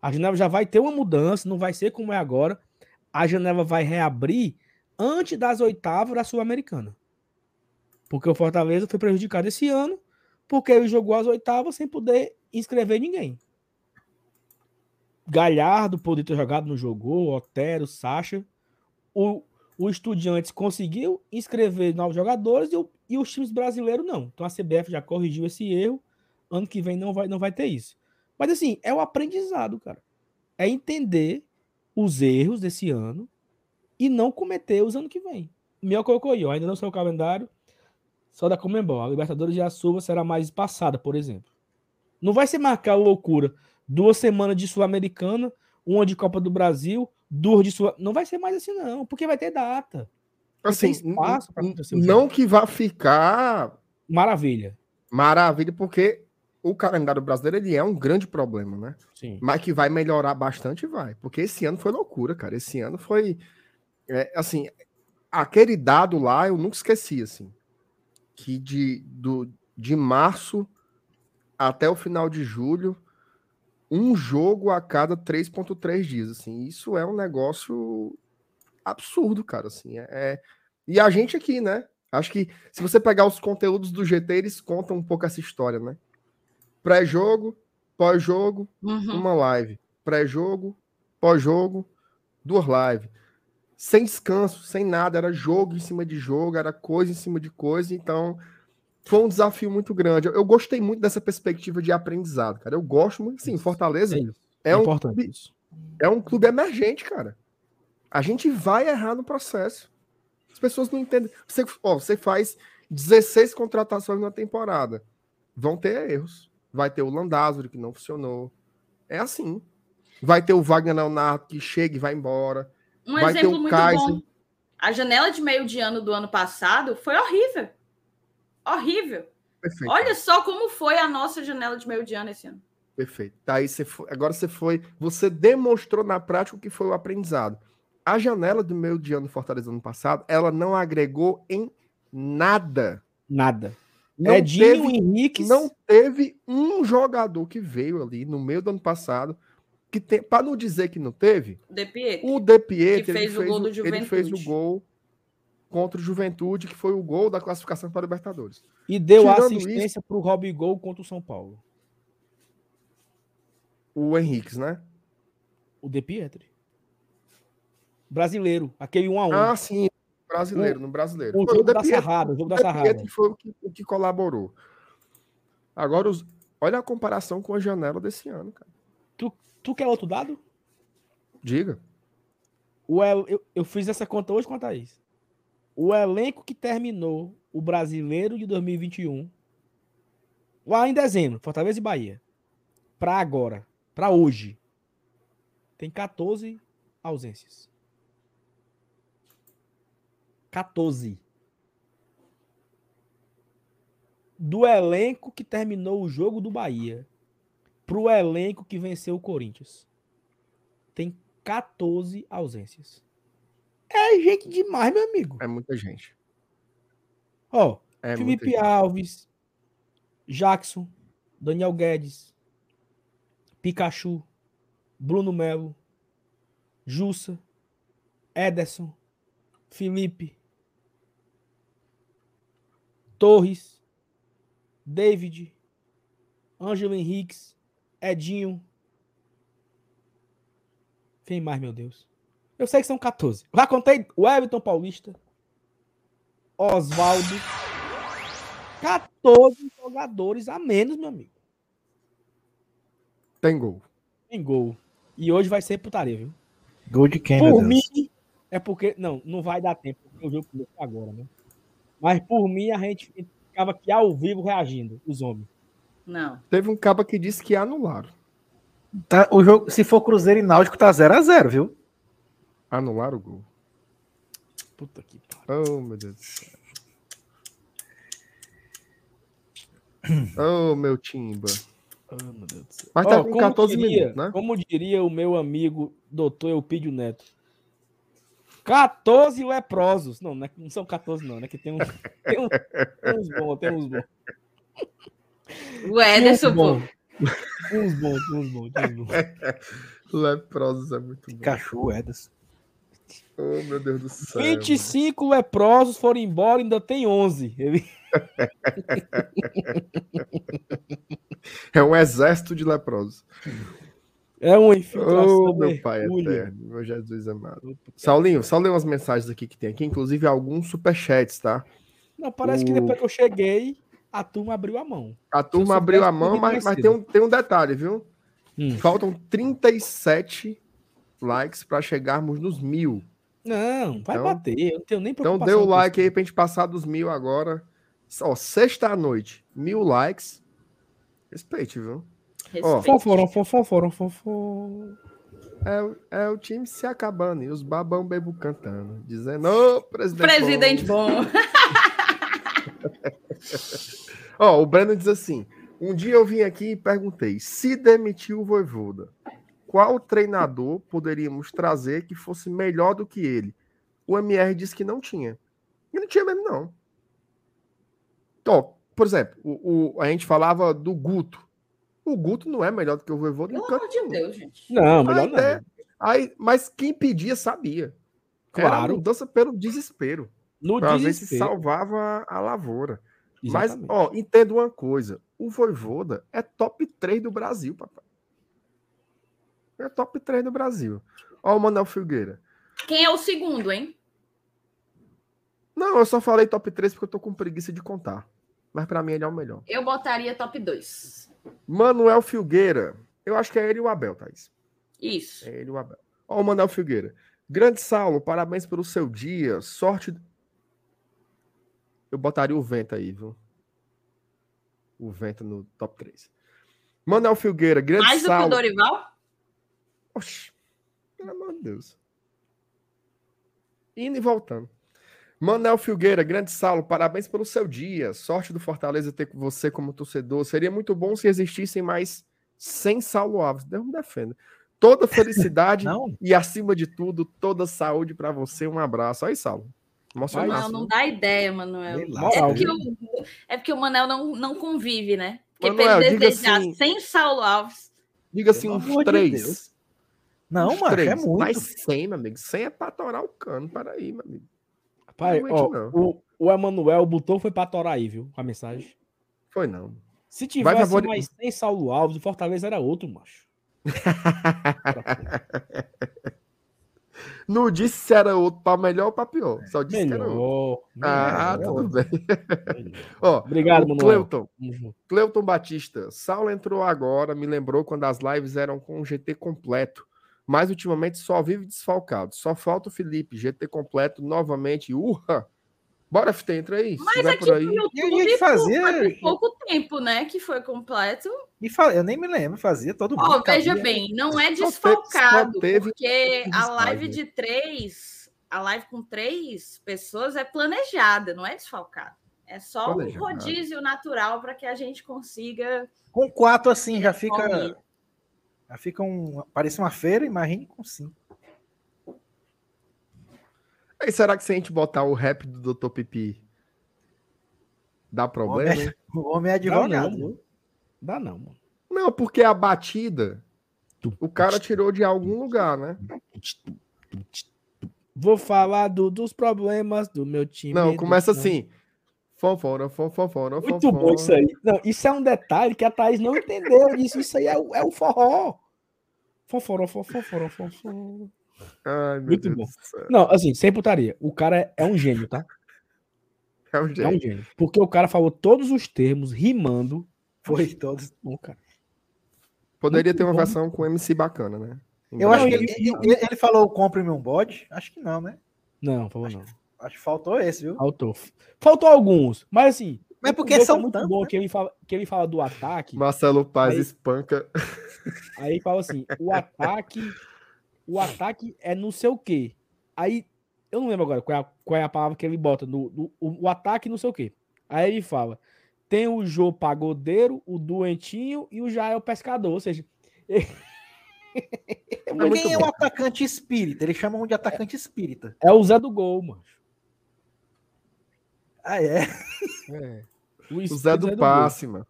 A janela já vai ter uma mudança, não vai ser como é agora. A janela vai reabrir antes das oitavas da Sul-Americana. Porque o Fortaleza foi prejudicado esse ano, porque ele jogou as oitavas sem poder inscrever ninguém. Galhardo poderia ter jogado, não jogou, Otero, Sacha. O, o Estudiantes conseguiu inscrever novos jogadores e, o, e os times brasileiros não. Então a CBF já corrigiu esse erro. Ano que vem não vai, não vai ter isso. Mas assim, é o aprendizado, cara. É entender os erros desse ano e não cometer os ano que vem. Meu Cocoió, ainda não sei o calendário, só da Comembol. A Libertadores de Açúcar será mais espaçada, por exemplo. Não vai ser marcar loucura. Duas semanas de Sul-Americana, uma de Copa do Brasil, duas de Sul. Não vai ser mais assim, não, porque vai ter data. Assim, não que vá ficar. Maravilha. Maravilha, porque o calendário brasileiro ele é um grande problema, né? Sim. Mas que vai melhorar bastante, vai. Porque esse ano foi loucura, cara. Esse ano foi. É, assim, aquele dado lá eu nunca esqueci, assim. Que de, do, de março até o final de julho, um jogo a cada 3,3 dias. Assim, isso é um negócio absurdo, cara. Assim, é, é... E a gente aqui, né? Acho que se você pegar os conteúdos do GT, eles contam um pouco essa história, né? Pré-jogo, pós-jogo, uhum. uma live. Pré-jogo, pós-jogo, duas lives. Sem descanso, sem nada. Era jogo em cima de jogo, era coisa em cima de coisa. Então, foi um desafio muito grande. Eu, gostei muito dessa perspectiva de aprendizado, cara. Eu gosto muito. Sim, Fortaleza é, é um, clube, é um clube emergente, cara. A gente vai errar no processo. As pessoas não entendem. Você, ó, você faz 16 contratações na temporada. Vão ter erros. Vai ter o Landázuri, que não funcionou. É assim. Vai ter o Wagner Leonardo, que chega e vai embora. Um vai exemplo o muito Kaiser. bom. A janela de meio de ano do ano passado foi horrível. Horrível. Perfeito. Olha só como foi a nossa janela de meio de ano esse ano. Perfeito. Tá, aí você foi, agora você foi, você demonstrou na prática o que foi o aprendizado. A janela do meio de ano do Fortaleza ano passado, ela não agregou em nada. Nada. Não Edinho, teve, Henrique. Não teve um jogador que veio ali no meio do ano passado que tem, para não dizer que não teve. De o De fez ele, o fez gol o, do ele fez o gol contra o Juventude, que foi o gol da classificação para o Libertadores. E deu Tirando assistência para o Rob Gol contra o São Paulo. O Henrique, né? O De Pietri. Brasileiro, aquele 1 a 1 Ah, sim, Brasileiro, o, no brasileiro. O jogo da Sarrada, o jogo da Sarrada. foi o que, o que colaborou. Agora, os, olha a comparação com a janela desse ano, cara. Tu, tu quer outro dado? Diga. O, eu, eu fiz essa conta hoje com a Thaís. O elenco que terminou o brasileiro de 2021, lá em dezembro, Fortaleza e Bahia, para agora, para hoje, tem 14 ausências. 14. Do elenco que terminou o jogo do Bahia pro elenco que venceu o Corinthians. Tem 14 ausências. É gente demais, meu amigo. É muita gente. Ó, é Felipe Alves, Jackson, Daniel Guedes, Pikachu, Bruno Melo, Jussa, Ederson, Felipe, Torres, David, Ângelo Henriques, Edinho. Quem mais, meu Deus? Eu sei que são 14. Já contei o Everton Paulista, Oswaldo. 14 jogadores a menos, meu amigo. Tem gol. Tem gol. E hoje vai ser putaria, viu? Gol de quem, Por mim, é porque. Não, não vai dar tempo, porque o jogo começou agora, né? Mas por mim, a gente ficava aqui ao vivo reagindo, os homens. Não. Teve um cabo que disse que anularam. Tá, o jogo, se for Cruzeiro e Náutico, tá 0x0, viu? Anularam o gol. Puta que pariu. Oh, meu Deus do céu. Ô, oh, meu Timba. Oh, meu Deus do céu. Mas tá oh, com 14 diria, minutos, né? Como diria o meu amigo doutor Eupídio Neto. 14 leprosos. Não, não, é, não são 14, não, né? Que tem, um, tem, um, tem uns bons, tem uns bons. O Ederson, pô. Uns bons, uns bons, uns bons. *laughs* Leprosos é muito bom. Cachorro, Ederson. Oh, meu Deus do céu. 25 mano. leprosos foram embora, ainda tem 11. Ele... *laughs* é um exército de leprosos. É uma infiltração. Oh, meu pai eterno, meu Jesus amado. Saulinho, só ler umas mensagens aqui que tem aqui, inclusive alguns superchats, tá? Não, parece o... que depois que eu cheguei, a turma abriu a mão. A turma abriu a mão, mas, mas tem, um, tem um detalhe, viu? Hum. Faltam 37 likes para chegarmos nos mil. Não, vai então, bater. Eu não tenho nem Então dê o like aí pra gente passar dos mil agora. Ó, sexta-noite, mil likes. Respeite, viu? Ó, foforam, foforam, foforam. É, é o time se acabando e os babão bebo cantando, dizendo: Ô, oh, presidente. Presidente bom. bom. *laughs* Ó, o Breno diz assim: Um dia eu vim aqui e perguntei: se demitiu o Voivoda, qual treinador poderíamos trazer que fosse melhor do que ele? O MR disse que não tinha. E não tinha mesmo, não. Então, por exemplo, o, o, a gente falava do Guto. O Guto não é melhor do que o Voivoda. Pelo amor de Deus, gente. Não, melhor não. É, aí, mas quem pedia sabia. Claro. Era mudança pelo desespero. No pra desespero. ver se salvava a lavoura. Exatamente. Mas, ó, entenda uma coisa. O Voivoda é top 3 do Brasil, papai. É top 3 do Brasil. Ó, o Manuel Filgueira. Quem é o segundo, hein? Não, eu só falei top 3 porque eu tô com preguiça de contar. Mas para mim ele é o melhor. Eu botaria top 2. Manuel Filgueira. Eu acho que é ele e o Abel, Thaís. Isso. É ele e o Abel. Ó, o Manuel Filgueira. Grande Saulo, parabéns pelo seu dia. Sorte. Eu botaria o vento aí, viu? O vento no top 3. Manuel Filgueira, grande Mais do que o Dorival? Oxi, pelo amor de Deus. Indo e voltando. Manel Filgueira, grande Saulo, parabéns pelo seu dia. Sorte do Fortaleza ter você como torcedor. Seria muito bom se existissem mais 100 Saulo Alves. Deus me defenda. Toda felicidade *laughs* e, acima de tudo, toda saúde para você. Um abraço. Aí, Saulo. Não, não dá ideia, Manuel. É porque, o, é porque o Manel não, não convive, né? Porque Manuel, pra ele desejar assim, 100 Saulo Alves. Diga assim, uns três. De não, mano, é muito. Mas 100, meu amigo. 100 é pra torar o cano. Para aí, meu amigo. Pai, ó, o, o Emanuel botou foi pra torar aí, viu? A mensagem. Foi não. Se tivesse favor... mais 100 Saulo Alves, o Fortaleza era outro, macho. *laughs* Não disse se era outro para melhor ou para pior. Só disse melhor, que era outro. Melhor, ah, tudo bem. Ó, Obrigado, Manuel. Cleuton. Cleuton Batista. Saulo entrou agora, me lembrou quando as lives eram com o GT completo. Mas ultimamente só vive desfalcado. Só falta o Felipe. GT completo novamente. Urra! Bora, FT, entra aí. Mas aqui por aí. no YouTube fazer... pouco tempo, né? Que foi completo. E fa... Eu nem me lembro, fazia todo mundo. Oh, veja bem, não é desfalcado, teve... porque a live de três, a live com três pessoas é planejada, não é desfalcada. É só planejado. um rodízio natural para que a gente consiga. Com quatro, assim, já fica. Já fica um. Parece uma feira, imagine com cinco. Aí será que se a gente botar o rap do Dr. Pipi dá problema? *laughs* O homem, é, o homem é advogado. Dá não, dá não, mano. Não, porque a batida o cara tirou de algum lugar, né? Vou falar do, dos problemas do meu time. Não, começa assim. Fofora, fofora, Muito bom isso aí. Não, isso é um detalhe que a Thaís não entendeu. Isso, isso aí é, o, é o forró. Fofora, fofora, fofora. Ai, meu Muito Deus bom. Não, assim, sem putaria. O cara é um gênio, tá? É um gênio. É um gênio. Porque o cara falou todos os termos rimando. Foi todos. Bom, cara. Poderia Muito ter uma bom. versão com MC bacana, né? Eu acho que ele, ele, ele falou compre-me um bode. Acho que não, né? Não, falou acho, não. Acho que faltou esse, viu? Faltou. Faltou alguns, mas assim. Mas porque são muito tanto, bom né? que ele fala que ele fala do ataque. Marcelo Paz aí, espanca. Aí fala assim: o *laughs* ataque o ataque é não sei o quê. Aí, eu não lembro agora qual é a, qual é a palavra que ele bota. No, no o, o, ataque não sei o quê. Aí ele fala: tem o Jô Pagodeiro, o Doentinho e o Jael Pescador. Ou seja. é Quem é o atacante espírita? Eles chamam de atacante espírita. É o Zé do Gol, mano. Ah, é? é. O, o Zé do, Zé do passe, mano.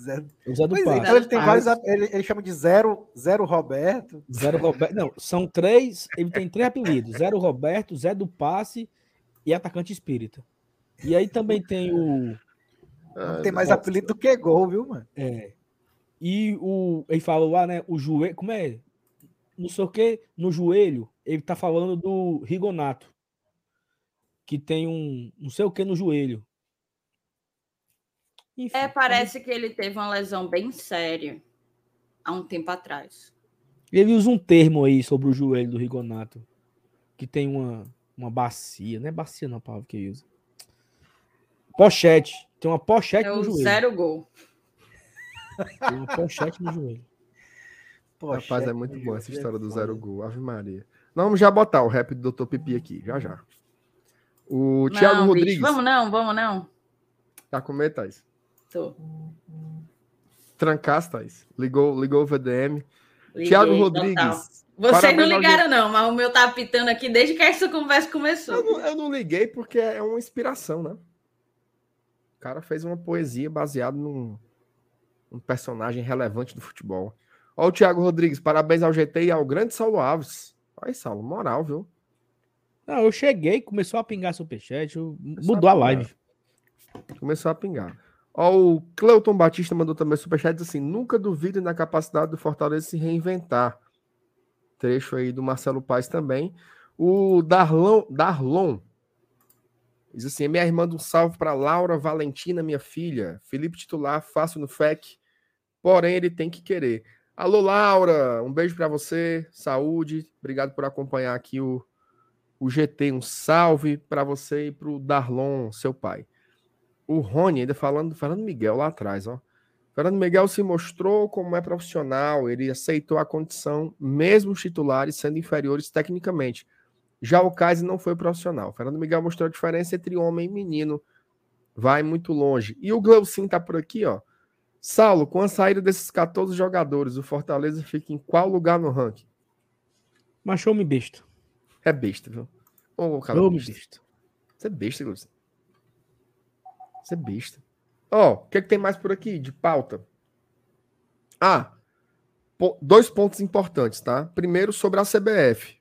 Zé... O Zé do pois é, passe. Então ele tem vários. Ele, ele, chama de Zero, Zero Roberto. Zero Roberto. Não, são três. Ele tem três apelidos: Zero Roberto, Zé do Passe e atacante espírita. E aí também tem o. Ah, tem mais apelido do que gol, viu, mano? É. E o. Ele fala lá, né? O joelho. Como é? Não sei o que, no joelho, ele tá falando do Rigonato. Que tem um. Não sei o que no joelho. Enfim, é, parece que ele teve uma lesão bem séria há um tempo atrás. Ele usa um termo aí sobre o joelho do Rigonato. Que tem uma, uma bacia. Não é bacia, não, a palavra que ele usa. Pochete. Tem uma pochete é no joelho. Zero gol. Tem uma pochete no joelho. Pochete Rapaz, é muito boa essa história do zero gol. Ave Maria. Não, vamos já botar o rap do Dr. Pipi aqui, já já. O não, Thiago Rodrigues. Bicho, vamos não, vamos não. Tá com medo, Thaís? Tô. Trancasse, Thaís. Ligou, ligou o VDM. Liguei, Thiago Rodrigues. Vocês não ligaram, não, mas o meu tá apitando aqui desde que essa conversa começou. Eu não, eu não liguei porque é uma inspiração, né? O cara fez uma poesia baseada num, num personagem relevante do futebol. Ó, o Thiago Rodrigues, parabéns ao GT e ao grande Saulo Alves. Olha, Saulo, moral, viu? Não, eu cheguei, começou a pingar superchat, mudou a, a live. Começou a pingar. Ó, o Cleuton Batista mandou também superchat diz assim: nunca duvide na capacidade do Fortaleza se reinventar. Trecho aí do Marcelo Paes também. O Darlon, Darlon Diz assim: minha irmã, um salve para Laura Valentina, minha filha. Felipe titular, fácil no FEC, porém ele tem que querer. Alô, Laura, um beijo para você, saúde, obrigado por acompanhar aqui o, o GT. Um salve para você e para o Darlon, seu pai. O Rony, ainda falando, falando Miguel lá atrás, ó. Fernando Miguel se mostrou como é profissional, ele aceitou a condição, mesmo os titulares sendo inferiores tecnicamente. Já o Kaiser não foi profissional. Fernando Miguel mostrou a diferença entre homem e menino. Vai muito longe. E o Gleucin tá por aqui, ó. Saulo, com a saída desses 14 jogadores, o Fortaleza fica em qual lugar no ranking? Machou me besta. É besta, viu? Ô, cara, besta. Você é besta, Gleucin. Você é besta. Ó, oh, o que, é que tem mais por aqui de pauta? Ah, dois pontos importantes, tá? Primeiro, sobre a CBF.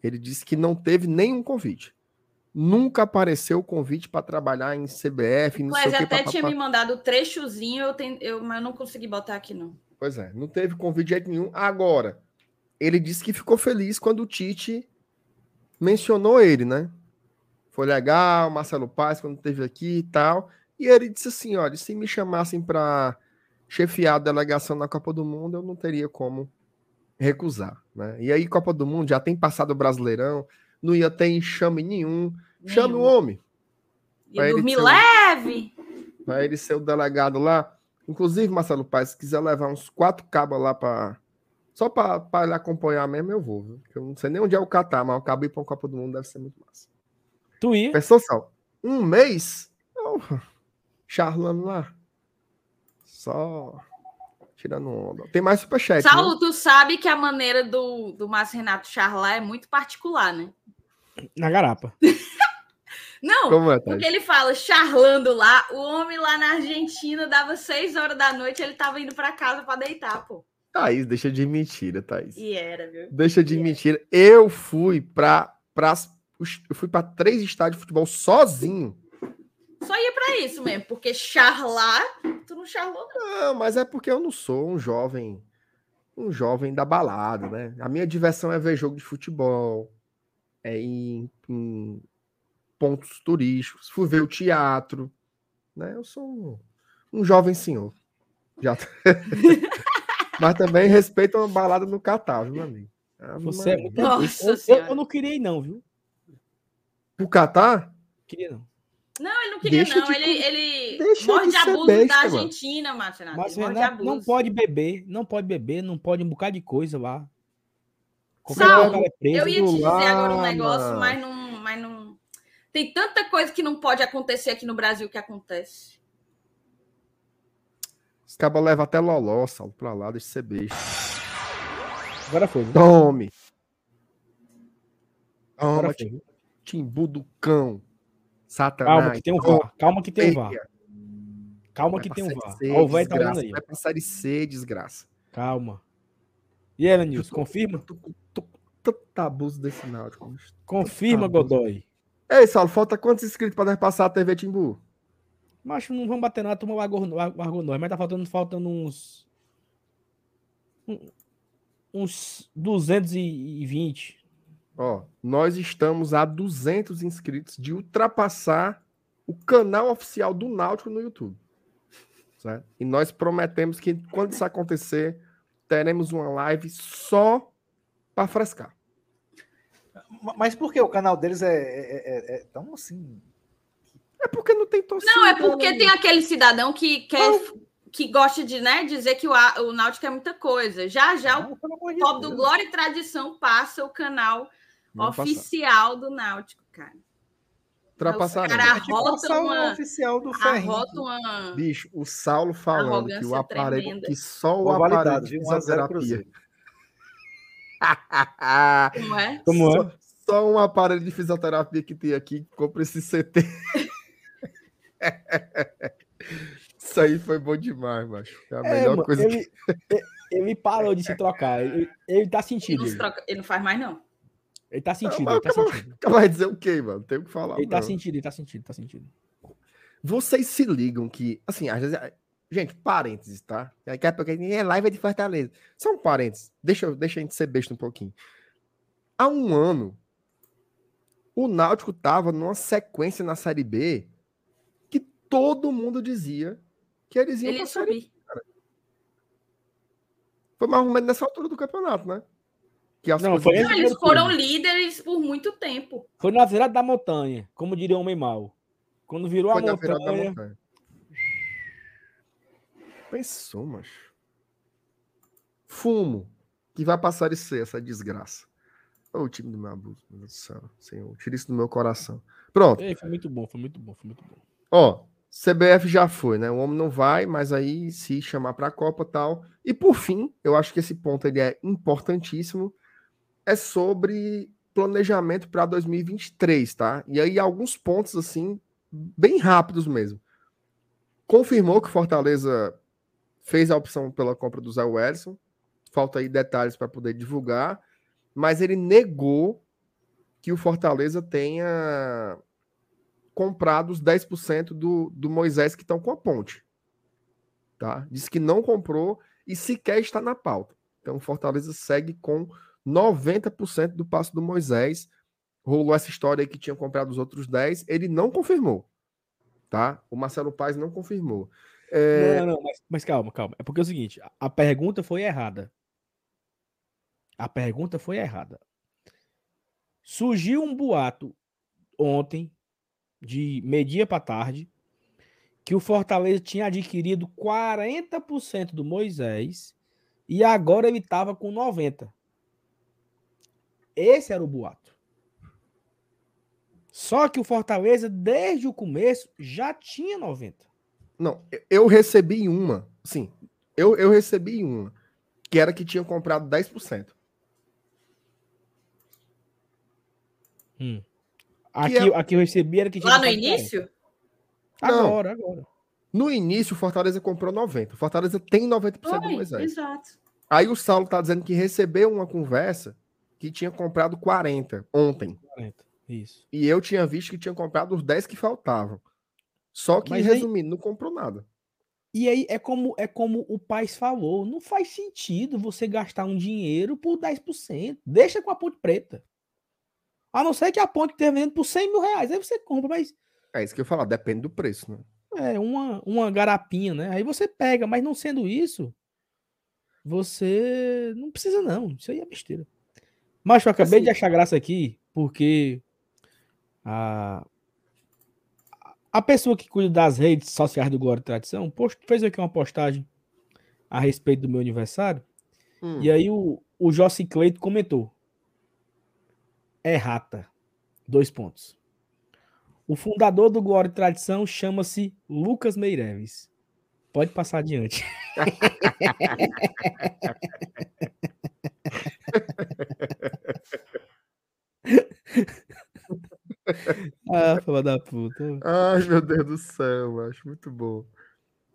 Ele disse que não teve nenhum convite. Nunca apareceu o convite para trabalhar em CBF. Mas até tinha me mandado o trechozinho, eu, tem, eu, mas eu não consegui botar aqui, não. Pois é, não teve convite nenhum. Agora, ele disse que ficou feliz quando o Tite mencionou ele, né? Foi legal, Marcelo Paz, quando teve aqui e tal. E ele disse assim: olha, se me chamassem para chefiar a delegação na Copa do Mundo, eu não teria como recusar. Né? E aí, Copa do Mundo, já tem passado o Brasileirão, não ia ter enxame nenhum. Chame o homem. Ia dormir leve. Para ele ser o delegado lá. Inclusive, Marcelo Paz, se quiser levar uns quatro cabas lá para. Só para ele acompanhar mesmo, eu vou. Viu? Eu não sei nem onde é o Catar, mas o cabo ir para Copa do Mundo deve ser muito massa. Tu ia? Pensou só, um mês? Oh, charlando lá. Só tirando onda. Tem mais superchat. Saulo, né? tu sabe que a maneira do, do Márcio Renato charlar é muito particular, né? Na garapa. *laughs* Não, é, porque ele fala charlando lá, o homem lá na Argentina dava seis horas da noite, ele tava indo para casa para deitar, pô. Thaís, deixa de mentira, Thaís. E era, viu? Deixa de e mentira. Era. Eu fui para eu fui para três estádios de futebol sozinho. Só ia para isso mesmo, porque charlar, tu não charlou não. Não, mas é porque eu não sou um jovem, um jovem da balada, né? A minha diversão é ver jogo de futebol, é em, em pontos turísticos, fui ver o teatro, né? Eu sou um, um jovem senhor. Já. *laughs* mas também respeito uma balada no Catar, viu, meu amigo? Ah, Você é muito... Nossa eu, eu, eu, não queria ir, não, viu? O Catar? Queria não. Não, ele não queria, deixa não. De, ele, ele morde de abuso besta, da Argentina, Márcio Mas Renato não pode beber, não pode beber, não pode um bocado de coisa lá. Sal, é eu ia te dizer lá, agora um negócio, mas não, mas não. Tem tanta coisa que não pode acontecer aqui no Brasil que acontece. Os cabos levam até loló, salvo pra lá, deixa de ser beijo. Agora foi. Viu? Tome! Agora Toma, foi. Timbu do cão. Satanás. Calma que tem um VAR. Calma que tem um VAR. Calma Vai que tem um VAR. C, Ó, o velho tá aí. Vai pra série C, desgraça. Calma. E aí, Nilson, confirma? Tô com tanto abuso desse Náutico. Confirma. Godoy. Ei, Saulo, falta quantos inscritos pra nós passar a TV Timbu? Mas não vamos bater nada, a turma largou, largou nós, mas tá faltando, faltando uns. Uns 220. Ó, nós estamos a 200 inscritos de ultrapassar o canal oficial do Náutico no YouTube. Certo? E nós prometemos que quando isso acontecer, teremos uma live só para frescar. Mas por que o canal deles é, é- é- é tão assim? É porque não tem torcida. Não, é porque né? tem aquele cidadão que quer, que gosta de né, dizer que o, o Náutico é muita coisa. Já já o Não, de Pop do. Glória e Tradição passa o canal Passar. oficial do Náutico, cara. Ultrapassar. Não. cara- É tipo arrota passar o uma- oficial do Ferrinho. Uma. Bicho, o Saulo falando que o aparelho, tremenda. que só o Boa aparelho de viu? 1 a 0 fisioterapia. *laughs* Como é? Como é? só, só um aparelho de fisioterapia que tem aqui, que compra esse CT. *laughs* Isso aí foi bom demais, macho. É a É, melhor mano, coisa ele, ele- *laughs* ele parou de se trocar. Ele, ele tá Ele sentindo. não, se Ele, troca- ele não faz mais, não. Ele tá sentindo, Mas ele tá acabou- sentindo. Vai dizer o quê, mano? Tem o que falar. Ele tá não. sentindo, ele tá sentindo, tá sentindo. Vocês se ligam que, assim, às vezes. Gente, parênteses, tá? Daqui a pouco é live de Fortaleza. São parênteses. Deixa, deixa a gente ser besta um pouquinho. Há um ano, o Náutico tava numa sequência na Série B que todo mundo dizia que eles iam Ele pra ia Série subir. Foi mais ou menos nessa altura do campeonato, né? Que as Não, coisas- foi Não, esse eles foram líderes por muito tempo. Foi na virada da montanha, como diria o homem mau. Quando virou Foi a na virada da montanha, montanha. Pensou, macho. Fumo. Que vai passar a ser essa desgraça. Ô, o time do meu abuso, meu Deus do céu. Senhor, tira isso do meu coração. Pronto. Ei, foi muito bom, foi muito bom, foi muito bom. Ó, CBF já foi, né? O homem não vai, mas aí se chamar para a Copa tal. E por fim, eu acho que esse ponto ele é importantíssimo, é sobre planejamento para 2023, tá? E aí alguns pontos assim bem rápidos mesmo. Confirmou que Fortaleza fez a opção pela compra do Zé Wellison. Falta aí detalhes para poder divulgar, mas ele negou que o Fortaleza tenha comprado os 10% do, do Moisés que estão com a ponte. Tá? Diz que não comprou e sequer está na pauta. Então, Fortaleza segue com 90% do passo do Moisés. Rolou essa história aí que tinha comprado os outros 10. Ele não confirmou. Tá? O Marcelo Paes não confirmou. É, Não, não, mas, mas calma, calma. É porque é o seguinte, a- a pergunta foi errada. A pergunta foi errada. Surgiu um boato ontem, de meio-dia para tarde, que o Fortaleza tinha adquirido 40% do Moisés e agora ele estava com 90%. Esse era o boato. Só que o Fortaleza, desde o começo, já tinha 90%. Não, eu recebi uma. Sim, eu, eu recebi uma. Que era que tinha comprado 10%. Hum. Aqui, é- aqui eu recebi era que tinha Lá no comprado 40. início? Não. Agora, agora. No início, o Fortaleza comprou 90%. O Fortaleza tem 90% do Foi, Moisés. exato. Aí o Saulo tá dizendo que recebeu uma conversa que tinha comprado 40 ontem. 40. Isso. E eu tinha visto que tinha comprado os 10 que faltavam. Só que, Mas aí- resumindo, não comprou nada. E aí é como é como o Paz falou, não faz sentido você gastar um dinheiro por 10%. Deixa com a ponte preta. A não ser que a ponte esteja vendendo por 100 mil reais. Aí você compra, mas É isso que eu ia falar, depende do preço, né? é uma, uma garapinha, né? Aí você pega, mas não sendo isso, você não precisa não. Isso aí é besteira. Mas eu acabei Assim- de achar graça aqui, porque a, a pessoa que cuida das redes sociais do Glória e Tradição post, fez aqui uma postagem a respeito do meu aniversário. Hum, E aí o, o Jossi Cleito comentou. É rata. Dois pontos. O fundador do Glória e Tradição chama-se Lucas Meireles. Pode passar adiante. *laughs* *laughs* ah, fala da puta. Ai, meu Deus do céu, acho muito bom.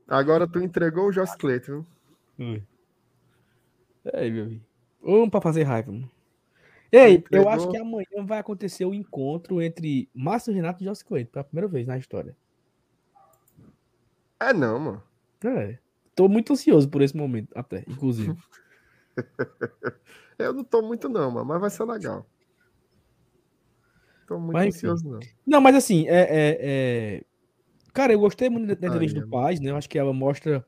Agora tu entregou o Joss Clayton. Ui. Aí, meu amigo. Um pra fazer raiva. Mano. Ei, eu acho que amanhã vai acontecer o encontro entre Márcio Renato e Joss Clayton, pela primeira vez na história. É não, mano. É. Tô muito ansioso por esse momento, até, inclusive. *laughs* *laughs* eu não tô muito, não, mas vai ser legal. Tô muito mas, ansioso, não. Não, mas assim, é, é, é... Cara, eu gostei muito da entrevista do Paz, né? Eu acho que ela mostra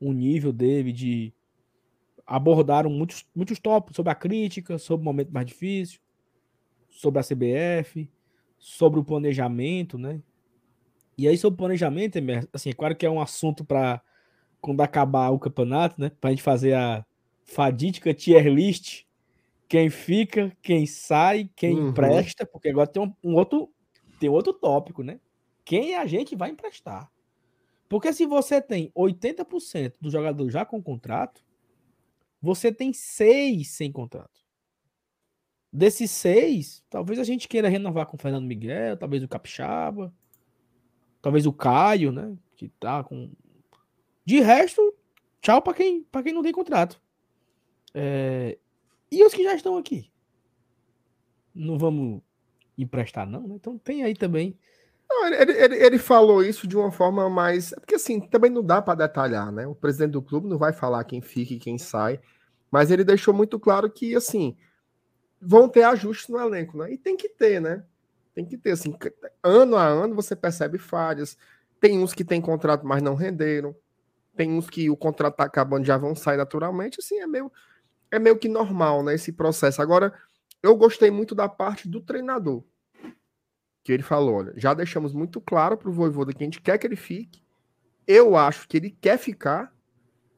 o nível dele de. Abordaram muitos, muitos tópicos sobre a crítica, sobre o momento mais difícil, sobre a CBF, sobre o planejamento, né? E aí, sobre o planejamento, assim, é claro que é um assunto para quando acabar o campeonato, né? Pra gente fazer a fadídica tier list. Quem fica, quem sai, quem uhum. empresta, porque agora tem um, um, outro tem outro tópico, né? Quem a gente vai emprestar. Porque se você tem 80% do jogador já com contrato, você tem seis sem contrato. Desses seis, talvez a gente queira renovar com o Fernando Miguel, talvez o Capixaba, talvez o Caio, né? Que tá com de resto, tchau para quem, pra quem não tem contrato. É... E os que já estão aqui? Não vamos emprestar, não, né? Então tem aí também. Não, ele, ele, ele, falou isso de uma forma mais. É porque assim, também não dá para detalhar, né? O presidente do clube não vai falar quem fica e quem sai. Mas ele deixou muito claro que, assim, vão ter ajustes no elenco, né? E tem que ter, né? Tem que ter, assim, ano a ano você percebe falhas. Tem uns que têm contrato, mas não renderam. Tem uns que o contrato tá acabando, já vão sair naturalmente, assim, é meio, é meio que normal, né, esse processo. Agora, eu gostei muito da parte do treinador, que ele falou, olha, já deixamos muito claro pro Voivoda que a gente quer que ele fique, eu acho que ele quer ficar,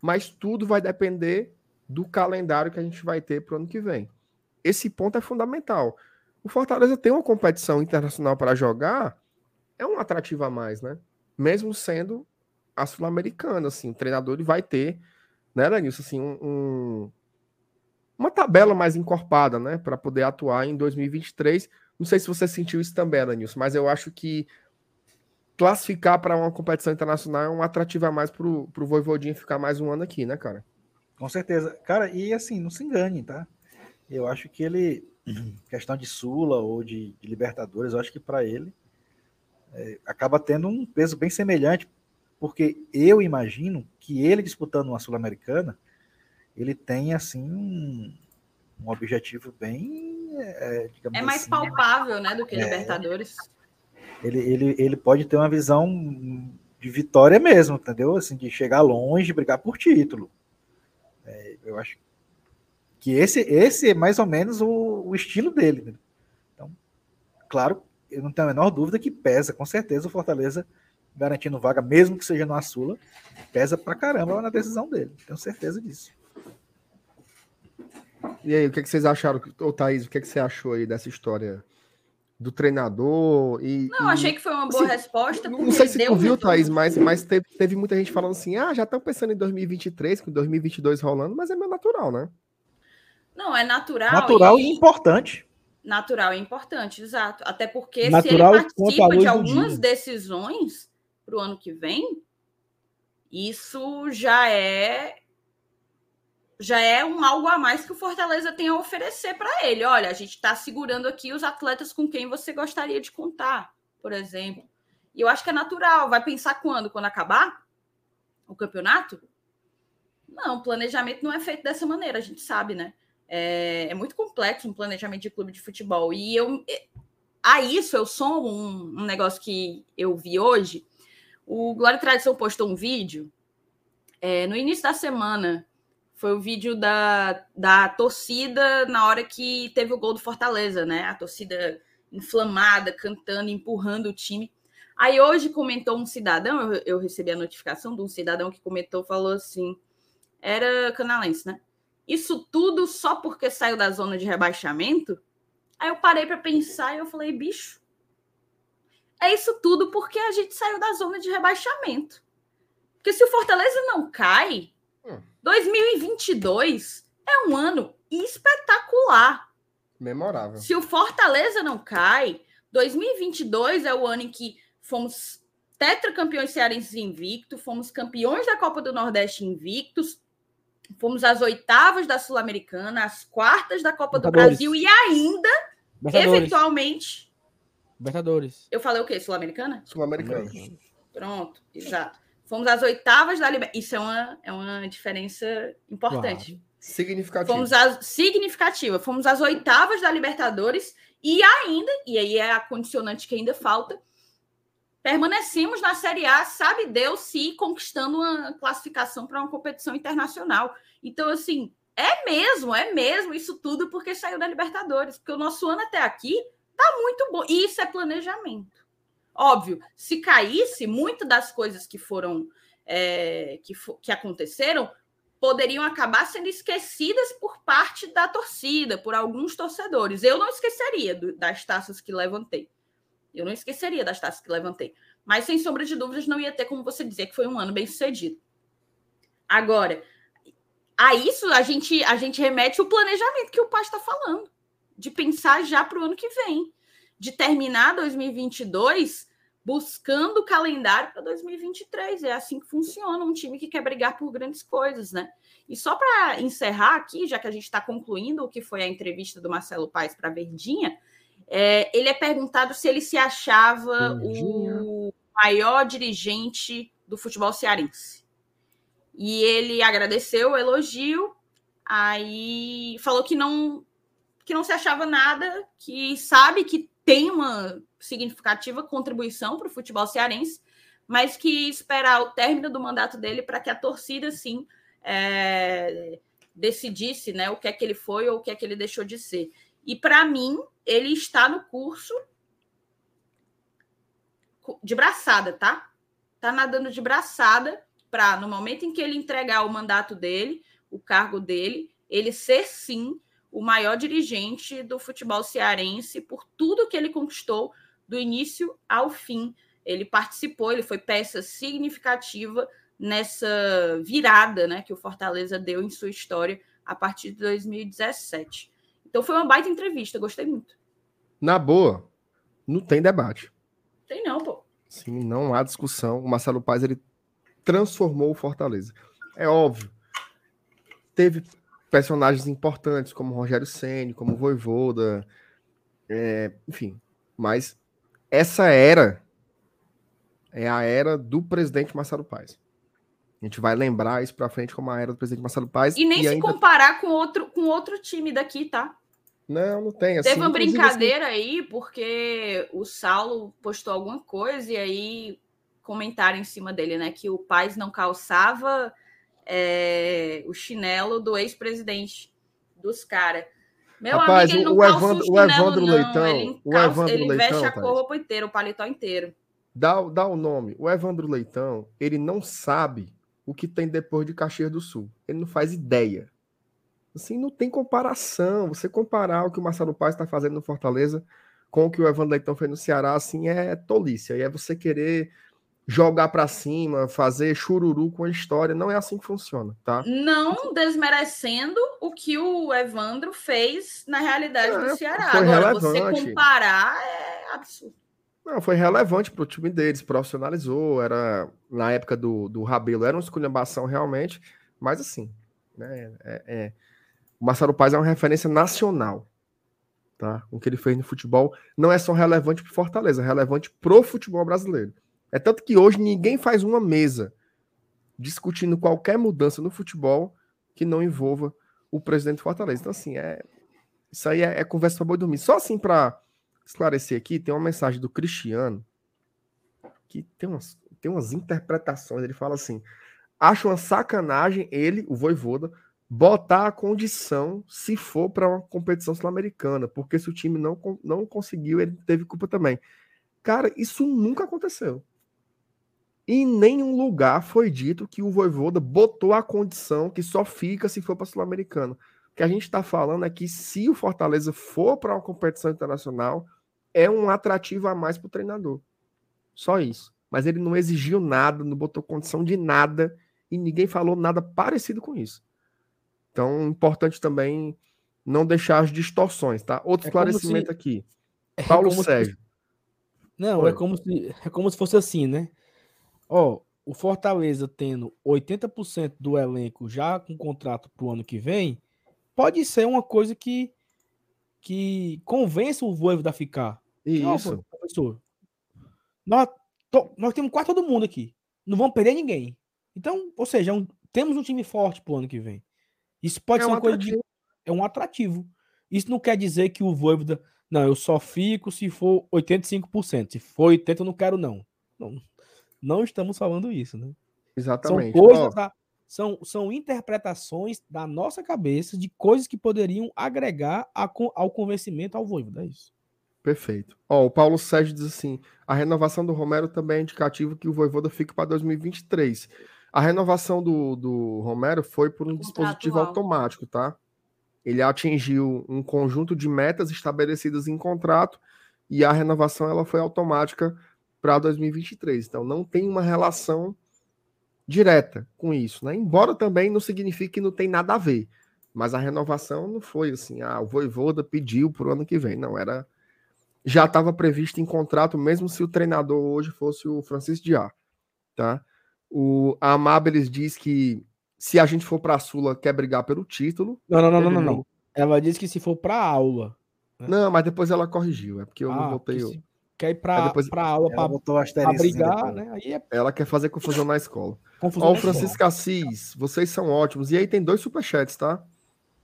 mas tudo vai depender do calendário que a gente vai ter pro ano que vem. Esse ponto é fundamental. O Fortaleza tem uma competição internacional para jogar, é um atrativo a mais, né? Mesmo sendo a Sul-Americana, assim, o treinador ele vai ter, né, Lenilson, assim, um, um, uma tabela mais encorpada, né, para poder atuar em 2023. Não sei se você sentiu isso também, Lenilson, mas eu acho que classificar para uma competição internacional é um atrativo a mais para o Voivodinho ficar mais um ano aqui, né, cara? Com certeza. Cara, e assim, não se engane, tá? Eu acho que ele, *clears throat* questão de Sula ou de, de Libertadores, eu acho que para ele é, acaba tendo um peso bem semelhante, porque eu imagino que ele disputando uma Sul-Americana, ele tem assim um, um objetivo bem. É, é mais assim, palpável, né, do que é, Libertadores. Ele, ele, ele pode ter uma visão de vitória mesmo, entendeu? Assim, de chegar longe, brigar por título. É, eu acho que esse, esse é mais ou menos o, o estilo dele. Né? Então, claro, eu não tenho a menor dúvida que pesa, com certeza, o Fortaleza garantindo vaga, mesmo que seja no Sula, pesa pra caramba na decisão dele. Tenho certeza disso. E aí, o que, é que vocês acharam, ô Thaís, o que, é que você achou aí dessa história do treinador? E, não, e... achei que foi uma boa assim, resposta. Não, não sei se tu viu, Thaís, mas, mas teve, teve muita gente falando assim: ah, já estão pensando em 2023, com 2022 rolando, mas é meio natural, né? Não, é natural. Natural e, e importante. Natural e importante, exato. Até porque natural se ele participa de algumas decisões para o ano que vem, isso já é já é um algo a mais que o Fortaleza tem a oferecer para ele. Olha, a gente está segurando aqui os atletas com quem você gostaria de contar, por exemplo. E eu acho que é natural. Vai pensar quando? Quando acabar o campeonato? Não, planejamento não é feito dessa maneira, a gente sabe, né? É, é muito complexo um planejamento de clube de futebol. E eu, a isso eu sou um, um negócio que eu vi hoje o Glória Tradição postou um vídeo é, no início da semana. Foi o vídeo da, da torcida na hora que teve o gol do Fortaleza, né? A torcida inflamada, cantando, empurrando o time. Aí hoje comentou um cidadão, eu, eu recebi a notificação de um cidadão que comentou, falou assim: era canalense, né? Isso tudo só porque saiu da zona de rebaixamento? Aí eu parei para pensar e eu falei, bicho, é isso tudo porque a gente saiu da zona de rebaixamento. Porque se o Fortaleza não cai, hum. 2022 é um ano espetacular. Memorável. Se o Fortaleza não cai, 2022 é o ano em que fomos tetracampeões cearenses invictos, fomos campeões da Copa do Nordeste invictos, fomos às oitavas da Sul-Americana, às quartas da Copa do Brasil e ainda, eventualmente. Libertadores. Eu falei o quê? Sul-Americana? Sul-Americana. Pronto, exato. Fomos às oitavas da Libertadores. Isso é uma, é uma diferença importante. Claro. Significativa. Fomos às, significativa. Fomos às oitavas da Libertadores e ainda, e aí é a condicionante que ainda falta, permanecemos na Série A, sabe Deus, se conquistando uma classificação para uma competição internacional. Então, assim, é mesmo, é mesmo isso tudo porque saiu da Libertadores, porque o nosso ano até aqui tá muito bom. E isso é planejamento. Óbvio, se caísse, muitas das coisas que foram é, que, que aconteceram poderiam acabar sendo esquecidas por parte da torcida, por alguns torcedores. Eu não esqueceria do, das taças que levantei. Eu não esqueceria das taças que levantei. Mas, sem sombra de dúvidas, não ia ter como você dizer que foi um ano bem sucedido. Agora, a isso a gente, a gente remete o planejamento que o pai está falando, de pensar já para o ano que vem, de terminar 2022 buscando o calendário para 2023. É assim que funciona um time que quer brigar por grandes coisas, né? E só para encerrar aqui, já que a gente está concluindo o que foi a entrevista do Marcelo Paes para a Verdinha, é, ele é perguntado se ele se achava o maior dirigente do futebol cearense. E ele agradeceu o elogio, aí falou que não que não se achava nada, que sabe que tem uma significativa contribuição para o futebol cearense, mas que esperar o término do mandato dele para que a torcida, sim, é, decidisse né, o que é que ele foi ou o que é que ele deixou de ser. E para mim, ele está no curso de braçada, tá? Tá nadando de braçada para, no momento em que ele entregar o mandato dele, o cargo dele, ele ser sim o maior dirigente do futebol cearense por tudo que ele conquistou do início ao fim. Ele participou, ele foi peça significativa nessa virada né, que o Fortaleza deu em sua história a partir de 2017. Então foi uma baita entrevista, gostei muito. Na boa, não tem debate. Tem não, pô. Sim, não há discussão. O Marcelo Paz ele transformou o Fortaleza. É óbvio. Teve personagens importantes como Rogério Ceni, como Voivoda, é, enfim. Mas essa era é a era do presidente Marcelo Paz. A gente vai lembrar isso para frente como a era do presidente Marcelo Paz. E nem e se ainda... comparar com outro, com outro time daqui, tá? Não, não tem. Assim, Teve uma brincadeira assim... aí, porque o Saulo postou alguma coisa e aí comentaram em cima dele, né? Que o Paz não calçava é, o chinelo do ex-presidente dos caras. Meu Rapaz, amigo, ele não o calça Evandro, o, chinelo, o Evandro não. Leitão, ele, o Evandro ele Leitão, veste a roupa inteira, o paletó inteiro. Dá, dá o nome. O Evandro Leitão, ele não sabe o que tem depois de Caxias do Sul. Ele não faz ideia. Assim, não tem comparação. Você comparar o que o Marcelo Paes está fazendo no Fortaleza com o que o Evandro Leitão fez no Ceará, assim, é tolice. Aí é você querer jogar para cima, fazer chururu com a história. Não é assim que funciona, tá? Não desmerecendo o que o Evandro fez na realidade é, do Ceará. Agora, relevante. você comparar é absurdo. Não, foi relevante para o time deles, profissionalizou, era na época do, do Rabelo, era uma esculhambação realmente, mas assim, né, é, é, o Marcelo Paz é uma referência nacional, tá? O que ele fez no futebol não é só relevante para Fortaleza, é relevante pro futebol brasileiro. É tanto que hoje ninguém faz uma mesa discutindo qualquer mudança no futebol que não envolva o presidente de Fortaleza. Então, assim, é, isso aí é, é conversa para boi dormir. Só assim para esclarecer aqui, tem uma mensagem do Cristiano que tem umas, tem umas interpretações. Ele fala assim: acho uma sacanagem ele, o Voivoda, botar a condição se for para uma competição sul-americana, porque se o time não, não conseguiu, ele teve culpa também. Cara, isso nunca aconteceu. Em nenhum lugar foi dito que o Voivoda botou a condição que só fica se for para sul-americano. O que a gente está falando é que se o Fortaleza for para uma competição internacional, é um atrativo a mais para o treinador. Só isso. mas ele não exigiu nada, não botou condição de nada e ninguém falou nada parecido com isso. Então, importante também não deixar as distorções, tá? Outro é esclarecimento se... aqui. É Paulo Sérgio. Se... Não, é como, se, é como se fosse assim, né? Ó, o Fortaleza tendo 80% do elenco já com contrato para o ano que vem, pode ser uma coisa que, que convença o Voivoda a ficar. Isso. professor, nós, to, nós temos quase todo mundo aqui. Não vamos perder ninguém. Então, ou seja, é um, temos um time forte para o ano que vem. Isso pode é ser uma um coisa de, É um atrativo. Isso não quer dizer que o Voivoda. Não, eu só fico se for 85%. Se for 80%, eu não quero, não. Não, não estamos falando isso, né? Exatamente. São coisas, da, são, são interpretações da nossa cabeça de coisas que poderiam agregar a, ao convencimento ao Voivoda. É isso. Perfeito. Ó, o Paulo Sérgio diz assim: a renovação do Romero também é indicativo que o Voivoda fique para 2023. A renovação do, do Romero foi por um dispositivo automático, tá? Ele atingiu um conjunto de metas estabelecidas em contrato e a renovação ela foi automática para 2023. Então não tem uma relação direta com isso, né? Embora também não signifique que não tem nada a ver. Mas a renovação não foi assim, ah, o Voivoda pediu para o ano que vem. Não, era já estava previsto em contrato, mesmo se o treinador hoje fosse o Francisco Diá, tá? O a diz que se a gente for para a Sula, quer brigar pelo título. Não, não, não, não, não, não. Ela disse que se for para aula. Né? Não, mas depois ela corrigiu, é porque eu ah, não botei. Se quer ir para depois... Pra aula para brigar, né? Aí é... Ela quer fazer confusão na escola. Confusão Ó, o Francisco Assis, vocês são ótimos. E aí tem dois superchats, tá?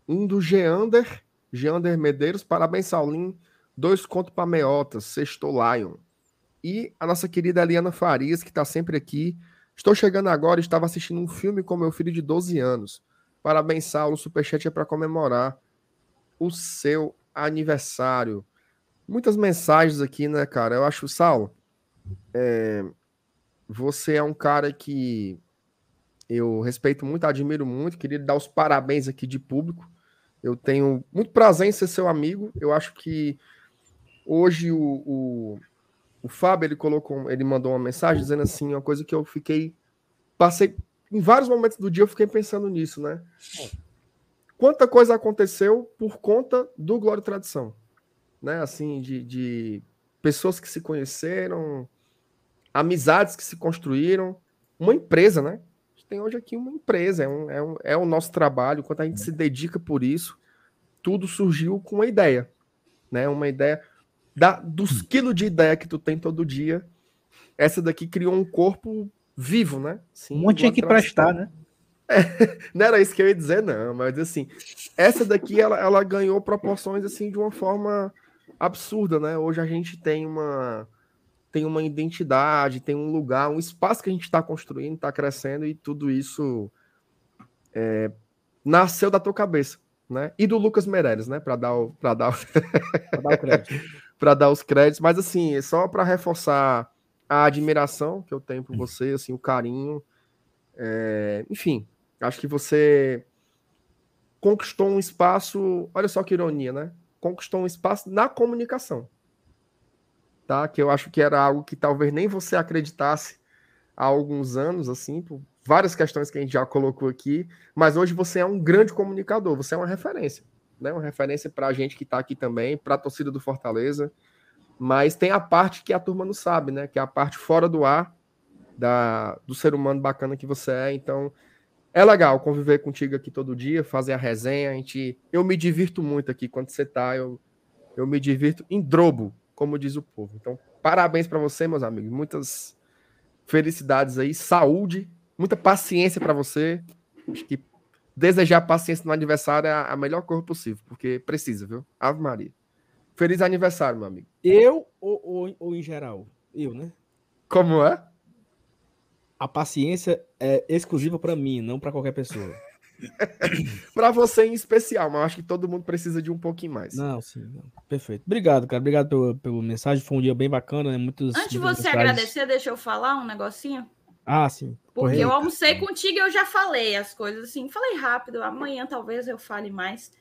Um do Geander, Geander Medeiros, parabéns, Saulinho. Dois contos para Meotas, Sexto Lion. E a nossa querida Eliana Farias, que está sempre aqui. Estou chegando agora, estava assistindo um filme com meu filho de 12 anos. Parabéns, Saulo. O superchat é para comemorar o seu aniversário. Muitas mensagens aqui, né, cara? Eu acho, Saulo, é... você é um cara que eu respeito muito, admiro muito. Queria dar os parabéns aqui de público. Eu tenho muito prazer em ser seu amigo. Eu acho que hoje o, o o Fábio, ele colocou, ele mandou uma mensagem dizendo assim, uma coisa que eu fiquei passei em vários momentos do dia eu fiquei pensando nisso, né? Quanta coisa aconteceu por conta do Glória e Tradição, né? Assim, de, de pessoas que se conheceram, amizades que se construíram, uma empresa, né? A gente tem hoje aqui uma empresa, é, um, é, um, é o nosso trabalho, quando a gente se dedica por isso, tudo surgiu com uma ideia, né? Uma ideia da, dos hum. quilos de ideia que tu tem todo dia, essa daqui criou um corpo vivo, né? Sim, um monte tinha que prestar, né? É, *laughs* não era isso que eu ia dizer, não, mas assim, essa daqui ela, ela ganhou proporções assim de uma forma absurda, né? Hoje a gente tem uma tem uma identidade, tem um lugar, um espaço que a gente está construindo, está crescendo e tudo isso é, nasceu da tua cabeça, né? E do Lucas Meirelles, né? Para dar o para dar, o... dar *laughs* para dar os créditos, mas assim, é só para reforçar a admiração que eu tenho por você, assim, o carinho. É... enfim, acho que você conquistou um espaço, olha só que ironia, né? Conquistou um espaço na comunicação. Tá? Que eu acho que era algo que talvez nem você acreditasse há alguns anos, assim, por várias questões que a gente já colocou aqui, mas hoje você é um grande comunicador, você é uma referência né? Uma referência para a gente que está aqui também, para a torcida do Fortaleza. Mas tem a parte que a turma não sabe, né? Que é a parte fora do ar da, do ser humano bacana que você é. Então, é legal conviver contigo aqui todo dia, fazer a resenha. A gente, eu me divirto muito aqui quando você tá. Eu, eu me divirto em drobo, como diz o povo. Então, parabéns para você, meus amigos. Muitas felicidades aí, saúde, muita paciência para você. Acho que desejar paciência no aniversário é a melhor coisa possível, porque precisa, viu? Ave Maria. Feliz aniversário, meu amigo. Eu ou, ou, ou em geral? Eu, né? Como é? A paciência é exclusiva para mim, não para qualquer pessoa. *laughs* para você em especial, mas eu acho que todo mundo precisa de um pouquinho mais. Não, sim. Não. Perfeito. Obrigado, cara. Obrigado pelo, pelo mensagem. Foi um dia bem bacana, né? Muitos, Antes de você mensagens. agradecer, deixa eu falar um negocinho. Ah, sim. Porque eu almocei contigo e eu já falei as coisas assim. Falei rápido, amanhã talvez eu fale mais.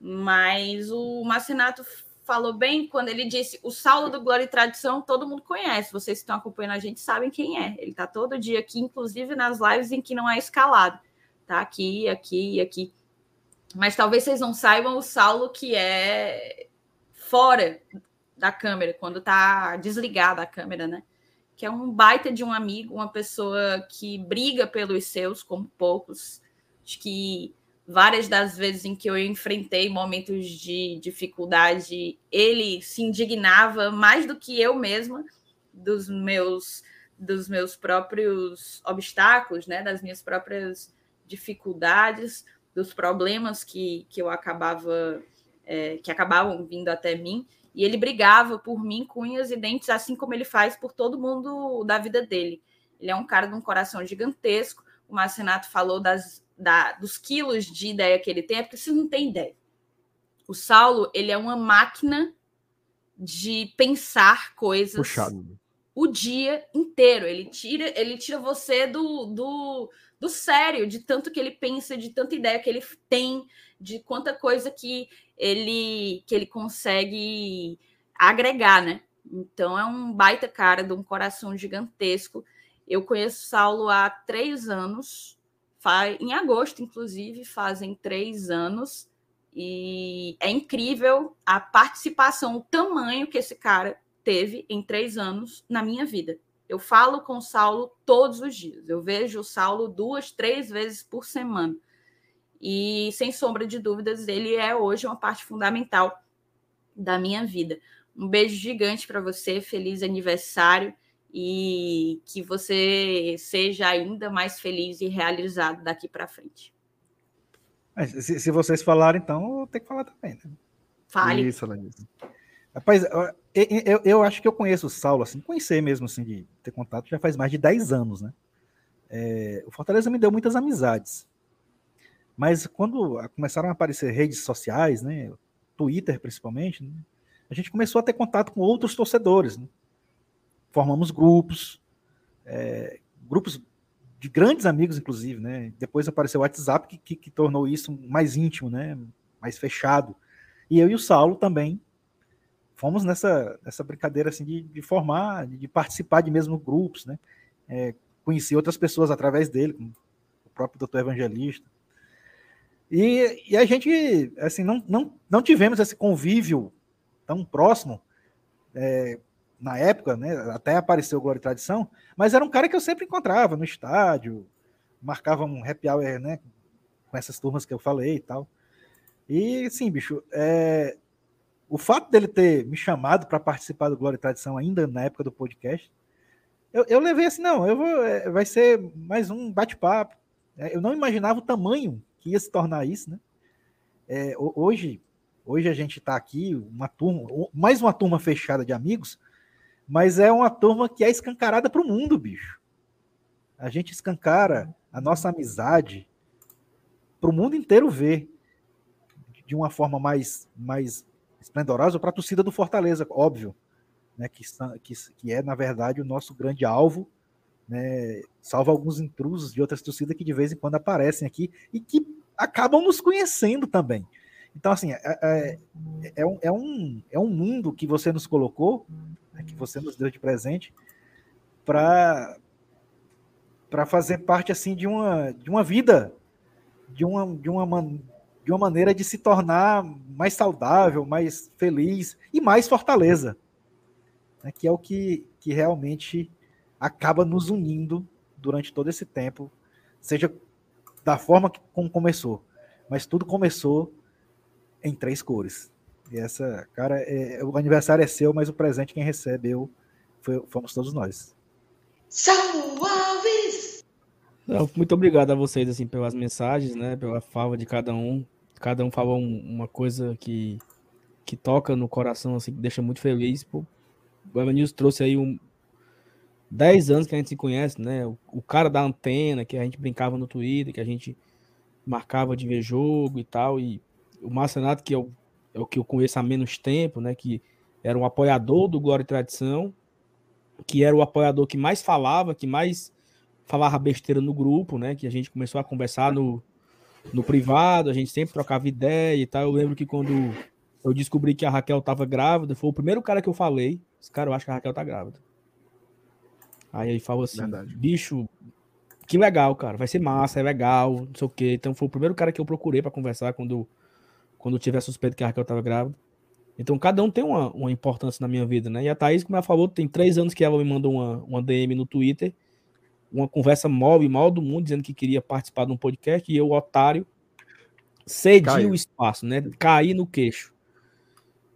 Mas o Marcinato falou bem quando ele disse o Saulo do Glória e Tradição, todo mundo conhece. Vocês que estão acompanhando a gente sabem quem é. Ele está todo dia aqui, inclusive nas lives em que não é escalado. Tá aqui, aqui e aqui. Mas talvez vocês não saibam o Saulo que é fora da câmera, quando está desligada a câmera, né? Que é um baita de um amigo, uma pessoa que briga pelos seus, como poucos. Acho que várias das vezes em que eu enfrentei momentos de dificuldade, ele se indignava mais do que eu mesma dos meus dos meus próprios obstáculos, né, das minhas próprias dificuldades, dos problemas que, que eu acabava é, que acabavam vindo até mim, e ele brigava por mim com unhas e dentes, assim como ele faz por todo mundo da vida dele. Ele é um cara de um coração gigantesco. O Marcenato falou das da, dos quilos de ideia que ele tem, é porque você não tem ideia. O Saulo, ele é uma máquina de pensar coisas Puxado. o dia inteiro. Ele tira, ele tira você do, do, do sério, de tanto que ele pensa, de tanta ideia que ele tem, de quanta coisa que ele que ele consegue agregar, né? Então é um baita cara de um coração gigantesco. Eu conheço Saulo há três anos Faz, em agosto, inclusive, fazem três anos. E é incrível a participação, o tamanho que esse cara teve em três anos na minha vida. Eu falo com o Saulo todos os dias. Eu vejo o Saulo duas, três vezes por semana. E, sem sombra de dúvidas, ele é hoje uma parte fundamental da minha vida. Um beijo gigante para você, feliz aniversário e que você seja ainda mais feliz e realizado daqui para frente. Se, se, vocês falarem, então eu tenho que falar também. Né? Fale. Isso, Lanise. Rapaz, eu, eu, eu, acho que eu conheço o Saulo, assim, conhecer mesmo, assim, de ter contato, já faz mais de 10 anos, né? É, o Fortaleza me deu muitas amizades. Mas quando começaram a aparecer redes sociais, né? Twitter principalmente, né, a gente começou a ter contato com outros torcedores, né? Formamos grupos, é, grupos de grandes amigos, inclusive, né? Depois apareceu o WhatsApp, que, que, que, tornou isso mais íntimo, né? Mais fechado. E eu e o Saulo também fomos nessa, nessa brincadeira assim de, de formar, de, de, participar de mesmos grupos, né? É, conheci outras pessoas através dele, como o próprio doutor evangelista. E, e a gente, assim, não, não, não tivemos esse convívio tão próximo é, na época, né, até apareceu Glória e Tradição, mas era um cara que eu sempre encontrava no estádio, marcava um happy hour, né, com essas turmas que eu falei e tal. E, sim, bicho, é, o fato dele ter me chamado para participar do Glória e Tradição ainda na época do podcast, eu, eu levei assim, não, eu vou, é, vai ser mais um bate-papo. É, eu não imaginava o tamanho que ia se tornar isso, né? É, hoje, hoje a gente está aqui, uma turma, mais uma turma fechada de amigos, mas é uma turma que é escancarada para o mundo, bicho. A gente escancara a nossa amizade para o mundo inteiro ver de uma forma mais, mais esplendorosa para a torcida do Fortaleza, óbvio, né, que, que, que é, na verdade, o nosso grande alvo, né, salvo alguns intrusos de outras torcidas que de vez em quando aparecem aqui e que acabam nos conhecendo também. Então, assim, é, é, é, um, é, um, é um mundo que você nos colocou né, que você nos deu de presente, para para fazer parte assim de uma de uma vida de uma de uma de uma maneira de se tornar mais saudável, mais feliz e mais fortaleza, né, que é o que, que realmente acaba nos unindo durante todo esse tempo, seja da forma que, como começou, mas tudo começou em três cores. E essa, cara, é, o aniversário é seu, mas o presente quem recebe eu foi, fomos todos nós. Salves! Muito obrigado a vocês assim pelas mensagens, né? Pela fala de cada um. Cada um falou um, uma coisa que que toca no coração, assim, que deixa muito feliz. Pô. O Evanilson trouxe aí um 10 anos que a gente se conhece, né? O, o, cara da antena, que a gente brincava no Twitter, que a gente marcava de ver jogo e tal. E o Marcenato, que é o é o que eu conheço há menos tempo, né? Que era um apoiador do Glória e Tradição, que era o apoiador que mais falava, que mais falava besteira no grupo, né? Que a gente começou a conversar no, no privado, a gente sempre trocava ideia e tal. Eu lembro que quando eu descobri que a Raquel tava grávida. Foi o primeiro cara que eu falei. Esse cara, eu acho que a Raquel tá grávida. Aí ele falou assim: Verdade. bicho, que legal, cara. Vai ser massa, é legal, não sei o quê. Então foi o primeiro cara que eu procurei para conversar quando, quando eu tive suspeita que a Raquel tava grávida. Então cada um tem uma, uma importância na minha vida, né? E a Thaís, como ela falou, tem três anos que ela me mandou uma, uma DM no Twitter, uma conversa móvel, mal do mundo, dizendo que queria participar de um podcast, e eu, otário, cedi Caiu. o espaço, né? Caí no queixo.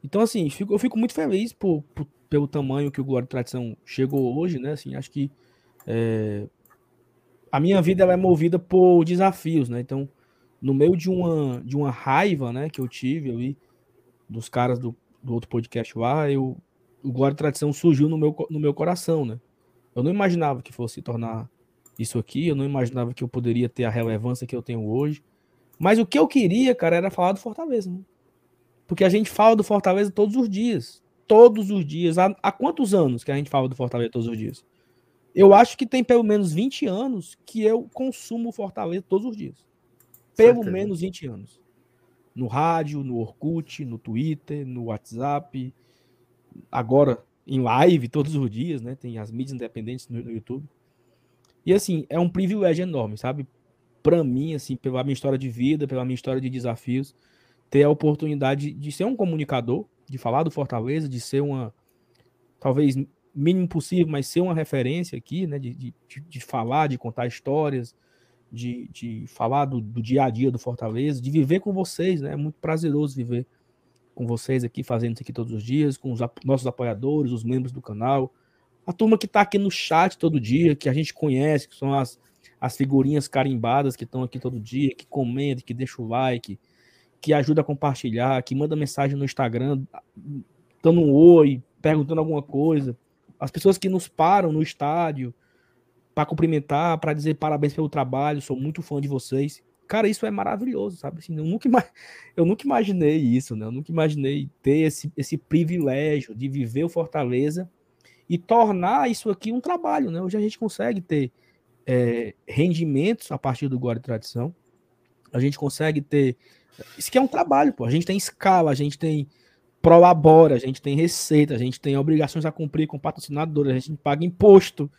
Então, assim, eu fico muito feliz por, por, pelo tamanho que o Glória e Tradição chegou hoje, né? Assim, acho que é, a minha vida ela é movida por desafios, né? Então, no meio de uma, de uma raiva, né, que eu tive ali, dos caras do, do outro podcast lá, eu, o Glória e Tradição surgiu no meu, no meu coração, né? Eu não imaginava que fosse tornar isso aqui, eu não imaginava que eu poderia ter a relevância que eu tenho hoje. Mas o que eu queria, cara, era falar do Fortaleza, né? Porque a gente fala do Fortaleza todos os dias. Todos os dias. Há, há quantos anos que a gente fala do Fortaleza todos os dias? Eu acho que tem pelo menos 20 anos que eu consumo Fortaleza todos os dias. Pelo menos 20 anos. No rádio, no Orkut, no Twitter, no WhatsApp. Agora em live todos os dias, né? Tem as mídias independentes no, no YouTube. E assim, é um privilégio enorme, sabe? Para mim, assim, pela minha história de vida, pela minha história de desafios, ter a oportunidade de ser um comunicador, de falar do Fortaleza, de ser uma, talvez mínimo possível, mas ser uma referência aqui, né? De, de, de falar, de contar histórias, de, de falar do, do, dia a dia do Fortaleza, de viver com vocês, né? É muito prazeroso viver com vocês aqui, fazendo isso aqui todos os dias, com os nossos apoiadores, os membros do canal, a turma que está aqui no chat todo dia, que a gente conhece, que são as, as figurinhas carimbadas que estão aqui todo dia, que comentam, que deixam o like, que ajuda a compartilhar, que manda mensagem no Instagram, dando um oi, perguntando alguma coisa. As pessoas que nos param no estádio para cumprimentar, para dizer parabéns pelo trabalho, sou muito fã de vocês. Cara, isso é maravilhoso, sabe? Assim, eu, nunca, *laughs* eu nunca imaginei isso, né? Eu nunca imaginei ter esse, esse privilégio de viver o Fortaleza e tornar isso aqui um trabalho, né? Hoje a gente consegue ter é, rendimentos a partir do Guarda Tradição, a gente consegue ter isso que é um trabalho, pô. A gente tem escala, a gente tem prolabora, a gente tem receita, a gente tem obrigações a cumprir com patrocinadores, a gente paga imposto,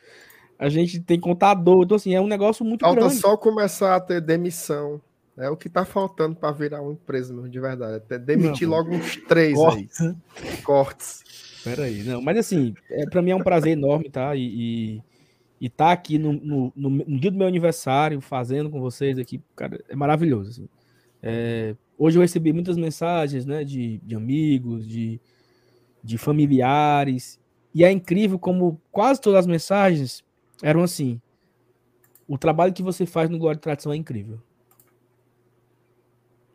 a gente tem contador. Então, assim, é um negócio muito Falta grande. só começar a ter demissão. É o que tá faltando para virar uma empresa, mesmo, de verdade. Até demitir não, logo uns três Cortes. aí. Cortes. Peraí, não. Mas assim, é, para mim é um prazer enorme, tá? E, e, tá aqui no, no, no, no, dia do meu aniversário, fazendo com vocês aqui, cara, é maravilhoso. Assim. É, hoje eu recebi muitas mensagens né, de, de amigos, de, de familiares, e é incrível como quase todas as mensagens eram assim: o trabalho que você faz no Glória e Tradição é incrível.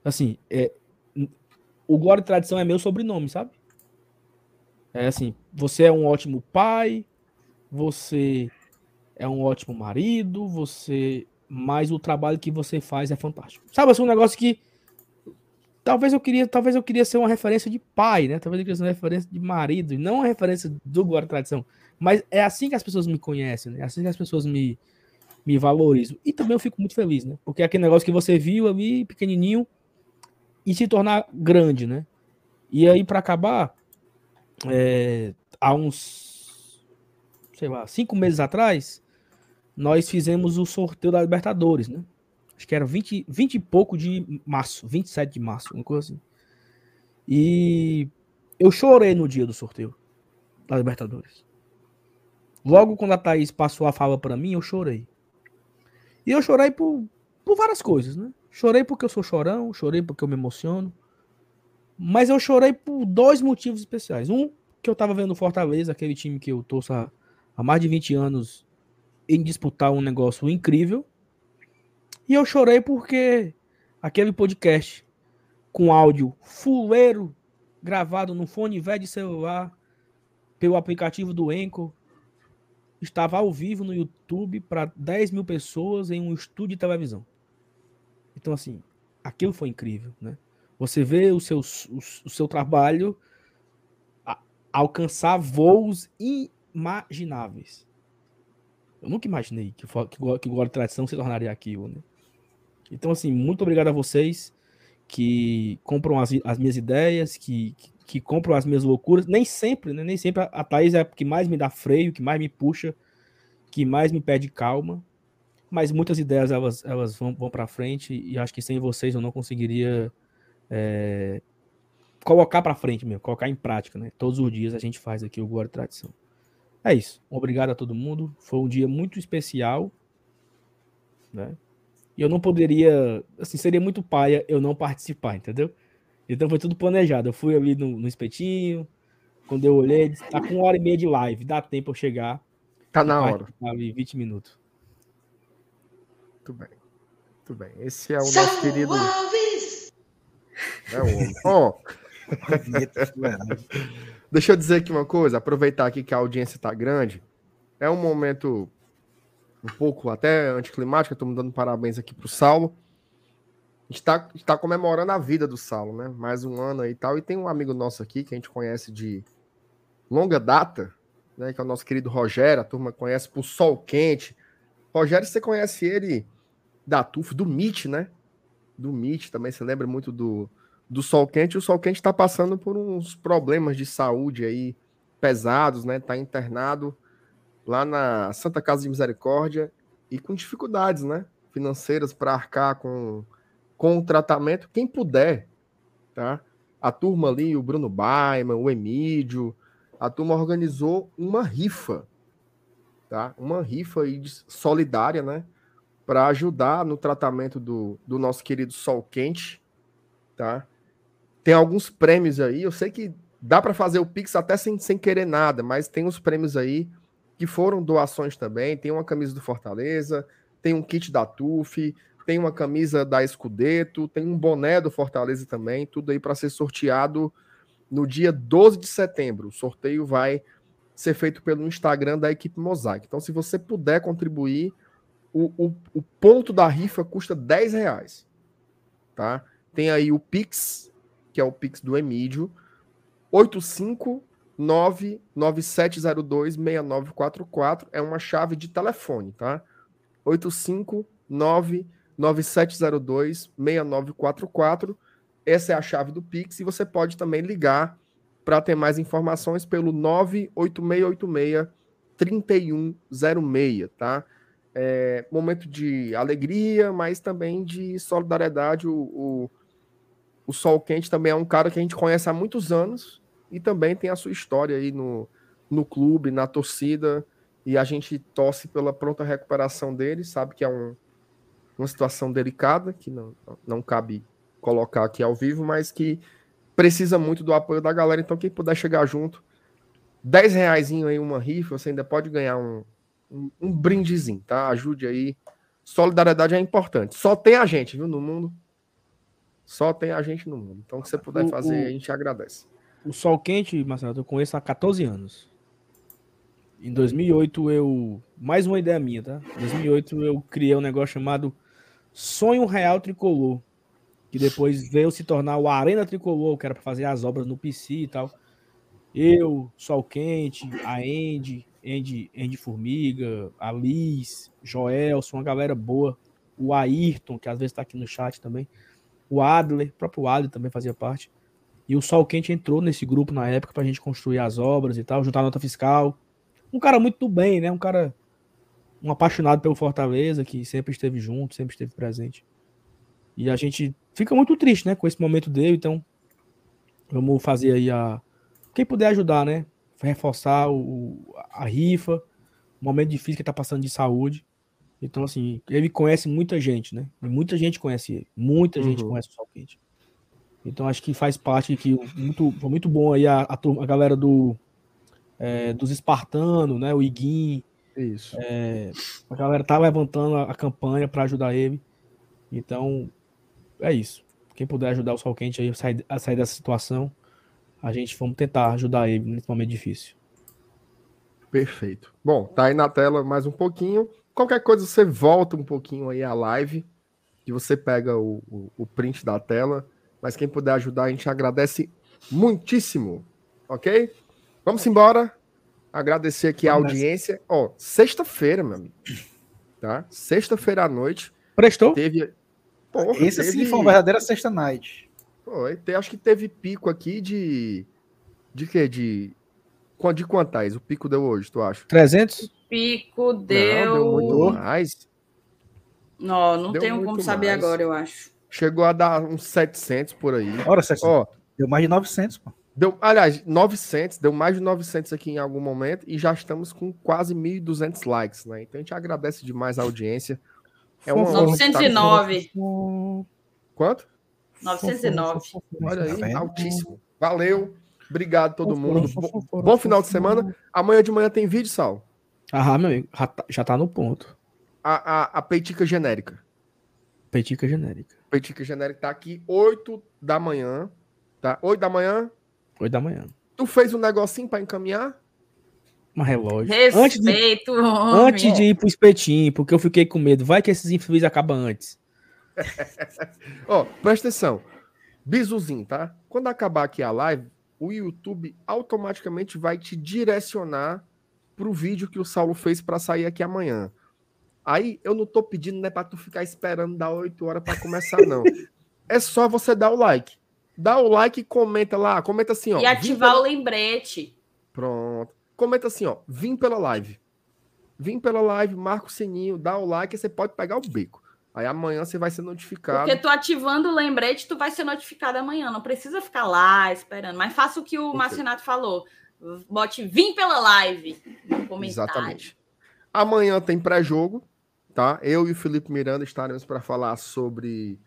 Assim, é, o Glória e Tradição é meu sobrenome, sabe? É assim, você é um ótimo pai, você é um ótimo marido, você mas o trabalho que você faz é fantástico. Sabe, assim, um negócio que talvez eu queria, talvez eu queria ser uma referência de pai, né? Talvez eu queria ser uma referência de marido, não uma referência do Guarda Tradição. Mas é assim que as pessoas me conhecem, né? É assim que as pessoas me, me valorizam. E também eu fico muito feliz, né? Porque é aquele negócio que você viu ali, pequenininho, e se tornar grande, né? E aí, para acabar, é, há uns, sei lá, cinco meses atrás, nós fizemos o sorteio da Libertadores, né? Acho que era 20, 20 e pouco de março, 27 de março, uma coisa assim. E eu chorei no dia do sorteio da Libertadores. Logo quando a Thaís passou a fala para mim, eu chorei. E eu chorei por, por várias coisas, né? Chorei porque eu sou chorão, chorei porque eu me emociono. Mas eu chorei por dois motivos especiais. Um, que eu tava vendo Fortaleza, aquele time que eu torço há, há mais de 20 anos, em disputar um negócio incrível. E eu chorei porque aquele podcast com áudio fuleiro gravado no fone velho de celular pelo aplicativo do Enco estava ao vivo no YouTube para 10 mil pessoas em um estúdio de televisão. Então, assim, aquilo foi incrível, né? Você vê o seu, o, o seu trabalho a, alcançar voos imagináveis. Eu nunca imaginei que, que, que o Glória Tradição se tornaria aquilo, né? Então, assim, muito obrigado a vocês. que compram as, as minhas ideias, que, que, que, compram as minhas loucuras. Nem sempre, né? Nem sempre a, Thaís é a que mais me dá freio, que mais me puxa, que mais me pede calma. Mas muitas ideias elas, elas vão, vão para frente e acho que sem vocês eu não conseguiria é, colocar para frente mesmo, colocar em prática, né? Todos os dias a gente faz aqui o e Tradição. É isso. Obrigado a todo mundo. Foi um dia muito especial, né? E eu não poderia, assim, seria muito paia eu não participar, entendeu? Então foi tudo planejado. Eu fui ali no, no espetinho, quando eu olhei, tá com uma hora e meia de live, dá tempo eu chegar. Tá na hora. Ali 20 minutos. Muito bem. Muito bem. Esse é o nosso querido. É o homem. Ó. *laughs* Deixa eu dizer aqui uma coisa, aproveitar aqui que a audiência está grande. É um momento um pouco até anticlimático, estou dando parabéns aqui para o Saulo. Está tá comemorando a vida do Saulo, né? Mais um ano e tal. E tem um amigo nosso aqui que a gente conhece de longa data, né? Que é o nosso querido Rogério, a turma conhece por Sol Quente. Rogério, você conhece ele da TUF, do MIT, né? Do MIT também, você lembra muito do, do Sol Quente. O Sol Quente está passando por uns problemas de saúde aí pesados, né? Está internado lá na Santa Casa de Misericórdia e com dificuldades, né? Financeiras para arcar com, com o tratamento. Quem puder, tá? A turma ali, o Bruno Baiman, o Emílio, a turma organizou uma rifa, tá? Uma rifa aí solidária, né? Para ajudar no tratamento do, do nosso querido Sol Quente, tá? Tem alguns prêmios aí. Eu sei que dá para fazer o Pix até sem, sem querer nada, mas tem uns prêmios aí que foram doações também. Tem uma camisa do Fortaleza, tem um kit da TUF, tem uma camisa da Escudeto, tem um boné do Fortaleza também. Tudo aí para ser sorteado no dia 12 de setembro. O sorteio vai ser feito pelo Instagram da equipe Mosaic. Então, se você puder contribuir, o, o, o ponto da rifa custa 10 reais. Tá? Tem aí o Pix, que é o Pix do Emídio, 85997026944 é uma chave de telefone, tá? 85997026944 essa é a chave do Pix e você pode também ligar para ter mais informações pelo 98686 3106, tá? É, momento de alegria, mas também de solidariedade. O, o, o Sol Quente também é um cara que a gente conhece há muitos anos e também tem a sua história aí no, no clube, na torcida, e a gente torce pela pronta recuperação dele, sabe que é um, uma situação delicada, que não, não cabe colocar aqui ao vivo, mas que precisa muito do apoio da galera, então quem puder chegar junto, 10 reais aí uma rifa, você ainda pode ganhar um, um, um brindezinho, tá? Ajude aí. Solidariedade é importante. Só tem a gente, viu, no mundo. Só tem a gente no mundo. Então, o que você puder fazer, o, a gente agradece. O Sol Quente, Marcelo, eu conheço há 14 anos. Em 2008, eu. Mais uma ideia minha, tá? Em 2008, eu criei um negócio chamado Sonho Real Tricolor. Que depois veio se tornar o Arena Tricolor, que era para fazer as obras no PC e tal. Eu, Sol Quente, a Andy, Andy, Andy Formiga, a Liz, Joelson, uma galera boa. O Ayrton, que às vezes está aqui no chat também o Adler, o próprio Adler também fazia parte. E o Sol Quente entrou nesse grupo na época para a gente construir as obras e tal, juntar nota fiscal. Um cara muito bem, né? Um cara, um apaixonado pelo Fortaleza, que sempre esteve junto, sempre esteve presente. E a gente fica muito triste, né, com esse momento dele. Então, vamos fazer aí a. Quem puder ajudar, né? Reforçar o, a rifa, o momento difícil que ele tá passando de saúde. Então, assim, ele conhece muita gente, né? Muita gente conhece ele. Muita uhum. gente conhece o Sol Quente. Então, acho que faz parte que muito, foi muito bom aí a, a, a galera do, é, dos espartanos, né? O Iguin. Isso. É, a galera tá levantando a, a campanha para ajudar ele. Então, é isso. Quem puder ajudar o Sol Quente aí a sair, a sair dessa situação, a gente vamos tentar ajudar ele nesse momento difícil. Perfeito. Bom, tá aí na tela mais um pouquinho. Qualquer coisa, você volta um pouquinho aí a live e você pega o, o, o print da tela. Mas quem puder ajudar, a gente agradece muitíssimo. Ok? Vamos embora. Agradecer aqui a audiência. Ó, oh, sexta-feira, meu amigo. Tá? Sexta-feira à noite. Prestou? Teve. Porra, Esse teve... sim foi uma verdadeira sexta night. Foi, acho que teve pico aqui de. De quê? De. De quantais? O pico deu hoje, tu acha? 300? O pico deu. Não, deu muito mais. Não, não deu tenho como saber mais. agora, eu acho. Chegou a dar uns 700 por aí. Ora, 700. Ó, deu mais de 900, pô. Deu, aliás, 900, deu mais de 900 aqui em algum momento e já estamos com quase 1.200 likes, né? Então a gente agradece demais a audiência. É uma 909. Quanto? 909. Olha aí, altíssimo. Valeu. Obrigado todo mundo. Bom, bom final de semana. Amanhã de manhã tem vídeo, Sal? Ah, meu amigo, já tá, já tá no ponto. A, a, a peitica genérica. Peitica genérica. Peitica genérica tá aqui 8 da manhã. Tá? 8 da manhã? 8 da manhã. Tu fez um negocinho para encaminhar? Um relógio. Respeito, antes de, homem. antes de ir pro espetinho, porque eu fiquei com medo. Vai que esses infeliz acabam antes. *laughs* Ó, oh, presta atenção. Bisuzinho, tá? Quando acabar aqui a live, o YouTube automaticamente vai te direcionar pro vídeo que o Saulo fez para sair aqui amanhã. Aí eu não tô pedindo, né, para tu ficar esperando dar 8 horas para começar, não. *laughs* é só você dar o like. Dá o like e comenta lá. Comenta assim, ó. E ativar pela... o lembrete. Pronto. Comenta assim, ó. Vim pela live. Vim pela live, marca o sininho, dá o like e você pode pegar o beco. Aí amanhã você vai ser notificado. Porque tu ativando o lembrete, tu vai ser notificado amanhã. Não precisa ficar lá esperando. Mas faça o que o Marcinato falou. Bote vim pela live no comentário. Exatamente. Amanhã tem pré-jogo, tá? Eu e o Felipe Miranda estaremos para falar sobre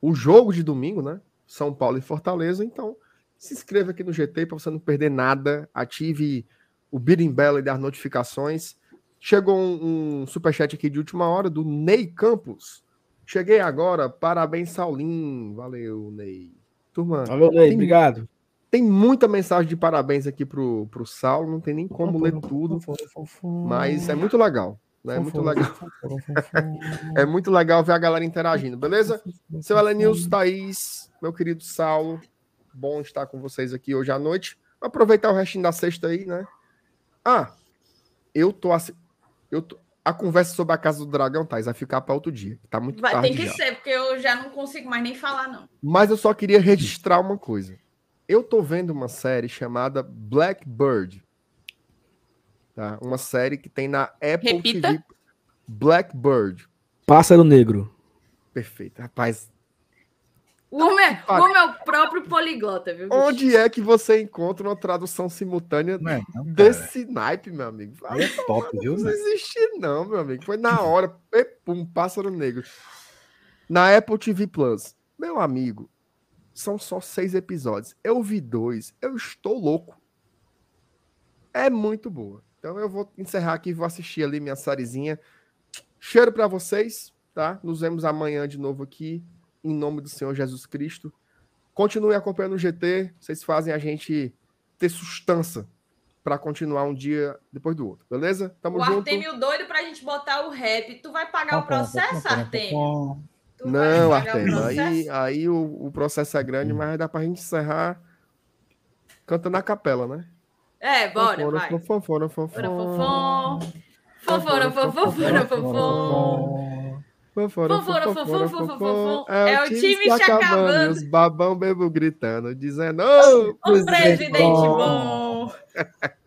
o jogo de domingo, né? São Paulo e Fortaleza. Então, se inscreva aqui no GT para você não perder nada. Ative o Birimbela e das notificações. Chegou um, um superchat aqui de última hora do Ney Campos. Cheguei agora. Parabéns, Saulinho. Valeu, Ney. Turma. Valeu, Ney. Tem, obrigado. Tem muita mensagem de parabéns aqui pro, pro Saulo. Não tem nem como ler tudo. Mas é muito legal. Né? É muito legal. é muito legal ver a galera interagindo, beleza? Seu Elenils, Thaís, meu querido Saulo. Bom estar com vocês aqui hoje à noite. Vou aproveitar o restinho da sexta aí, né? Ah, eu tô assim. Eu tô... A conversa sobre a Casa do Dragão, Thais, vai ficar para outro dia. Tá muito vai, tarde. Tem que já. ser, porque eu já não consigo mais nem falar, não. Mas eu só queria registrar uma coisa. Eu tô vendo uma série chamada Blackbird. Tá? Uma série que tem na Apple Repita. TV. Blackbird. Pássaro Negro. Perfeito. Rapaz, o homem, é, o homem é próprio poliglota, viu? Onde é que você encontra uma tradução simultânea não é, não, desse naipe, meu amigo? Aí é top, viu? Não existe, não, meu amigo. Foi na hora, pum, pássaro negro. Na Apple TV Plus. Meu amigo, são só seis episódios. Eu vi dois, eu estou louco. É muito boa. Então eu vou encerrar aqui, vou assistir ali minha sériezinha. Cheiro para vocês, tá? Nos vemos amanhã de novo aqui em nome do Senhor Jesus Cristo. Continue acompanhando o GT, vocês fazem a gente ter sustância para continuar um dia depois do outro, beleza? Tamo o junto. O Artemio doido pra gente botar o rap. Tu vai pagar o processo, Artemio? Não, Artemio, aí, aí o, o, processo é grande, mas dá pra gente encerrar cantando na capela, né? É, bora, fofora, vai. Fofora, fofora. Fofora, fofora, fofora. Fofora, fofora, fofora, fofora, É, é o time se acabando. Os babão bebo gritando, dizendo: Ô, oh, presidente bom! bom. *laughs*